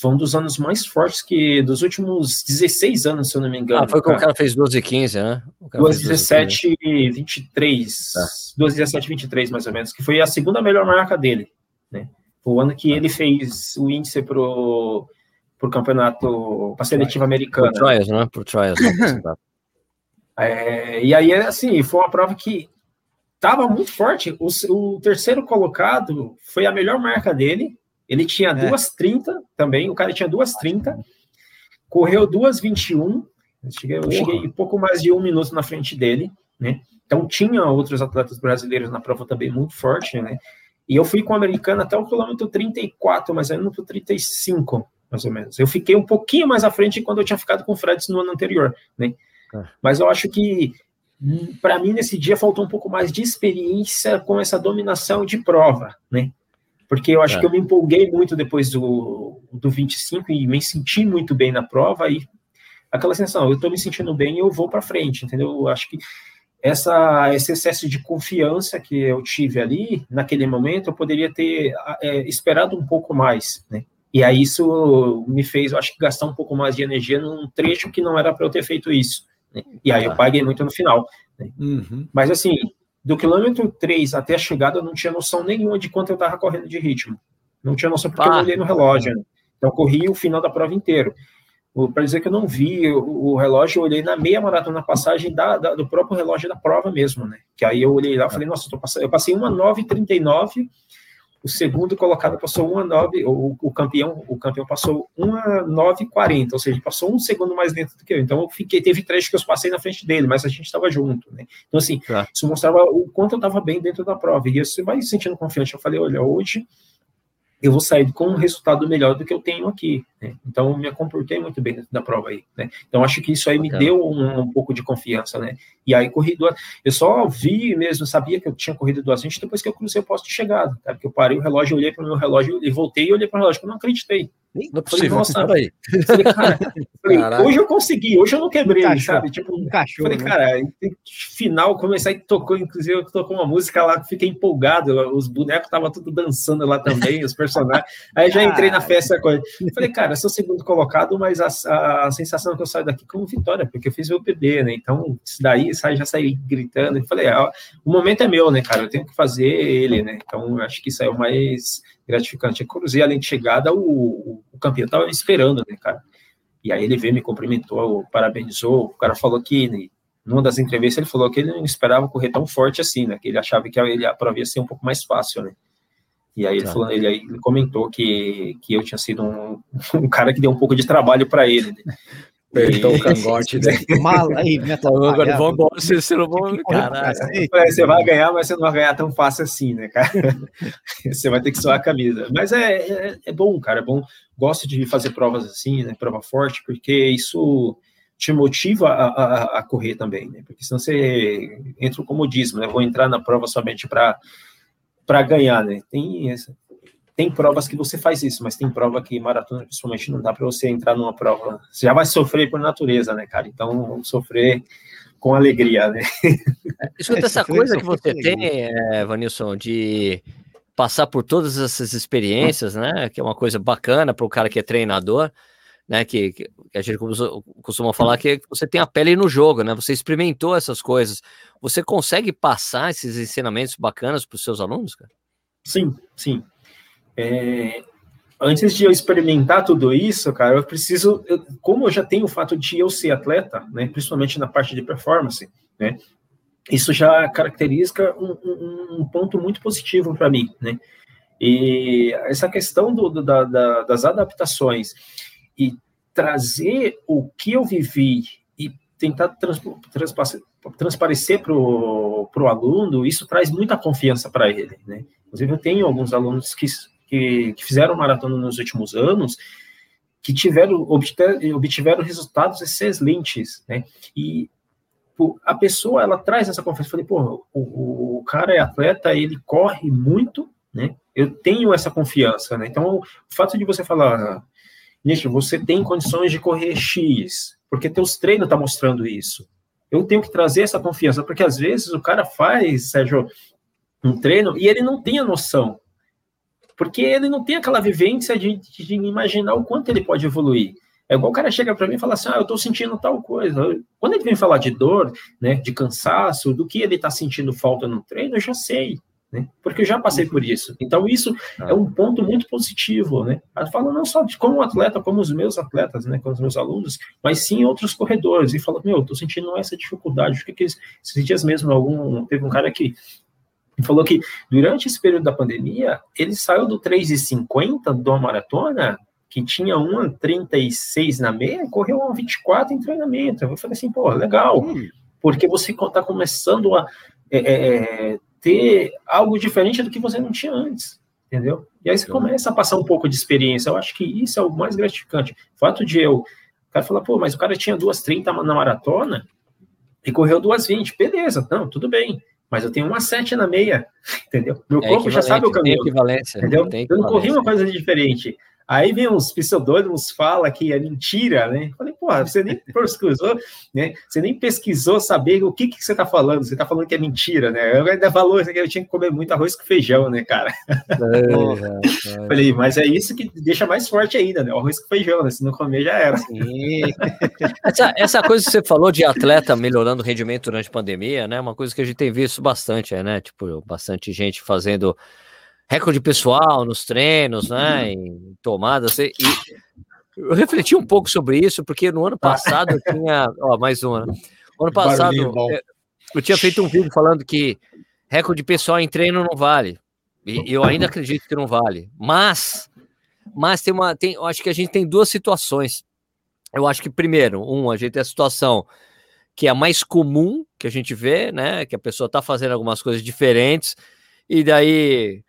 foi um dos anos mais fortes que dos últimos 16 anos, se eu não me engano. Ah, foi quando o cara fez 12 e 15, né? 12, 17 e 23. Tá. 12, 17 23, mais ou menos, que foi a segunda melhor marca dele. Né? Foi o ano que ele fez o índice pro pro campeonato, para a seletiva americana. Pro Trials, né? Pro Trials. Né? é, e aí, assim, foi uma prova que estava muito forte. O, o, terceiro colocado foi a melhor marca dele. Ele tinha é. 2,30 também. O cara tinha 2,30. Correu 2,21. Eu cheguei, eu cheguei um pouco mais de um minuto na frente dele, né? Então tinha outros atletas brasileiros na prova também muito forte, né? E eu fui com o americano até o quilômetro 34, mas ainda no 35, mais ou menos. Eu fiquei um pouquinho mais à frente quando eu tinha ficado com o Freds no ano anterior, né? É. Mas eu acho que para mim, nesse dia, faltou um pouco mais de experiência com essa dominação de prova, né? Porque eu acho é. que eu me empolguei muito depois do, do 25 e me senti muito bem na prova e aquela sensação, eu estou me sentindo bem eu vou para frente, entendeu? Eu acho que essa, esse excesso de confiança que eu tive ali, naquele momento, eu poderia ter é, esperado um pouco mais, né? E aí isso me fez, eu acho que, gastar um pouco mais de energia num trecho que não era para eu ter feito isso. Né? E aí eu paguei muito no final. Né? Uhum. Mas assim, do quilômetro 3 até a chegada, eu não tinha noção nenhuma de quanto eu estava correndo de ritmo. Não tinha noção porque ah, eu olhei no relógio. Né? Então, eu corri o final da prova inteiro. Para dizer que eu não vi o, o, relógio, eu olhei na meia maratona passagem da, da, do próprio relógio da prova mesmo, né? Que aí eu olhei lá e falei, nossa, eu, eu passei uma 9,39 o segundo colocado passou 1,9, o, o campeão, o campeão passou 1,940, ou seja, passou um segundo mais lento do que eu. Então eu fiquei, teve trechos que eu passei na frente dele, mas a gente estava junto, né? Então assim, tá. isso mostrava o quanto eu estava bem dentro da prova. E você vai sentindo confiante. Eu falei, olha, hoje eu vou sair com um resultado melhor do que eu tenho aqui. Né? Então, me comportei muito bem dentro da prova aí. Né? Então, acho que isso aí me deu um, um, pouco de confiança. Né? E aí, corri duas. Eu só vi mesmo, sabia que eu tinha corrido duas vezes depois que eu cruzei o posto de chegada. Tá? Porque eu parei o relógio, olhei para o meu relógio e voltei e olhei para o relógio, eu não acreditei. Não é possível. Nossa, aí. Falei, cara, falei, hoje eu consegui, hoje eu não quebrei, Encaixou. sabe? Tipo, Encaixou, falei, né? cara, final, começar e tocou, inclusive, tocou uma música lá que fiquei empolgado. Os bonecos estavam tudo dançando lá também, os personagens. Aí já entrei na festa. Falei, cara, sou segundo colocado, mas a, a, a, sensação que eu saio daqui como vitória, porque eu fiz meu PB, né? Então, isso daí sai, já saí gritando. Falei, ah, o momento é meu, né, cara? Eu tenho que fazer ele, né? Então, acho que isso é o mais gratificante. Cruzei além de chegada, o, o campeão estava me esperando, né, cara? E aí ele veio, me cumprimentou, parabenizou. O cara falou que, né, numa das entrevistas, ele falou que ele não esperava correr tão forte assim, né? Que ele achava que a, a prova ia ser um pouco mais fácil, né? E aí ele, tá. falou, ele, ele comentou que, que eu tinha sido um, um cara que deu um pouco de trabalho para ele. Né? Apertou o cangote dele. Mala aí, meta Agora vamos embora, você, você não vai. Caralho. Você vai ganhar, mas você não vai ganhar tão fácil assim, né, cara? Você vai ter que suar a camisa. Mas é, é, é bom, cara, é bom. Gosto de fazer provas assim, né? Prova forte, porque isso te motiva a, a, a correr também, né? Porque senão você entra o comodismo, né? Vou entrar na prova somente para ganhar, né? Tem essa tem provas que você faz isso, mas tem prova que maratona, principalmente, não dá para você entrar numa prova. Você já vai sofrer por natureza, né, cara? Então, vamos sofrer com alegria, né? Escuta, essa coisa que você tem, é, Vanilson, de passar por todas essas experiências, né? Que é uma coisa bacana para o cara que é treinador, né? Que, que a gente costuma falar que você tem a pele no jogo, né? Você experimentou essas coisas. Você consegue passar esses ensinamentos bacanas para os seus alunos, cara? Sim, sim. É, antes de eu experimentar tudo isso, cara, eu preciso, eu, como eu já tenho o fato de eu ser atleta, né, principalmente na parte de performance, né, isso já caracteriza um, um, um ponto muito positivo para mim, né, e essa questão do, do da, da, das adaptações e trazer o que eu vivi e tentar trans, transparecer para o aluno, isso traz muita confiança para ele, né, Inclusive, eu tenho alguns alunos que que, que fizeram maratona nos últimos anos, que tiveram, obtiveram resultados excelentes, né? E a pessoa, ela traz essa confiança. falei, pô, o, o, cara é atleta, ele corre muito, né? Eu tenho essa confiança, né? Então, o fato de você falar, Nicho, você tem condições de correr X, porque teus treinos estão tá mostrando isso. Eu tenho que trazer essa confiança, porque às vezes o cara faz, Sérgio, um treino e ele não tem a noção porque ele não tem aquela vivência de, de imaginar o quanto ele pode evoluir. É igual o cara chega para mim e fala assim: ah, eu estou sentindo tal coisa. Quando ele vem falar de dor, né, de cansaço, do que ele está sentindo falta no treino, eu já sei, né? Porque eu já passei por isso. Então, isso é um ponto muito positivo, né? Falo não só de como atleta, como os meus atletas, né, com os meus alunos, mas sim outros corredores. E fala: meu, estou sentindo essa dificuldade. Porque esses dias mesmo, algum, teve um cara que falou que durante esse período da pandemia, ele saiu do 3,50 do maratona, que tinha 1,36 na meia, e correu 1,24 em treinamento. Eu falei assim, pô, legal, hum. porque você está começando a é, é, é, ter algo diferente do que você não tinha antes, entendeu? E aí você começa a passar um pouco de experiência. Eu acho que isso é o mais gratificante. O fato de eu, o cara falar, pô, mas o cara tinha 2,30 na maratona e correu 2,20, beleza, não, tudo bem mas eu tenho uma 7 na meia, entendeu? Meu é corpo já sabe o caminho. Tem equivalência. Entendeu? Tem eu não corri uma coisa diferente. Aí vem uns pseudônimos, fala que é mentira, né? Falei, porra, você nem pesquisou, né? Você nem pesquisou saber o que, que você tá falando. Você tá falando que é mentira, né? Eu ainda falou que eu tinha que comer muito arroz com feijão, né, cara? É, é, Falei, mas é isso que deixa mais forte ainda, né? O arroz com feijão, né? Se não comer, já era. essa, essa coisa que você falou de atleta melhorando o rendimento durante a pandemia, né? Uma coisa que a gente tem visto bastante, é, né? Tipo, bastante gente fazendo recorde pessoal nos treinos, né? Em tomadas. E eu refleti um pouco sobre isso, porque no ano passado eu tinha. Ó, mais uma. Né? Ano passado eu, eu tinha feito um vídeo falando que recorde pessoal em treino não vale. E eu ainda acredito que não vale. Mas, mas tem uma. Tem, eu acho que a gente tem duas situações. Eu acho que, primeiro, um, a gente tem a situação que é a mais comum que a gente vê, né? Que a pessoa está fazendo algumas coisas diferentes, e daí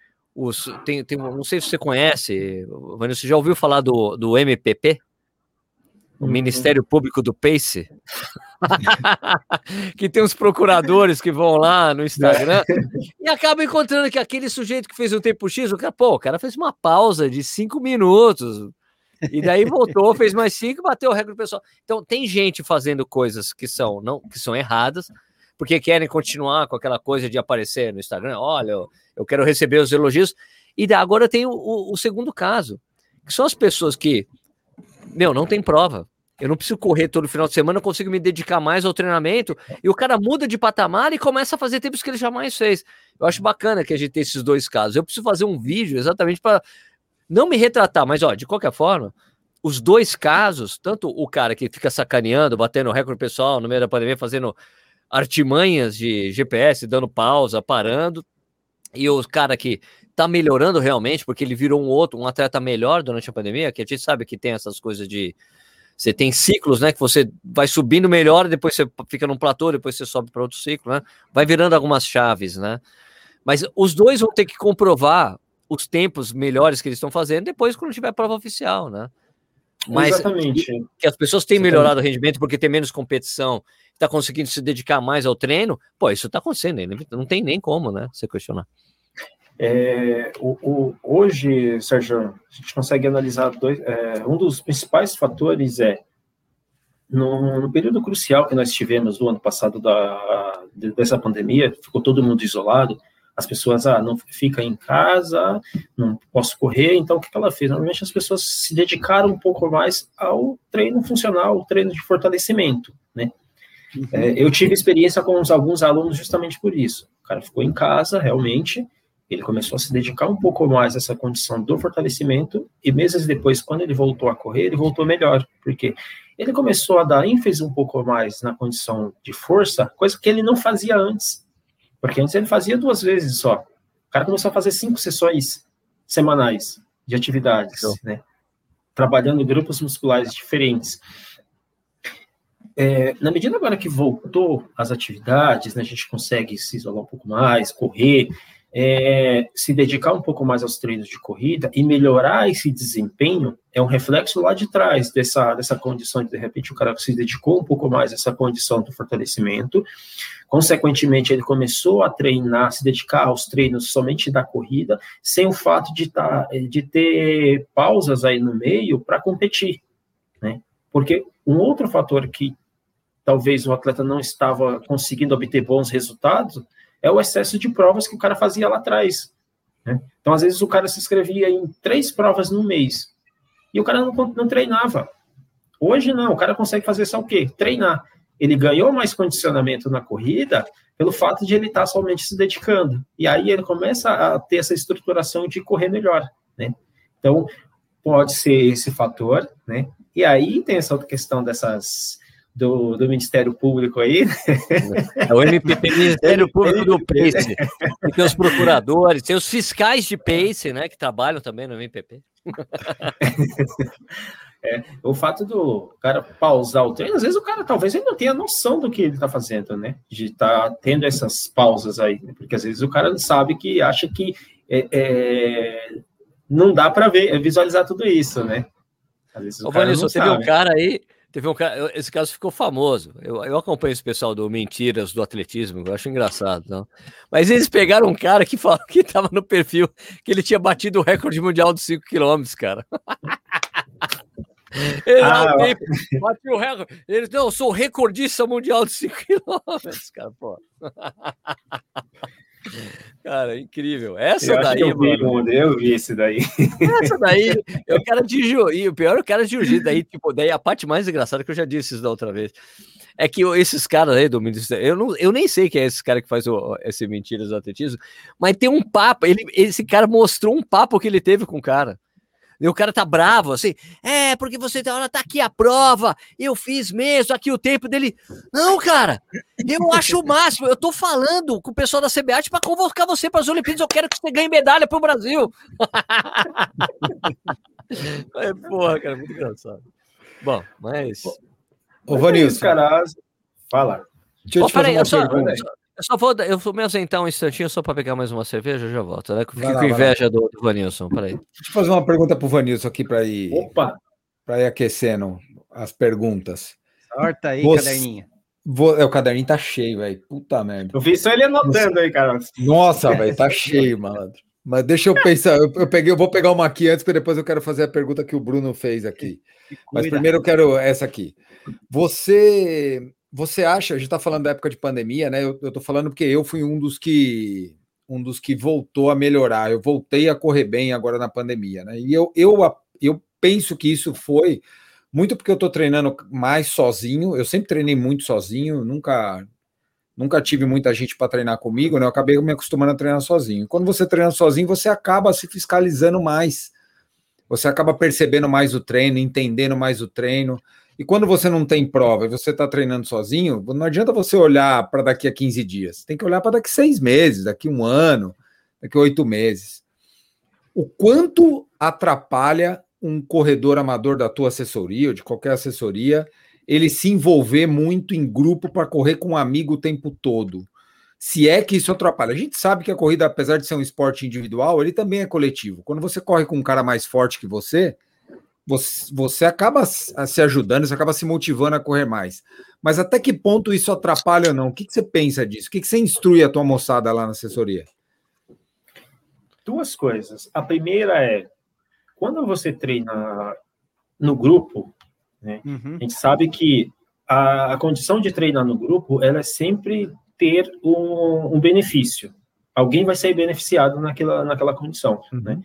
os, tem, tem, não sei se você conhece, Vanessa, você já ouviu falar do, do MPP? O. Ministério Público do Pace? que tem uns procuradores que vão lá no Instagram e acabam encontrando que aquele sujeito que fez o tempo X, o cara, pô, o cara fez uma pausa de cinco minutos, E daí voltou, fez mais cinco, bateu o recorde pessoal. Então tem gente fazendo coisas que são não que são erradas, porque querem continuar com aquela coisa de aparecer no Instagram. Olha, eu, quero receber os elogios. E agora tem o, o, o segundo caso, que são as pessoas que, meu, não tem prova. Eu não preciso correr todo final de semana, eu consigo me dedicar mais ao treinamento. E o cara muda de patamar e começa a fazer tempos que ele jamais fez. Eu acho bacana que a gente tenha esses dois casos. Eu preciso fazer um vídeo exatamente para não me retratar, mas ó, de qualquer forma, os dois casos, tanto o cara que fica sacaneando, batendo recorde pessoal no meio da pandemia, fazendo artimanhas de GPS, dando pausa, parando, e o cara que tá melhorando realmente, porque ele virou um outro, um atleta melhor durante a pandemia, que a gente sabe que tem essas coisas de você tem ciclos, né? Que você vai subindo melhor, depois você fica num platô, depois você sobe para outro ciclo, né? Vai virando algumas chaves, né? Mas os dois vão ter que comprovar os tempos melhores que eles estão fazendo depois quando tiver prova oficial, né? Mas Exatamente. Que, que as pessoas têm Exatamente. melhorado o rendimento porque tem menos competição, está conseguindo se dedicar mais ao treino, pô, isso está acontecendo, não tem nem como, né? Você questionar. É, o, o, hoje, Sérgio, a gente consegue analisar dois, é, um dos principais fatores é no, no, período crucial que nós tivemos do ano passado da, dessa pandemia, ficou todo mundo isolado, as pessoas, ah, não fica em casa, não posso correr, então o que ela fez? Normalmente as pessoas se dedicaram um pouco mais ao treino funcional, ao treino de fortalecimento, né? Uhum. É, eu tive experiência com alguns alunos justamente por isso. O cara ficou em casa, realmente, ele começou a se dedicar um pouco mais a essa condição do fortalecimento, e meses depois, quando ele voltou a correr, ele voltou melhor, porque ele começou a dar ênfase um pouco mais na condição de força, coisa que ele não fazia antes, porque antes ele fazia duas vezes só. O cara começou a fazer cinco sessões semanais de atividades, né? Trabalhando em grupos musculares diferentes. É, na medida agora que voltou as atividades, né, a gente consegue se isolar um pouco mais, correr, é, se dedicar um pouco mais aos treinos de corrida e melhorar esse desempenho é um reflexo lá de trás dessa, dessa condição de, de repente, o cara se dedicou um pouco mais a essa condição do fortalecimento, consequentemente, ele começou a treinar, se dedicar aos treinos somente da corrida, sem o fato de, tá, de ter pausas aí no meio para competir, né? Porque um outro fator que talvez o atleta não estava conseguindo obter bons resultados é o excesso de provas que o cara fazia lá atrás. Né? Então, às vezes, o cara se inscrevia em três provas no mês e o cara não, não treinava. Hoje, não, o cara consegue fazer só o quê? Treinar. Ele ganhou mais condicionamento na corrida pelo fato de ele estar somente se dedicando. E aí ele começa a ter essa estruturação de correr melhor, né? Então, pode ser esse fator, né? E aí tem essa outra questão dessas do, do Ministério Público aí. É o MPP, Ministério Público do PACE. E tem os procuradores, tem os fiscais de PACE, né, que trabalham também no MPP. É, o fato do cara pausar o treino, às vezes o cara talvez ele não tenha noção do que ele está fazendo, né? De estar tá tendo essas pausas aí, né? porque às vezes o cara sabe que acha que é, é, não dá para ver, visualizar tudo isso, né? Às vezes o Ô, cara Vanessa, teve um cara aí Teve um cara, esse caso ficou famoso. Eu, eu acompanho esse pessoal do Mentiras do Atletismo, eu acho engraçado. Não? Mas eles pegaram um cara que falou que estava no perfil que ele tinha batido o recorde mundial dos 5 km, cara. Ele ah, não, bateu o recorde. Ele, não, eu sou recordista mundial de 5 km, cara, pô. Cara, incrível. Essa eu daí, eu vi, mano. Eu vi esse daí. Essa daí, eu quero de jiu o pior é o cara de jiu-jitsu. Daí, tipo, daí a parte mais engraçada que eu já disse isso da outra vez. É que esses caras aí do Ministério, eu, não, eu nem sei quem é esse cara que faz o, esse Mentiras do Atletismo, mas tem um papo, ele, esse cara mostrou um papo que ele teve com o cara. E o cara tá bravo, assim, é, porque você tá, tá aqui a prova, eu fiz mesmo, aqui o tempo dele. Não, cara, eu acho o máximo, eu tô falando com o pessoal da CBAT para convocar você para as Olimpíadas, eu quero que você ganhe medalha pro Brasil. é, porra, cara, muito engraçado. Bom, mas. Ô, Vanilson. Fala. Deixa eu te fazer uma pergunta. Eu só vou, eu vou me ausentar um instantinho só para pegar mais uma cerveja, eu já volto, né? Fico com inveja do, do Vanilson, peraí. Deixa eu fazer uma pergunta pro Vanilson aqui para ir. Opa! Para ir aquecendo as perguntas. Sorta aí, Você... caderninho. Vou, é, o caderninho tá cheio, velho. Puta merda. Eu vi só ele anotando aí, cara. Nossa, velho, tá cheio, malandro. Mas deixa eu pensar, eu, eu, peguei, eu vou pegar uma aqui antes, porque depois eu quero fazer a pergunta que o Bruno fez aqui. Mas primeiro eu quero essa aqui. Você você acha, a gente está falando da época de pandemia, né? Eu estou falando porque eu fui um dos que um dos que voltou a melhorar. Eu voltei a correr bem agora na pandemia, né? E eu, eu, eu penso que isso foi muito porque eu estou treinando mais sozinho. Eu sempre treinei muito sozinho, nunca nunca tive muita gente para treinar comigo, né? Eu acabei me acostumando a treinar sozinho. Quando você treina sozinho, você acaba se fiscalizando mais. Você acaba percebendo mais o treino, entendendo mais o treino. E quando você não tem prova e você está treinando sozinho, não adianta você olhar para daqui a 15 dias. Tem que olhar para daqui a seis meses, daqui a um ano, daqui a oito meses. O quanto atrapalha um corredor amador da tua assessoria ou de qualquer assessoria ele se envolver muito em grupo para correr com um amigo o tempo todo? Se é que isso atrapalha. A gente sabe que a corrida, apesar de ser um esporte individual, ele também é coletivo. Quando você corre com um cara mais forte que você, você, você acaba se ajudando, você acaba se motivando a correr mais. Mas até que ponto isso atrapalha ou não? O que, que você pensa disso? O que, que você instrui a tua moçada lá na assessoria? Duas coisas. A primeira é, quando você treina no grupo, né, uhum. a gente sabe que a, a, condição de treinar no grupo ela é sempre ter um, um benefício. Alguém vai ser beneficiado naquela, naquela condição. Uhum. Né?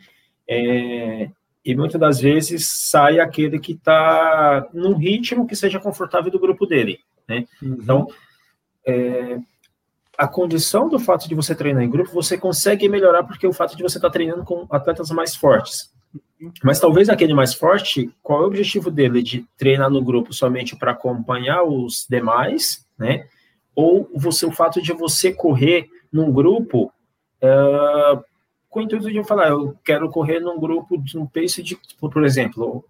É, e muitas das vezes sai aquele que está num ritmo que seja confortável do grupo dele, né? Uhum. Então, é, a condição do fato de você treinar em grupo, você consegue melhorar porque o fato de você estar tá treinando com atletas mais fortes. Mas talvez aquele mais forte, qual é o objetivo dele? De treinar no grupo somente para acompanhar os demais, né? Ou você, o fato de você correr num grupo uh, com o intuito de falar, eu quero correr num grupo de um pace de, por exemplo,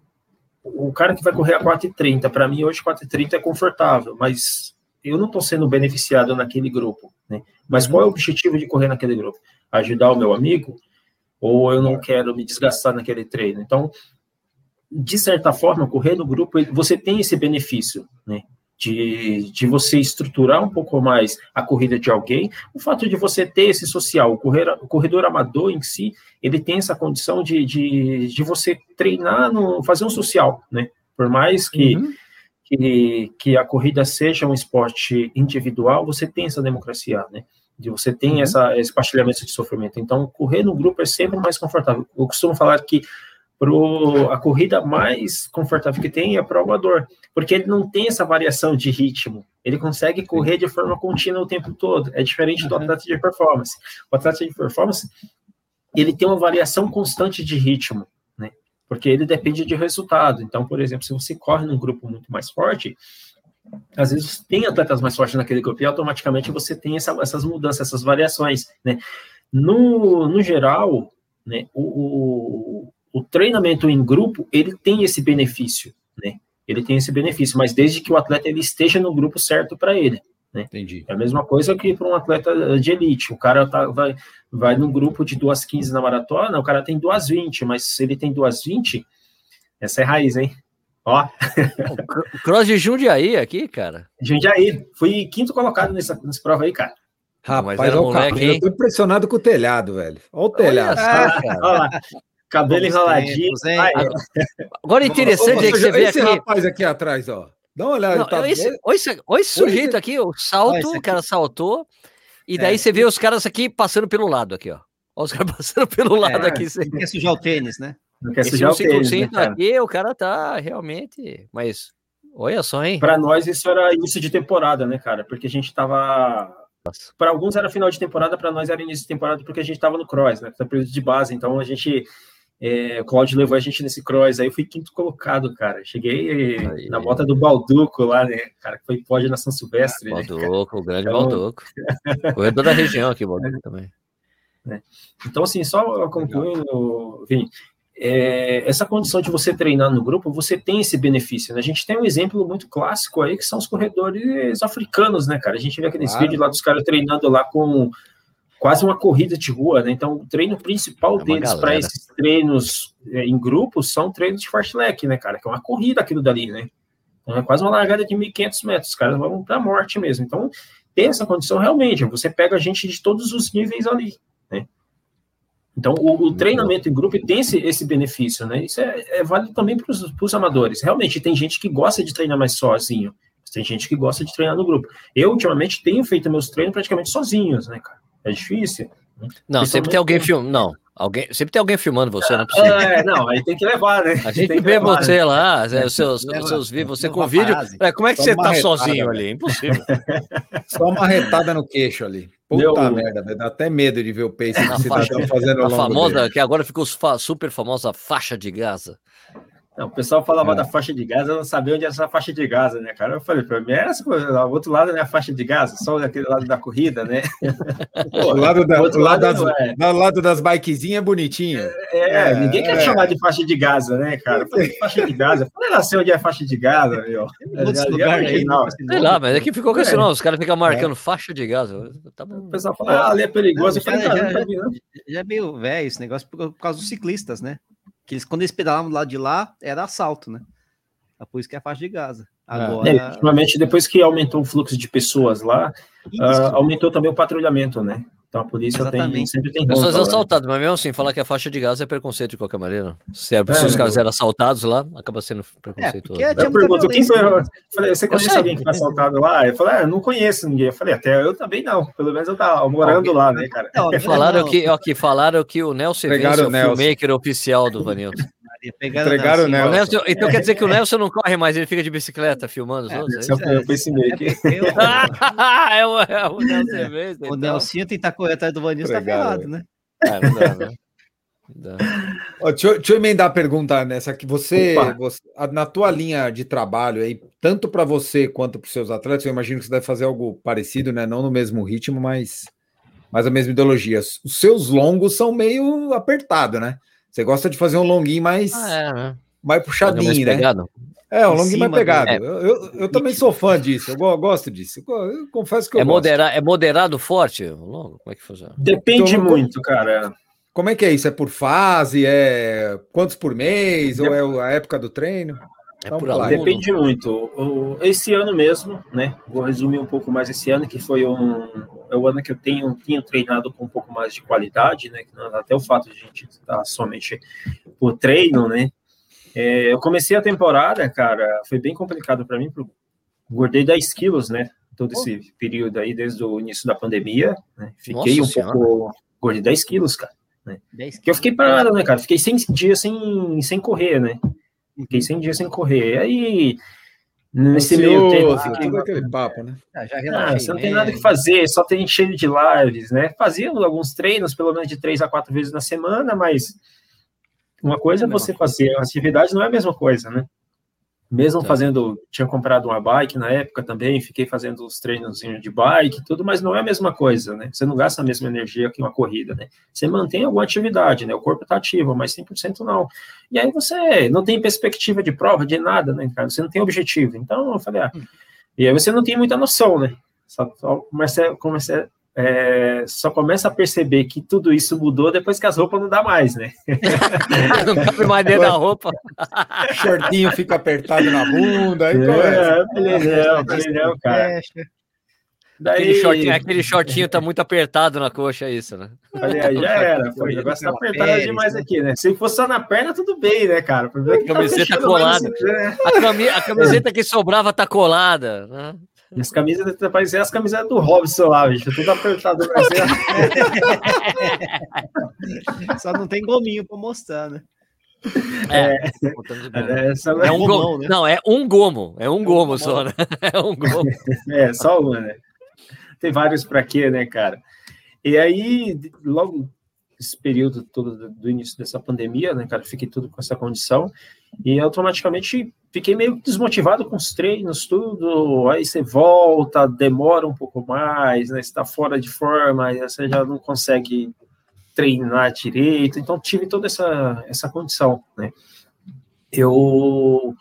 o cara que vai correr a 4,30, para mim hoje 4,30 é confortável, mas eu não estou sendo beneficiado naquele grupo, né? Mas qual é o objetivo de correr naquele grupo? Ajudar o meu amigo? Ou eu não quero me desgastar naquele treino? Então, de certa forma, correr no grupo, você tem esse benefício, né? De, de você estruturar um pouco mais a corrida de alguém, o fato de você ter esse social, o, correr, o corredor amador em si, ele tem essa condição de, de, de você treinar, no, fazer um social, né? Por mais que, uhum. que, que a corrida seja um esporte individual, você tem essa democracia, né? De você tem uhum. essa, esse partilhamento de sofrimento. Então, correr no grupo é sempre mais confortável. Eu costumo falar que pro, a corrida mais confortável que tem é para o amador, porque ele não tem essa variação de ritmo, ele consegue correr de forma contínua o tempo todo, é diferente do atleta de performance. O atleta de performance, ele tem uma variação constante de ritmo, né? Porque ele depende de resultado. Então, por exemplo, se você corre num grupo muito mais forte, às vezes tem atletas mais fortes naquele grupo e automaticamente você tem essa, essas mudanças, essas variações, né? No, no geral, né, o, o treinamento em grupo, ele tem esse benefício, né? Ele tem esse benefício, mas desde que o atleta ele esteja no grupo certo para ele. Né? Entendi. É a mesma coisa que para um atleta de elite. O cara tá, vai, vai num grupo de 2,15 na maratona, o cara tem 2,20, mas se ele tem 2,20, essa é raiz, hein? Ó. O cross de Jundiaí aqui, cara. Jundiaí. Fui quinto colocado nessa, nessa prova aí, cara. Rapaz, mas era moleque, eu tô impressionado com o telhado, velho. Olha o telhado. Olha, olha, Cabelo enroladinho. Agora interessante é que você vê esse aqui. rapaz aqui atrás, ó. Dá uma olhada. Não, tá esse, esse, esse sujeito aqui, o salto, o cara saltou, e daí é. você vê os caras aqui passando pelo lado aqui, ó. Olha os caras passando pelo lado é, aqui. Você quer sujar o tênis, né? Não quer sujar o tênis. Né, aqui, o cara tá realmente. Mas olha só, hein? Para nós, isso era início de temporada, né, cara? Porque a gente tava para alguns era final de temporada, para nós era início de temporada porque a gente estava no cross, né? Tá período de base, então a gente é, o Claudio levou a gente nesse cross, aí eu fui quinto colocado, cara. Cheguei aí. na bota do Balduco lá, né? Cara, que foi pódio na São Silvestre. Ah, Balduco, né, o grande então... Balduco. Corredor da região aqui, Balduco também. É. Então, assim, só concluindo, Vini, é, essa condição de você treinar no grupo, você tem esse benefício, né? A gente tem um exemplo muito clássico aí, que são os corredores africanos, né, cara? A gente vê aqueles claro. vídeos lá dos caras treinando lá com quase uma corrida de rua, né? Então, o treino principal é deles para esses treinos é, em grupos são treinos de fartlek, né, cara? Que é uma corrida aquilo dali, né? Então, é quase uma largada de 1.500 metros, os caras vão para a morte mesmo. Então, tem essa condição realmente, você pega a gente de todos os níveis ali, né? Então, o, o treinamento em grupo tem esse, esse benefício, né? Isso é, é válido também para os amadores. Realmente, tem gente que gosta de treinar mais sozinho, tem gente que gosta de treinar no grupo. Eu, ultimamente, tenho feito meus treinos praticamente sozinhos, né, cara? É difícil. Não, sempre tem alguém filmando. Não, Alguém, sempre tem alguém filmando você, não é possível. É, não, aí tem que levar, né? A gente vê levar, você né? lá, é, os seus, seus vídeos, você com vídeo. É, como é que Só você tá sozinho ali? Impossível. Só uma retada no queixo ali. Puta Meu... merda, dá até medo de ver o pace que você tá fazendo A famosa, dele. que agora ficou super famosa faixa de Gaza. Não, o pessoal falava é. da faixa de Gaza, eu não sabia onde era essa faixa de Gaza, né, cara? Eu falei, para mim, era essa, o outro lado não é a faixa de Gaza, só daquele lado da corrida, né? Pô, o lado, da, o lado, lado das, é. lado das bikezinhas é bonitinho. É, é ninguém quer é. chamar de faixa de Gaza, né, cara? Eu falei, faixa de Gaza. Eu falei, não sei onde é a faixa de Gaza, meu. Lugares aí, não. Sei lá, mas aqui ficou com esse nome, os caras ficam marcando faixa de Gaza. Tá bom. O pessoal fala, ah, ali é perigoso. Não, já, já, já, já, é meio velho esse negócio por causa dos ciclistas, né? Que eles, quando eles pedalavam do lado de lá, era assalto, né? É por isso que é a faixa de Gaza. É. Agora... É, ultimamente, depois que aumentou o fluxo de pessoas lá, uh, aumentou também o patrulhamento, né? Então a polícia tem, sempre tem Pessoas assaltadas, mas mesmo assim, falar que a faixa de Gaza é preconceito de qualquer maneira. Se, é, é, se os caras eram assaltados lá, acaba sendo preconceituoso. É, eu pergunto, quem foi? Eu falei, você conhece alguém que foi assaltado lá? Eu falei, ah, eu não conheço ninguém. Eu falei, até eu também não. Pelo menos eu tava morando lá, né, cara? Não, falaram, que, ó, que, falaram que o Nelson Vence é o filmmaker oficial do Vanilton. Entregaram o Nelson. Nelson. Então quer dizer que o Nelson não corre mais, ele fica de bicicleta filmando os é, outros? É, é, é, o, é o Nelson mesmo. O então. Nelson tentar correr atrás do Vanilson tá ferrado, né? É, não dá, né? Ó, deixa, eu, deixa, eu emendar a pergunta nessa que você, você, na tua linha de trabalho aí, tanto para você quanto para os seus atletas, eu imagino que você deve fazer algo parecido, né? Não no mesmo ritmo, mas, mas a mesma ideologia. Os seus longos são meio apertados, né? Você gosta de fazer um longuinho mais, ah, é, né? mais puxadinho, mais né? Pegado. É, um longuinho mais pegado. É. Eu, eu, eu, também sou fã disso, eu gosto disso. Eu confesso que eu é gosto. Modera, é moderado forte longo? Como é que funciona? Depende então, muito, cara. Como é que é isso? É por fase? É quantos por mês? Ou é a época do treino? É então, por lá. Depende muito. Esse ano mesmo, né? Vou resumir um pouco mais esse ano, que foi um, é o ano que eu tenho, tenho treinado com um pouco mais de qualidade, né? Até o fato de a gente estar somente por treino, né? É, eu comecei a temporada, cara, foi bem complicado para mim, engordei 10 quilos, né? Todo esse período aí, desde o início da pandemia, né? Fiquei Nossa um senhora. pouco, engordei 10 quilos, cara. Né? Porque eu fiquei parado, né, cara? Fiquei 100 dias sem, sem correr, né? Fiquei 100 dias sem correr. Aí Nesse meio tempo, fiquei... aquele papo, né? Ah, já ah, você não tem nada que fazer, só tem cheio de lives, né? Fazia alguns treinos, pelo menos de três a quatro vezes na semana, mas uma coisa é você fazer atividade, não é a mesma coisa, né? Mesmo tá. fazendo, tinha comprado uma bike na época também, fiquei fazendo os treinos de bike, tudo, mas não é a mesma coisa, né? Você não gasta a mesma energia que uma corrida, né? Você mantém alguma atividade, né? O corpo está ativo, mas 100% não. E aí você não tem perspectiva de prova, de nada, né, cara? Você não tem objetivo. Então, eu falei, ah, hum. e aí você não tem muita noção, né? Só, só comecei, comecei, é, só começa a perceber que tudo isso mudou depois que as roupas não dá mais, né? não cabe mais dentro da roupa. Shortinho fica apertado na bunda. Aí é, beleza, beleza, cara. Daí... Aquele, shortinho, aquele shortinho tá muito apertado na coxa, isso, né? Aí, já era, foi. O negócio tá apertado demais aqui, né? Se fosse só na perna, tudo bem, né, cara? A tá camiseta tá colada. né? a, cami a camiseta que sobrava tá colada, né? As camisas parecem as camisetas do Robson lá, bicho, tudo apertado. Só não tem gominho para mostrar, né? É, é, é, é um gomo, né? Não, é um gomo, é um gomo só, né? É um gomo. É, só uma, né? Tem vários para quê, né, cara? E aí, logo esse período todo do início dessa pandemia, né, cara, fiquei tudo com essa condição e automaticamente fiquei meio desmotivado com os treinos, tudo. Aí você volta, demora um pouco mais, né? Está fora de forma, aí você já não consegue treinar direito. Então tive toda essa essa condição, né? Eu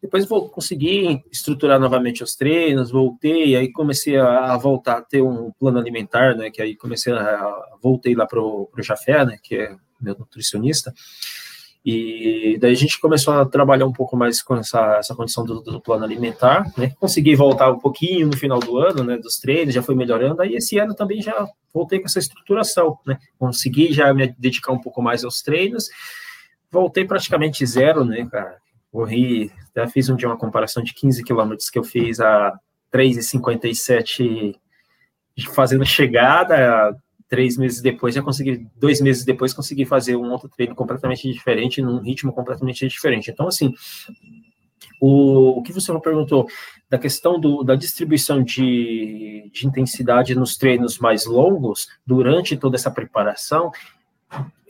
depois vou conseguir estruturar novamente os treinos, voltei, aí comecei a, voltar a ter um plano alimentar, né? Que aí comecei a voltei lá pro, pro Jafé, né? Que é meu nutricionista. E daí a gente começou a trabalhar um pouco mais com essa, essa condição do, do, plano alimentar, né? Consegui voltar um pouquinho no final do ano, né? Dos treinos, já foi melhorando. Aí esse ano também já voltei com essa estruturação, né? Consegui já me dedicar um pouco mais aos treinos. Voltei praticamente zero, né, cara? Corri, até fiz um dia uma comparação de 15 quilômetros que eu fiz a 3,57 fazendo chegada, três meses depois já consegui, dois meses depois consegui fazer um outro treino completamente diferente, num ritmo completamente diferente. Então, assim, o, o que você me perguntou da questão do, da distribuição de, de intensidade nos treinos mais longos, durante toda essa preparação,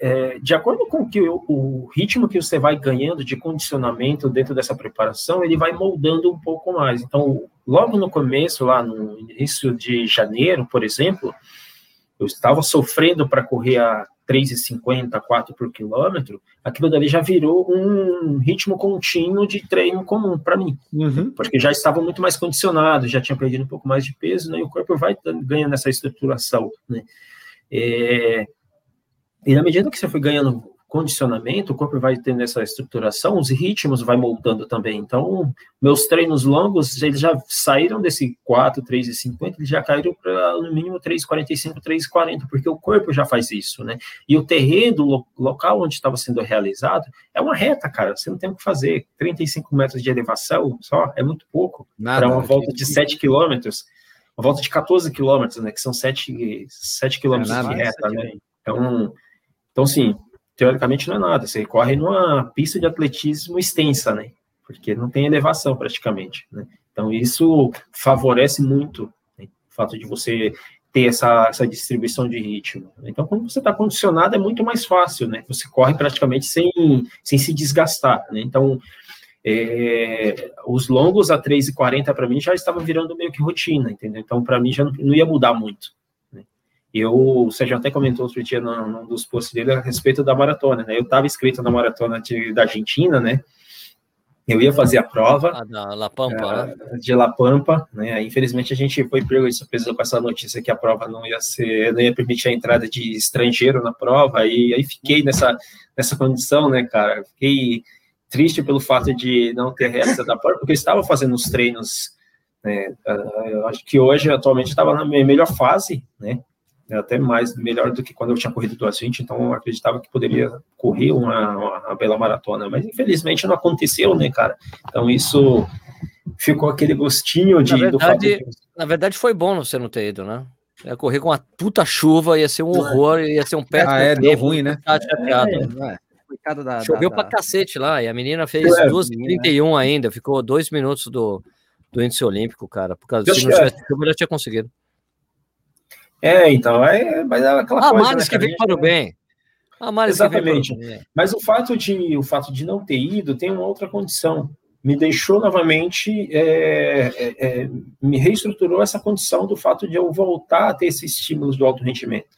é, de acordo com que o, o, ritmo que você vai ganhando de condicionamento dentro dessa preparação, ele vai moldando um pouco mais. Então, logo no começo, lá no início de janeiro, por exemplo, eu estava sofrendo para correr a 3,50, 4 por quilômetro, aquilo dali já virou um ritmo contínuo de treino comum para mim, uhum. porque já estava muito mais condicionado, já tinha perdido um pouco mais de peso, né, e o corpo vai ganhando essa estruturação, né. É, e na medida que você foi ganhando condicionamento, o corpo vai tendo essa estruturação, os ritmos vai moldando também. Então, meus treinos longos, eles já saíram desse 4, 3 e 50, eles já caíram para no mínimo 3,45, 3,40, porque o corpo já faz isso, né? E o terreno, o local onde estava sendo realizado, é uma reta, cara, você não tem o que fazer. 35 metros de elevação só, é muito pouco. Para uma volta de 7 quilômetros, uma volta de 14 quilômetros, né? Que são 7, 7 quilômetros é de reta, né? Então, então, sim, teoricamente não é nada. Você corre numa pista de atletismo extensa, né? Porque não tem elevação praticamente, né? Então isso favorece muito né? o fato de você ter essa, essa distribuição de ritmo. Então, quando você está condicionado, é muito mais fácil, né? Você corre praticamente sem, sem se desgastar, né? Então, é, os longos a 3,40 para mim já estava virando meio que rotina, entendeu? Então, para mim já não, não ia mudar muito. Eu, o Sérgio até comentou outro dia num, dos posts dele a respeito da maratona, né? Eu estava inscrito na maratona de, da Argentina, né? Eu ia fazer a prova. A da La Pampa, uh? De La Pampa, né? Infelizmente a gente foi pego de surpresa com essa notícia que a prova não ia ser, não ia permitir a entrada de estrangeiro na prova, e aí fiquei nessa, nessa condição, né, cara? Fiquei triste pelo fato de não ter realizado a prova, porque eu estava fazendo os treinos, né? Uh, eu acho que hoje, atualmente, estava na minha melhor fase, né? É até mais melhor do que quando eu tinha corrido 220, então eu acreditava que poderia correr uma, uma, bela maratona, mas infelizmente não aconteceu, né, cara? Então isso ficou aquele gostinho de. Na verdade, na verdade foi bom você não ter ido, né? Ia correr com uma puta chuva, ia ser um horror, ia ser um pé. Ah, é, deu ruim, né? Tá é, é. Da, Choveu da, pra da... cacete lá, e a menina fez é, 2h31 né? ainda, ficou dois minutos do, do índice olímpico, cara. Por causa se não tivesse chuva, ela tinha conseguido. É, então, é, mas é aquela a coisa. né, que vem para o bem. Exatamente. Mas o fato, de, o fato de não ter ido tem uma outra condição. Me deixou novamente, é, é, é, me reestruturou essa condição do fato de eu voltar a ter esses estímulos do alto rendimento.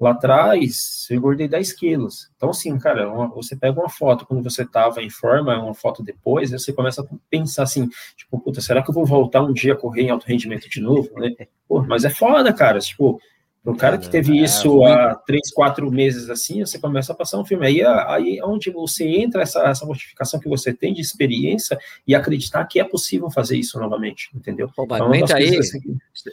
Lá atrás, eu engordei 10 quilos. Então, assim, cara, uma, você pega uma foto quando você estava em forma, uma foto depois, você começa a pensar assim, tipo, puta, será que eu vou voltar um dia a correr em alto rendimento de novo? Né? Pô, mas é foda, cara. Tipo, o cara que teve é, isso há três, quatro meses assim, você começa a passar um filme. Aí, aí é onde você entra, essa, essa modificação que você tem de experiência e acreditar que é possível fazer isso novamente, entendeu? Pô, então, é aí, assim...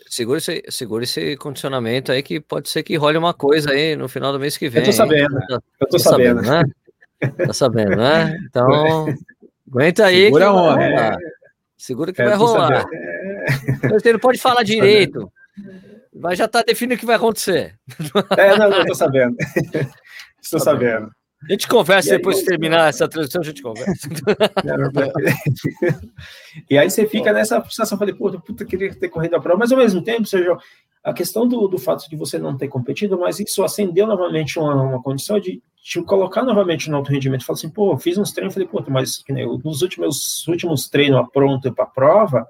segura, esse, segura esse condicionamento aí que pode ser que role uma coisa aí no final do mês que vem. Eu tô sabendo, hein? eu tô tá sabendo. sabendo né? Tá sabendo, né? Então, aguenta aí. Segura que vai é... Segura que é, vai rolar. É... Você não pode falar direito. Mas já está definido o que vai acontecer. É, não, não, estou sabendo. Estou tá sabendo. A gente conversa depois de terminar essa transmissão, a gente conversa. e aí você fica nessa sensação, falei, puta, puta, queria ter corrido a prova, mas ao mesmo tempo, seja, a questão do, do fato de você não ter competido, mas isso acendeu novamente uma, uma condição de te colocar novamente no alto rendimento. Falei assim, pô, fiz uns treinos, falei, puta, mas nos últimos, últimos treinos pronto para a prova,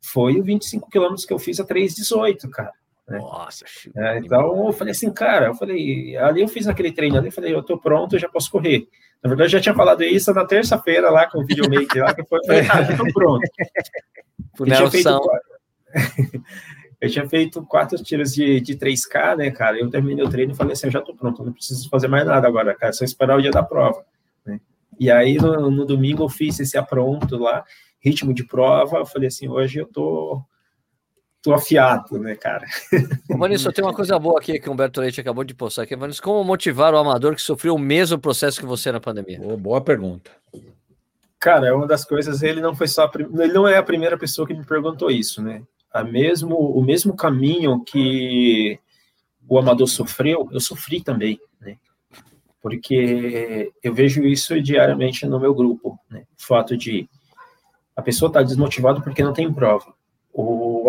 foi o 25 quilômetros que eu fiz a 3,18, cara. Né? Nossa, é, então eu falei assim, cara, eu falei, ali eu fiz aquele treino ali, eu falei, eu tô pronto, eu já posso correr. Na verdade, eu já tinha falado isso na terça-feira lá com o videomaker lá, que foi, eu falei, ah, já tô pronto. eu, tinha feito, eu tinha feito quatro tiros de, de 3K, né, cara? Eu terminei o treino e falei assim, eu já tô pronto, não preciso fazer mais nada agora, cara, só esperar o dia da prova. né? E aí no, no domingo eu fiz esse apronto lá, ritmo de prova, eu falei assim, hoje eu tô tô afiado, né, cara? Ô, Vanessa, tem uma coisa boa aqui que o Humberto Leite acabou de postar aqui. Vanessa, como motivar o amador que sofreu o mesmo processo que você na pandemia? Boa, boa pergunta. Cara, é uma das coisas, ele não foi só, ele não é a primeira pessoa que me perguntou isso, né? A mesmo, o mesmo caminho que o amador sofreu, eu sofri também, né? Porque eu vejo isso diariamente no meu grupo, né? O fato de a pessoa estar tá desmotivada porque não tem prova.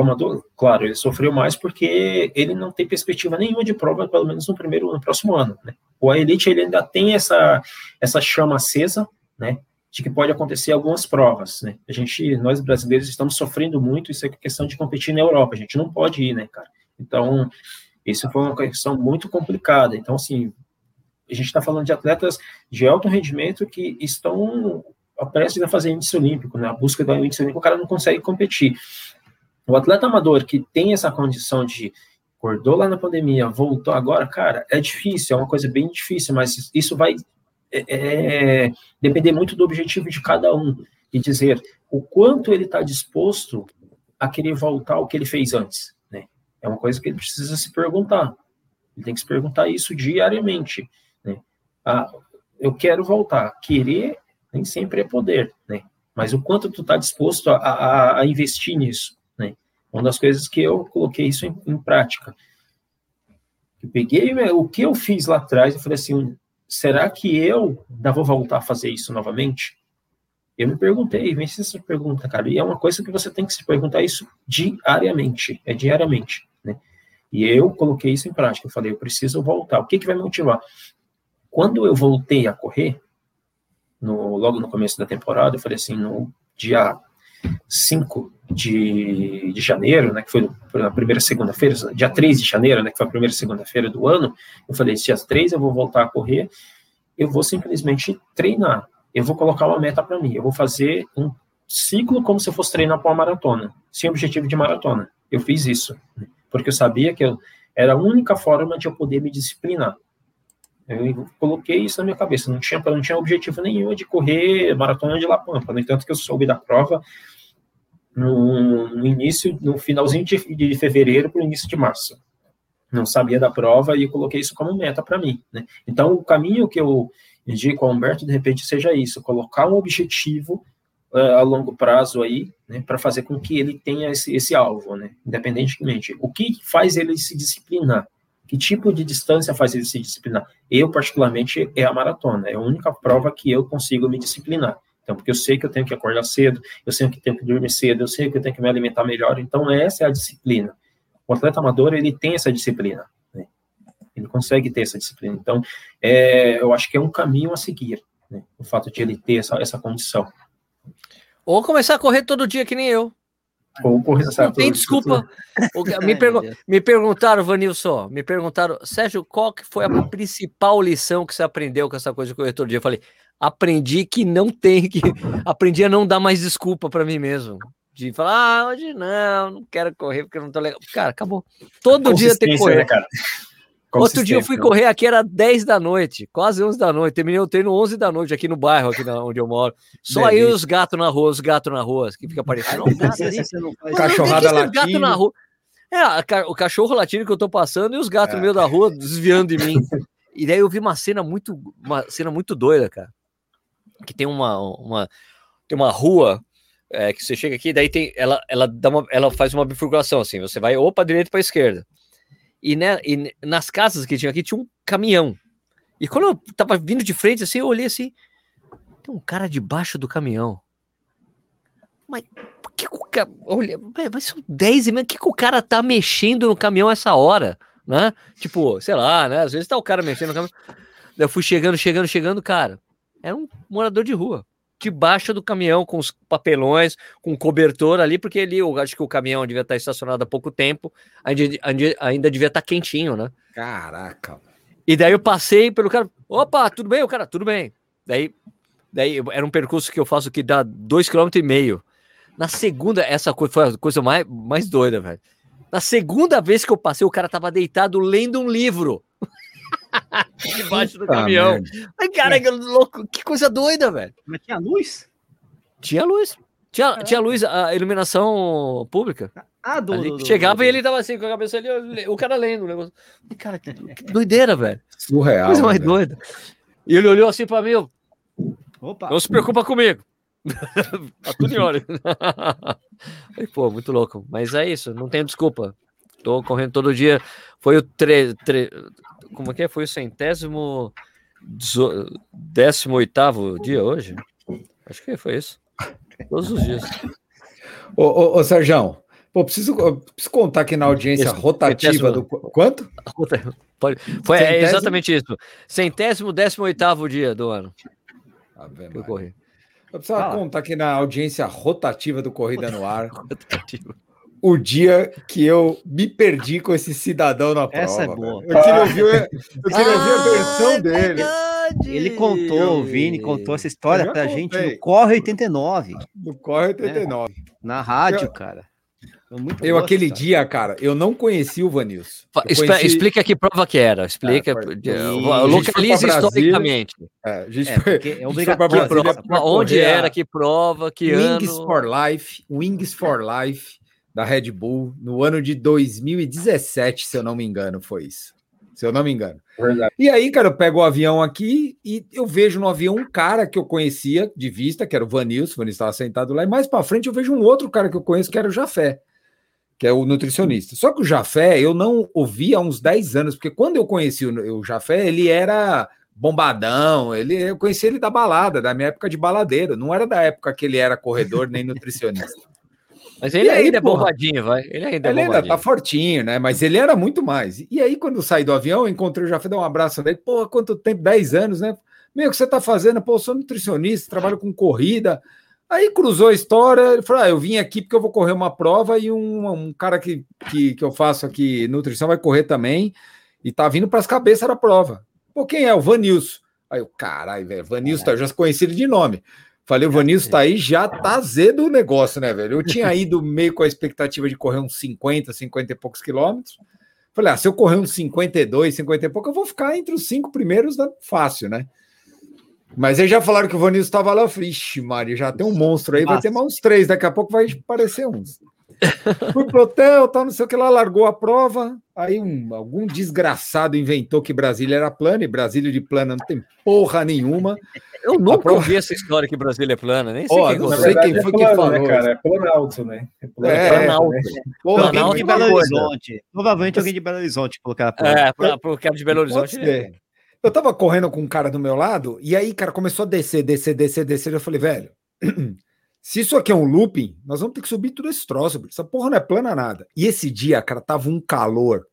Amador, claro, ele sofreu mais porque ele não tem perspectiva nenhuma de prova, pelo menos no primeiro, no próximo ano. Né? O elite ele ainda tem essa essa chama acesa, né? De que pode acontecer algumas provas, né? A gente, nós brasileiros estamos sofrendo muito isso é questão de competir na Europa. A gente não pode ir, né, cara? Então, isso foi uma questão muito complicada. Então, assim, a gente está falando de atletas de alto rendimento que estão prestes a fazer índice olímpico, né? A busca do índice olímpico, o cara não consegue competir. O atleta amador que tem essa condição de acordou lá na pandemia, voltou agora, cara, é difícil, é uma coisa bem difícil, mas isso vai é, é, depender muito do objetivo de cada um e dizer o quanto ele está disposto a querer voltar ao que ele fez antes, né? É uma coisa que ele precisa se perguntar. Ele tem que se perguntar isso diariamente, né? Ah, eu quero voltar. Querer nem sempre é poder, né? Mas o quanto tu está disposto a, a, a investir nisso, uma das coisas que eu coloquei isso em, em prática. Eu peguei o que eu fiz lá atrás e falei assim, será que eu ainda vou voltar a fazer isso novamente? Eu me perguntei, vem essa pergunta, cara, e é uma coisa que você tem que se perguntar isso diariamente, é diariamente, né? E eu coloquei isso em prática, eu falei, eu preciso voltar, o que que vai me motivar? Quando eu voltei a correr, no, logo no começo da temporada, eu falei assim, no dia 5 de, de janeiro, né, que foi a primeira segunda-feira, dia 3 de janeiro, né, que foi a primeira segunda-feira do ano, eu falei, dia 3 eu vou voltar a correr, eu vou simplesmente treinar, eu vou colocar uma meta para mim, eu vou fazer um ciclo como se eu fosse treinar para uma maratona, sem objetivo de maratona. Eu fiz isso, né, porque eu sabia que eu, era a única forma de eu poder me disciplinar. Eu coloquei isso na minha cabeça, não tinha, não tinha objetivo nenhum de correr maratona de La Pampa, no entanto que eu soube da prova no, no início, no finalzinho de, de fevereiro para o início de março. Não sabia da prova e coloquei isso como meta para mim. Né? Então, o caminho que eu indico ao Humberto, de repente, seja isso, colocar um objetivo uh, a longo prazo aí, né, para fazer com que ele tenha esse, esse alvo, né, independentemente. O que faz ele se disciplinar? Que tipo de distância faz ele se disciplinar? Eu, particularmente, é a maratona. É a única prova que eu consigo me disciplinar. Então, porque eu sei que eu tenho que acordar cedo, eu sei que tenho que dormir cedo, eu sei que eu tenho que me alimentar melhor. Então, essa é a disciplina. O atleta amador, ele tem essa disciplina. Né? Ele consegue ter essa disciplina. Então, é, eu acho que é um caminho a seguir, né? o fato de ele ter essa, essa condição. Ou começar a correr todo dia, que nem eu. Ou correr Não tem desculpa. me, pergu me perguntaram, Vanilson, me perguntaram, Sérgio, qual que foi a principal lição que você aprendeu com essa coisa de correr todo dia? Eu falei, aprendi que não tem que. Aprendi a não dar mais desculpa para mim mesmo. De falar, ah, hoje não, não quero correr porque não tô legal. Cara, acabou. Todo dia tem que correr. Né, cara? Outro dia eu fui correr aqui, era 10 da noite, quase 11 da noite. Terminei o treino 11 da noite aqui no bairro, aqui na, onde eu moro. Só aí os gatos na rua, os gatos na rua, que fica aparecendo. Gato ali. Cachorrada latindo. Gato na rua. É, o cachorro latindo que eu tô passando e os gatos é. no meio da rua desviando de mim. E daí eu vi uma cena muito, uma cena muito doida, cara que tem uma, uma, tem uma rua é, que você chega aqui, daí tem, ela, ela, dá uma, ela faz uma bifurcação, assim, você vai ou para direita ou para esquerda. E, né, e nas casas que tinha aqui tinha um caminhão. E quando eu tava vindo de frente, assim, eu olhei assim, tem um cara debaixo do caminhão. Mas por que o cara. Olha, mas são 10 e meia, que, que o cara tá mexendo no caminhão essa hora? Né? Tipo, sei lá, né? Às vezes tá o cara mexendo no caminhão. Eu fui chegando, chegando, chegando, cara. Era um morador de rua, debaixo do caminhão, com os papelões, com cobertor ali, porque ali eu acho que o caminhão devia estar estacionado há pouco tempo, ainda, ainda devia estar quentinho, né? Caraca. E daí eu passei pelo cara, opa, tudo bem? O cara, tudo bem. Daí, daí era um percurso que eu faço que dá dois km e meio. Na segunda, essa coisa foi a coisa mais, mais doida, velho. Na segunda vez que eu passei, o cara tava deitado lendo um livro. Debaixo do caminhão. Ai, cara, que louco, que coisa doida, velho. Mas tinha luz? Tinha luz. Tinha, tinha luz, a iluminação pública. Ah, do, Ali, do- chegava do- e ele tava assim com a cabeça ali, o cara lendo o negócio. Ai, Cara, que, doideira, velho. Surreal. Coisa mais né? doida. E ele olhou assim pra mim, eu, Opa. não se preocupa comigo. tá tudo em ordem. Pô, muito louco. Mas é isso, não tem desculpa. Tô correndo todo dia. Foi o tre... tre- Como é que é? Foi o centésimo... Décimo oitavo dia hoje? Acho que foi isso. Todos os dias. Ô, ô, ô Sérgio, pô, preciso, preciso contar aqui na audiência rotativa centésimo. do. Quanto? Pode- Foi é Centésimo? exatamente isso. Centésimo, décimo oitavo dia do ano Ave que eu corri. Eu preciso Fala. contar aqui na audiência rotativa do Corrida no Ar o dia que eu me perdi com esse cidadão na prova. Essa é boa. Eu queria ouvir, eu queria ouvir a versão é dele. verdade! Ele contou, o Vini contou essa história pra gente contei. no Corre 89, Do Corre 89. na rádio, Eu- cara. Muito Eu, boa aquele essa dia, cara, eu não conhecia o Vanilson. Conheci- Explica que prova que era. Explica. É, foi- porque- Ih, a gente localize foi pra Brasília. historicamente. É, a gente É, foi, é gente obrigatório. Prova, onde era, que prova, que Wings ano. for Life, Wings for Life da Red Bull, no ano de 2017, se eu não me engano, foi isso. Se eu não me engano. Verdade. E aí, cara, eu pego o avião aqui e eu vejo no avião um cara que eu conhecia de vista, que era o Vanilson, o Vanilson estava sentado lá, e mais para frente eu vejo um outro cara que eu conheço, que era o Jafé, que é o nutricionista. Só que o Jafé eu não ouvi há uns 10 anos, porque quando eu conheci o, o Jafé, ele era bombadão, ele, eu conheci ele da balada, da minha época de baladeiro, não era da época que ele era corredor nem nutricionista. Mas ele E aí, ainda é porra? bombadinho, vai. Ele ainda é Ele ainda bombadinho. tá fortinho, né? Mas ele era muito mais. E aí, quando eu saí do avião, eu encontrei o Jafé, dei um abraço nele. Pô, quanto tempo? 10 anos, né? Meu, o que você tá fazendo? Pô, eu sou nutricionista, trabalho com corrida. Aí cruzou a história, ele falou: ah, eu vim aqui porque eu vou correr uma prova e um, um cara que, que, que eu faço aqui, nutrição, vai correr também. E tá vindo para as cabeças da prova. Pô, quem é? O Vanilson. Aí eu, caralho, velho, Vanilson, eu já conheci ele de nome. Falei, o Vanilson tá aí, já tá azedo o negócio, né, velho? Eu tinha ido meio com a expectativa de correr uns 50, 50 e poucos quilômetros. Falei, ah, se eu correr uns 52, 50 e pouco, eu vou ficar entre os cinco primeiros, né? fácil, né? Mas aí já falaram que o Vanilson estava lá, eu falei, ixi, Maria, já tem um monstro aí, vai ter mais uns três, daqui a pouco vai aparecer uns. Fui pro hotel, tal, não sei o que lá, largou a prova. Aí um, algum desgraçado inventou que Brasília era plana, e Brasília de plana não tem porra nenhuma. Eu nunca prova- ouvi essa história que Brasília é plana, nem sei Ó, quem não sei quem foi é que plano, falou né, cara? É Planalto, né? É É, Planalto. né? Porra, Alguém Planalto de é Belo. Horizonte. Provavelmente alguém de Belo Horizonte colocaram a É, pra, pro cara de Belo Pode Horizonte. ser. Eu tava correndo com um cara do meu lado, e aí, cara, começou a descer, descer, descer, descer. Eu falei, velho, se isso aqui é um looping, nós vamos ter que subir tudo esse troço. bicho. Essa porra não é plana nada. E esse dia, cara, tava um calor.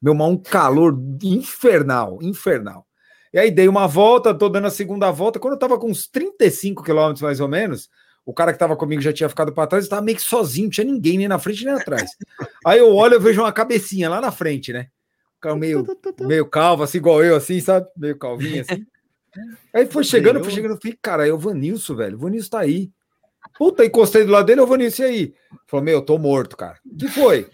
Meu irmão, um calor infernal, infernal. E aí dei uma volta, tô dando a segunda volta. Quando eu tava com uns 35 quilômetros mais ou menos, o cara que tava comigo já tinha ficado para trás, eu tava meio que sozinho, não tinha ninguém nem na frente nem atrás. Aí eu olho, eu vejo uma cabecinha lá na frente, né? Cara meio meio calvo, assim, igual eu, assim, sabe? Meio calvinho, assim. Aí foi chegando, foi chegando, eu falei, cara, é o Vanilson, velho. O Vanilson tá aí. Puta, encostei do lado dele, é o Vanilson, e aí? Falou, meu, eu tô morto, cara. O que foi?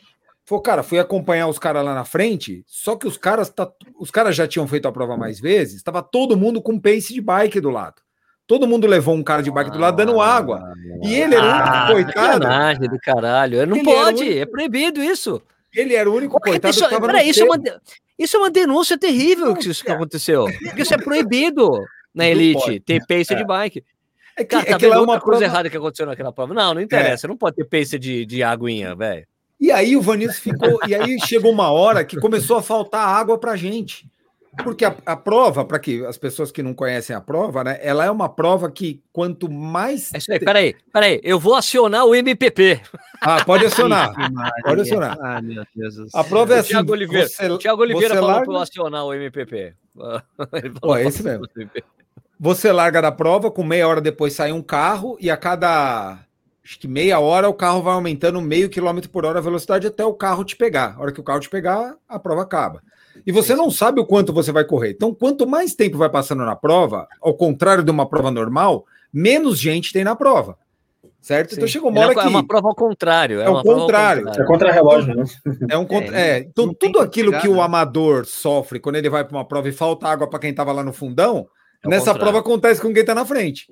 Falou, cara, fui acompanhar os caras lá na frente, só que os caras, tá, os caras já tinham feito a prova mais vezes, estava todo mundo com pace de bike do lado. Todo mundo levou um cara de bike do lado dando água. E ele era o único Ah, coitado. sacanagem do caralho. Não pode, único- é proibido isso. Ele era o único coitado isso, que tava no peraí, isso, é uma, isso é uma denúncia terrível que isso que aconteceu. Porque isso é proibido na elite, pode. ter pace de bike. É que, Cara, tá é que lá é outra uma coisa prova- errada que aconteceu naquela prova. Não, não interessa, não pode ter pace de, de aguinha, velho. E aí o Vanilson ficou. e aí chegou uma hora que começou a faltar água para gente. Porque a, a prova, para que as pessoas que não conhecem a prova, né? Ela é uma prova que quanto mais. É isso aí, peraí, peraí, eu vou acionar o MPP. Ah, pode acionar. Pode acionar. Ah, meu Deus do A prova é assim. Tiago Oliveira, Você, Tiago Oliveira você falou larga- pra eu acionar o MPP. Ele Pô, é pra esse mesmo. Você larga da prova, com meia hora depois sai um carro, e a cada. Acho que meia hora o carro vai aumentando meio quilômetro por hora a velocidade até o carro te pegar. A hora que o carro te pegar, a prova acaba. E você não sabe o quanto você vai correr. Então, quanto mais tempo vai passando na prova, ao contrário de uma prova normal, menos gente tem na prova. certo? Então Sim. Então chegou uma hora é que... uma prova ao contrário. É, É o ao contrário. É contra-relógio, né? É um contra... É, é, então tudo aquilo pegar, que o amador sofre quando ele vai para uma prova e falta água para quem estava lá no fundão, É nessa contrário. prova acontece com quem está na frente.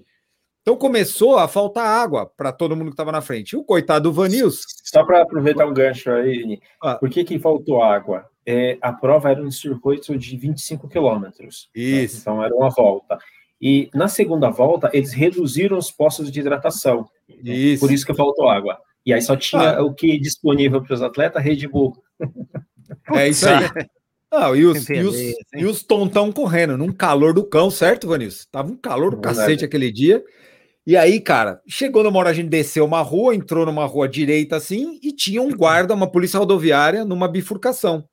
Então começou a faltar água para todo mundo que estava na frente. E o coitado do Vanils, Só para aproveitar um gancho aí, Vini, Ah. por que, que faltou água? É, a prova era um circuito de 25 quilômetros. né? Isso. Então era uma volta. E na segunda volta, eles reduziram os postos de hidratação. Isso. Por isso que faltou água. E aí só tinha Ah. o que disponível para os atletas, Red Bull. é isso aí. Ah, e, os, e, os, e os tontão correndo, num calor do cão, certo, Vanils? Tava um calor do Verdade. cacete aquele dia. E aí, cara, chegou numa hora a gente desceu uma rua, entrou numa rua direita assim, e tinha um guarda, uma polícia rodoviária, numa bifurcação.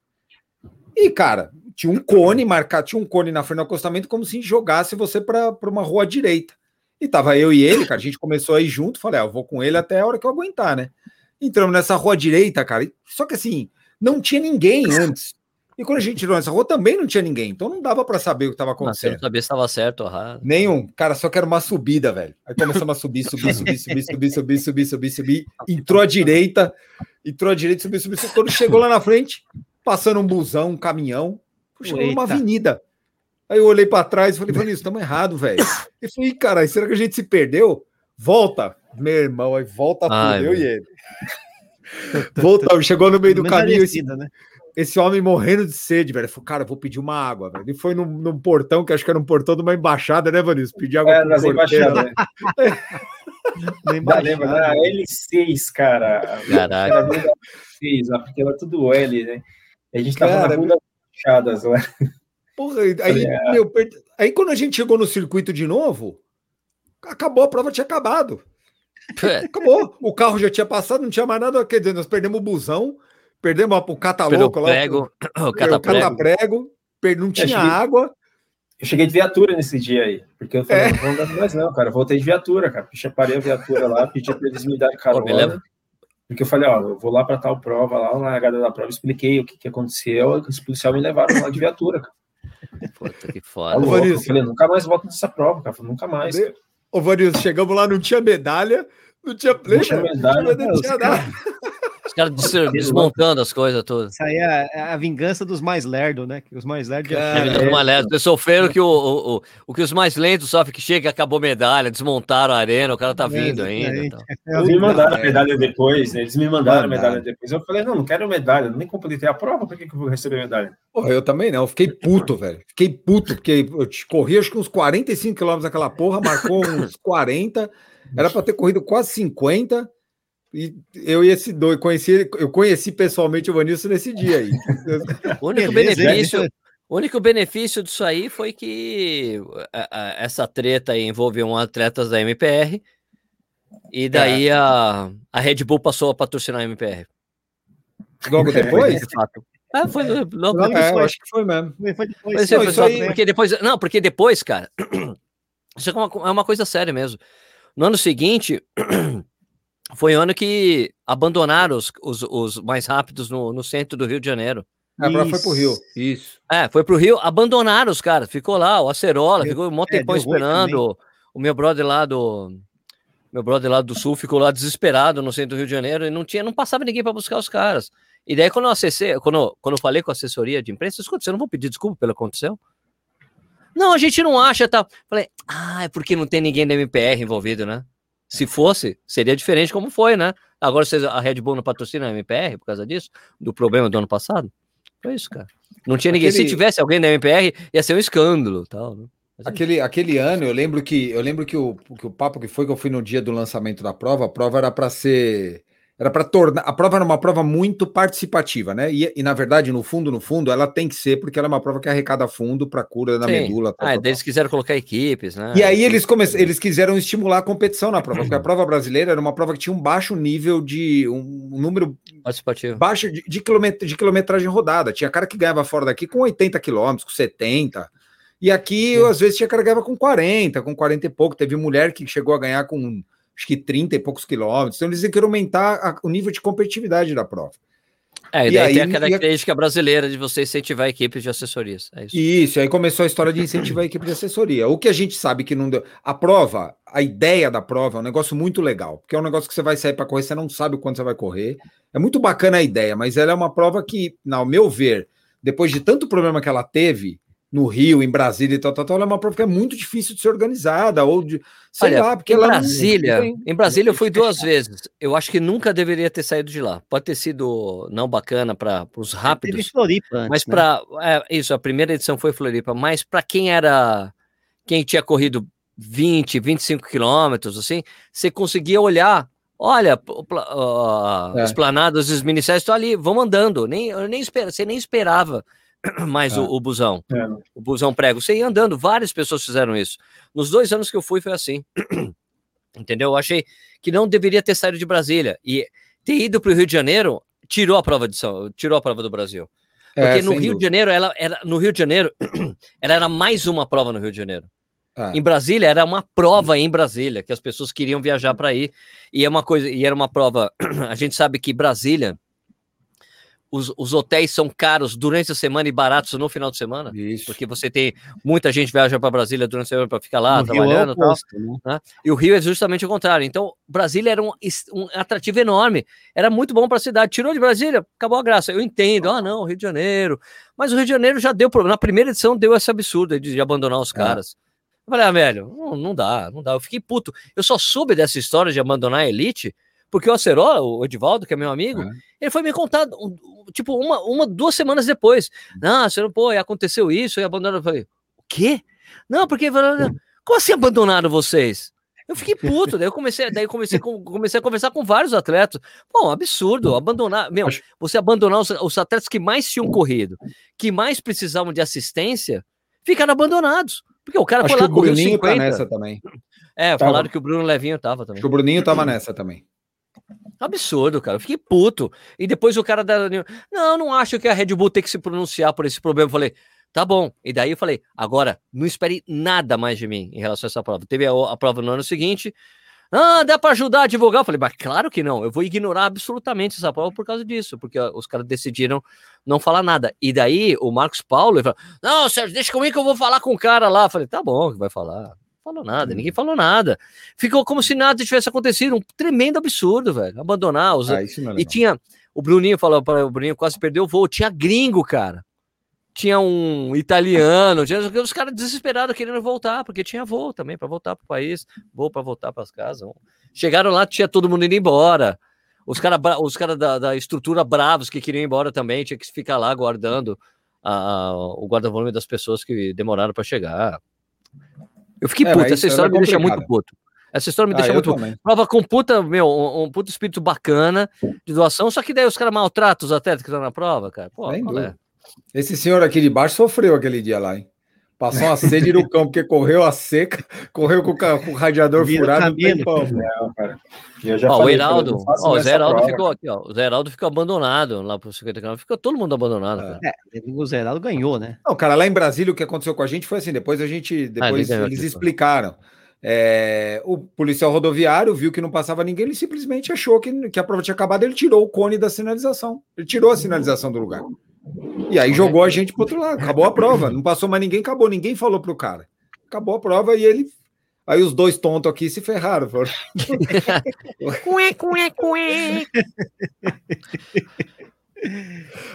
E, cara, tinha um cone marcado, tinha um cone na frente do acostamento, como se jogasse você para uma rua direita. E tava eu e ele, cara, a gente começou a ir junto, falei, ah, eu vou com ele até a hora que eu aguentar, né? Entramos nessa rua direita, cara, e- só que assim, não tinha ninguém antes. E quando a gente entrou nessa rua também não tinha ninguém, então não dava para saber o que estava acontecendo. não sabia se estava certo ou errado. Nenhum, cara, só que era uma subida, velho. Aí começamos a subir, subir, subir, subir, subir, subir, subir, subir, subir. Entrou à direita, entrou à direita, subiu, subiu, subiu. Quando chegou lá na frente, passando um busão, um caminhão, chegou numa avenida. Aí eu olhei para trás e falei, Vanilson, estamos errado, velho. E falei, "Ih, caralho, será que a gente se perdeu? Volta, meu irmão, aí volta Ai, tudo, eu meu. e ele. Volta, chegou no meio do caminho, Parecida, né? Esse homem morrendo de sede, velho. Falei, cara, eu vou pedir uma água, velho. Ele foi num, num portão, que acho que era um portão de uma embaixada, né, Vanilson? Pedir água É, nas embaixadas. né? Nem Dá, lembra, baixada. da L6, cara. Caraca. Era a L6, lá, porque era tudo L, né? A gente tava Cara, na rua das fechadas lá. Porra, aí, É. meu, per- aí quando a gente chegou no circuito de novo, acabou, a prova tinha acabado. Acabou. O carro já tinha passado, não tinha mais nada. Quer dizer, nós perdemos o busão, perdemos a- o Pelo cataloco lá, prego, o cataprego. cataprego, per- não tinha cheguei- água. Eu cheguei de viatura nesse dia aí, porque eu falei, É. não andar mais não, cara. Eu voltei de viatura, cara. Eu parei a viatura lá, pedi pra eles me darem carona. Porque eu falei, ó, eu vou lá pra tal prova, lá na largada da prova, expliquei o que, que aconteceu, e os policiais me levaram lá de viatura, cara. Puta que Tá foda. Vanilson. Eu falei, nunca mais volto nessa prova, cara. Eu falei, nunca mais. cara. Ô, Vanilson, chegamos lá, não tinha medalha, não tinha Não tinha medalha, não não, tinha nada. Os caras des- desmontando as coisas todas. Isso aí é é a vingança dos mais lerdos, né? Os mais lerdos Cara. É, uma lesa. Eles sofreram que o, o, o, o que os mais lentos sofrem, que chega, acabou medalha, desmontaram a arena, o cara tá vindo ainda. exatamente. então. Eles me mandaram a É. medalha depois, né? Eles me mandaram a medalha depois. Eu falei, não, não quero medalha, nem completei a prova, por que, que eu vou receber medalha? Porra, eu também não, eu fiquei puto, velho. Fiquei puto, porque eu te- corri acho que uns 45 quilômetros naquela porra, marcou uns 40, era para ter corrido quase 50. E eu e esse doido, conheci, eu conheci pessoalmente o Vanilson nesse dia aí. O único Beleza, benefício, né? o único benefício disso aí foi que a- a- essa treta aí envolveu atletas da MPR e daí a, a Red Bull passou a patrocinar a MPR. Logo depois? De fato. Ah, foi logo Logo depois. É, eu foi. acho que foi mesmo. Foi depois, Mas é, foi só- aí- porque depois, não, porque depois, cara, isso é uma, é uma coisa séria mesmo. No ano seguinte, foi o ano que abandonaram os, os, os mais rápidos no, no centro do Rio de Janeiro. A prova foi pro Rio. Isso. É, foi pro Rio, abandonaram os caras, ficou lá, o Acerola, ficou um monte é, deu ruim esperando. O meu brother lá do. Meu brother lá do sul ficou lá desesperado no centro do Rio de Janeiro e não tinha, não passava ninguém para buscar os caras. E daí, quando eu acessei, quando, quando eu falei com a assessoria de imprensa, escuta, você não vou pedir desculpa pelo que aconteceu? Não, a gente não acha, tá? Falei, ah, é porque não tem ninguém da MPR envolvido, né? Se fosse, seria diferente como foi, né? Agora vocês, a Red Bull não patrocina a MPR por causa disso? Do problema do ano passado? Foi isso, cara. Não tinha ninguém. Se Aquele- tivesse alguém da MPR, ia ser um escândalo tal. Né? Mas, Aquele, aquele ano, eu lembro que eu lembro que o, que o papo que foi que eu fui no dia do lançamento da prova, a prova era para ser era para tornar a prova era uma prova muito participativa, né? E, e, na verdade, no fundo, no fundo, ela tem que ser porque ela é uma prova que arrecada fundo para cura da Sim. medula. tal, ah, eles quiseram colocar equipes, né? E aí eles, come... eles quiseram estimular a competição na prova, porque a prova brasileira era uma prova que tinha um baixo nível de um número Participativo. baixo de, de, quilomet... de quilometragem rodada. Tinha cara que ganhava fora daqui com 80 quilômetros, com 70. E aqui, às vezes, tinha cara que ganhava com 40, com 40 e pouco. Teve mulher que chegou a ganhar com acho que 30 e poucos quilômetros. Então, eles queriam aumentar a- o nível de competitividade da prova. É, e, daí aí, tem a característica brasileira de você incentivar equipes de assessorias. É isso. isso, aí começou a história de incentivar a equipe de assessoria. O que a gente sabe que não deu. A prova, a ideia da prova é um negócio muito legal, porque é um negócio que você vai sair para correr, você não sabe quando você vai correr. É muito bacana a ideia, mas ela é uma prova que, ao meu ver, depois de tanto problema que ela teve, no Rio, em Brasília e tal, tal, tal, ela é uma prova que é muito difícil de ser organizada, ou de, sei Olha, lá, porque em Brasília, não... em Brasília eu fui duas vezes, eu acho que nunca deveria ter saído de lá, pode ter sido não bacana para os rápidos, Teve Floripa antes, mas para, né? é, isso, a primeira edição foi Floripa, mas para quem era, quem tinha corrido 20, 25 quilômetros, assim, você conseguia olhar Olha, uh, é. os planados dos ministérios estão ali, vão andando. Nem, eu nem você nem esperava mais é. o, o, busão. É. O busão prego. Você ia andando, várias pessoas fizeram isso. Nos dois anos que eu fui, foi assim. Entendeu? Eu achei que não deveria ter saído de Brasília. E ter ido para o Rio de Janeiro tirou a prova de São, tirou a prova do Brasil. É, Porque no Rio dúvida. de Janeiro, ela era no Rio de Janeiro, ela era mais uma prova no Rio de Janeiro. Ah. Em Brasília era uma prova em Brasília que as pessoas queriam viajar para ir e é uma coisa e era uma prova. A gente sabe que Brasília os, os, hotéis são caros durante a semana e baratos no final de semana. Isso. Porque você tem muita gente viaja para Brasília durante a semana para ficar lá no trabalhando. É oposto, tal, né? Né? E o Rio é justamente o contrário. Então, Brasília era um, um atrativo enorme. Era muito bom para a cidade. Tirou de Brasília, acabou a graça. Eu entendo. Ah, não, Rio de Janeiro. Mas o Rio de Janeiro já deu problema. Na primeira edição deu esse absurdo de, de abandonar os é. caras. Eu falei, ah, velho, não, não dá, não dá. Eu fiquei puto. Eu só soube dessa história de abandonar a elite porque o Acerola, o Edivaldo, que é meu amigo, é. ele foi me contar, tipo, uma, uma, duas semanas depois. Não, você não, pô, aconteceu isso, e abandonaram. Eu falei, o quê? Não, porque. Como assim abandonaram vocês? Eu fiquei puto, daí eu comecei, daí comecei, comecei a conversar com vários atletas. Pô, absurdo, abandonar. Meu, você abandonar os, os atletas que mais tinham corrido, que mais precisavam de assistência, ficaram abandonados. Porque o cara Acho foi lá, que o Bruninho 50. tá nessa também. É, tava. falaram que o Bruno Levinho tava também. Acho que o Bruninho tava nessa também. Absurdo, cara. Eu fiquei puto. E depois o cara da. Não, não acho que a Red Bull tem que se pronunciar por esse problema. Eu falei, tá bom. E daí eu falei, agora, não espere nada mais de mim em relação a essa prova. Teve a, a prova no ano seguinte. Ah, dá para ajudar a divulgar? Eu falei, mas claro que não. Eu vou ignorar absolutamente essa prova por causa disso, porque os caras decidiram não falar nada. E daí o Marcos Paulo ele falou: Não, Sérgio, deixa comigo que eu vou falar com o cara lá. Eu falei, tá bom, que vai falar falou nada, hum. ninguém falou nada. Ficou como se nada tivesse acontecido, um tremendo absurdo, velho. Abandonar os. Ah, é e tinha. O Bruninho falou para o Bruninho quase perdeu o voo. Tinha gringo, cara. Tinha um italiano, tinha os caras desesperados querendo voltar, porque tinha voo também para voltar para o país, voo para voltar para as casas. Chegaram lá, tinha todo mundo indo embora. Os caras os cara da, da, estrutura bravos que queriam ir embora também, tinha que ficar lá guardando a, a, o guarda-volume das pessoas que demoraram para chegar. Eu fiquei é, puto, essa história me deixa muito puto. Essa história me ah, deixa muito puto. Prova com puta, meu, um, um puto espírito bacana de doação, só que daí os caras maltratam os atletas que estão na prova, cara. Pô, é? Esse senhor aqui de baixo sofreu aquele dia lá, hein? Passou uma sede no campo, porque correu a seca, correu com o, com o radiador Vira furado. Tempão, não, cara. Ó, o Heraldo, ó, o Zé Heraldo ficou aqui, ó. O Zé Heraldo ficou abandonado lá pro 50 km. Ficou todo mundo abandonado. É, é, o Zé Heraldo ganhou, né? Não, cara, lá em Brasília o que aconteceu com a gente foi assim: depois a gente. Ah, depois ah, eles explicaram. É, o policial rodoviário viu que não passava ninguém, ele simplesmente achou que, que a prova tinha acabado, ele tirou o cone da sinalização. Ele tirou a sinalização do lugar. E aí jogou a gente pro outro lado. Acabou a prova. Não passou mais ninguém, acabou. Ninguém falou pro cara. Acabou a prova e ele. Aí os dois tontos aqui se ferraram. cué, cué, cué.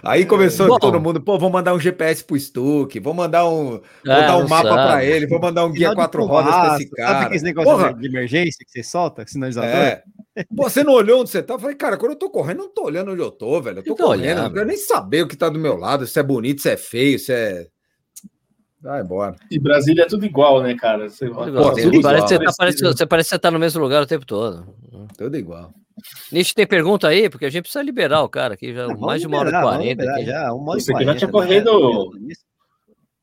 Aí começou Bom, todo mundo, pô, vou mandar um GPS pro Stuck, vou mandar um, vou é, dar um mapa para ele, vou mandar um guia quatro rodas para esse cara. Sabe esse negócio Porra. de emergência que você solta, sinalizador? É. Pô, você não olhou onde você tá? Eu falei, cara, quando eu tô correndo, eu não tô olhando onde eu tô, velho. Eu tô, eu tô correndo, olhando. não quero nem saber o que tá do meu lado, se é bonito, se é feio, se é. Vai embora. E Brasília é tudo igual, né, cara? Você, Pô, parece, você, tá, parece, você parece que você tá no mesmo lugar o tempo todo. Tudo igual. Nish tem pergunta aí? Porque a gente precisa liberar o cara aqui, já não, mais de uma hora e quarenta. Já, uma hora Você já tinha corrido.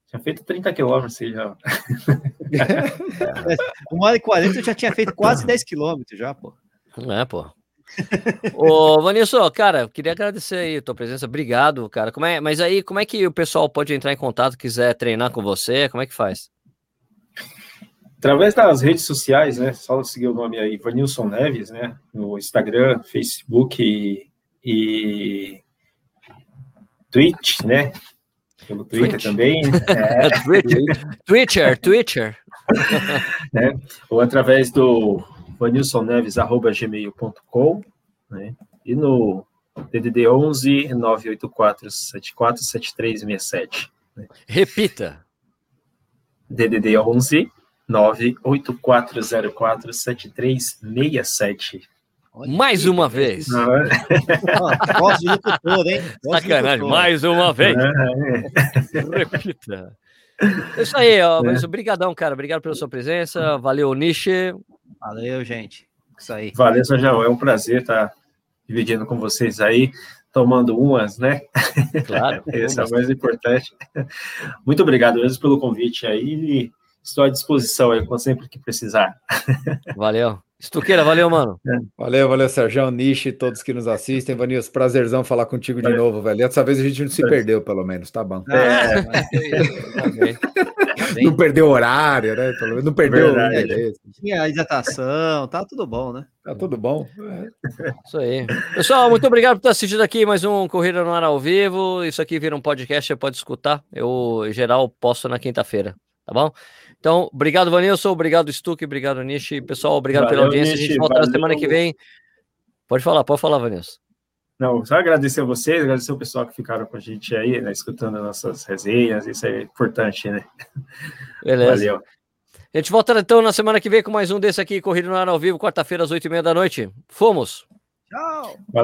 Tinha feito 30 quilômetros já. uma hora e quarenta eu já tinha feito quase 10 quilômetros já, pô. É, pô. Ô, Vanilson, cara, queria agradecer aí a tua presença. Obrigado, cara. Como é, mas aí, como é que o pessoal pode entrar em contato, quiser treinar com você? Como é que faz? Através das redes sociais, né? Só seguir o nome aí, Vanilson Neves, né? No Instagram, Facebook e, e Twitch, né? Pelo Twitter Twitch. também. É. Twitcher, Twitcher. né? Ou através do vanilsonneves.gmail.com, né? E no DDD 11 984 74 7367. Né? Repita. DDD 11 98404 7367. Mais uma vez. Voz de locutor, hein? Sacanagem, mais uma vez. Repita. É isso aí, ó. É. Mas obrigadão, cara. Obrigado pela sua presença. Valeu, Nishi. Valeu, gente. Isso aí. Valeu, Sajão. É um prazer estar dividindo com vocês aí, tomando umas, né? Claro. Esse é o mais importante. Muito obrigado mesmo pelo convite aí. Estou à disposição aí, sempre que precisar. Valeu. Estuqueira, valeu, mano. É. Valeu, valeu, Sérgio, Nishi, todos que nos assistem. Vanils, prazerzão falar contigo de novo, velho. Dessa vez a gente não se perdeu, pelo menos, tá bom. É, não perdeu horário, né? Não perdeu. Tinha a hidratação, tá tudo bom, né? Tá tudo bom. É. Isso aí. Pessoal, muito obrigado por ter assistido aqui mais um Corrida no Ar ao vivo. Isso aqui vira um podcast, você pode escutar. Eu, em geral, posto na quinta-feira, tá bom? Então, obrigado, Vanilson, obrigado, Stuck, obrigado, Nishi. Pessoal, obrigado valeu, pela audiência. Nishi, a gente volta valeu. na semana que vem. Pode falar, pode falar, Vanilson. Não, só agradecer a vocês, agradecer o pessoal que ficaram com a gente aí, né, escutando nossas resenhas, isso é importante, né? Beleza. Valeu. A gente volta então na semana que vem com mais um desse aqui, Corrida no Ar ao Vivo, quarta-feira, às oito e meia da noite. Fomos! Tchau! Valeu.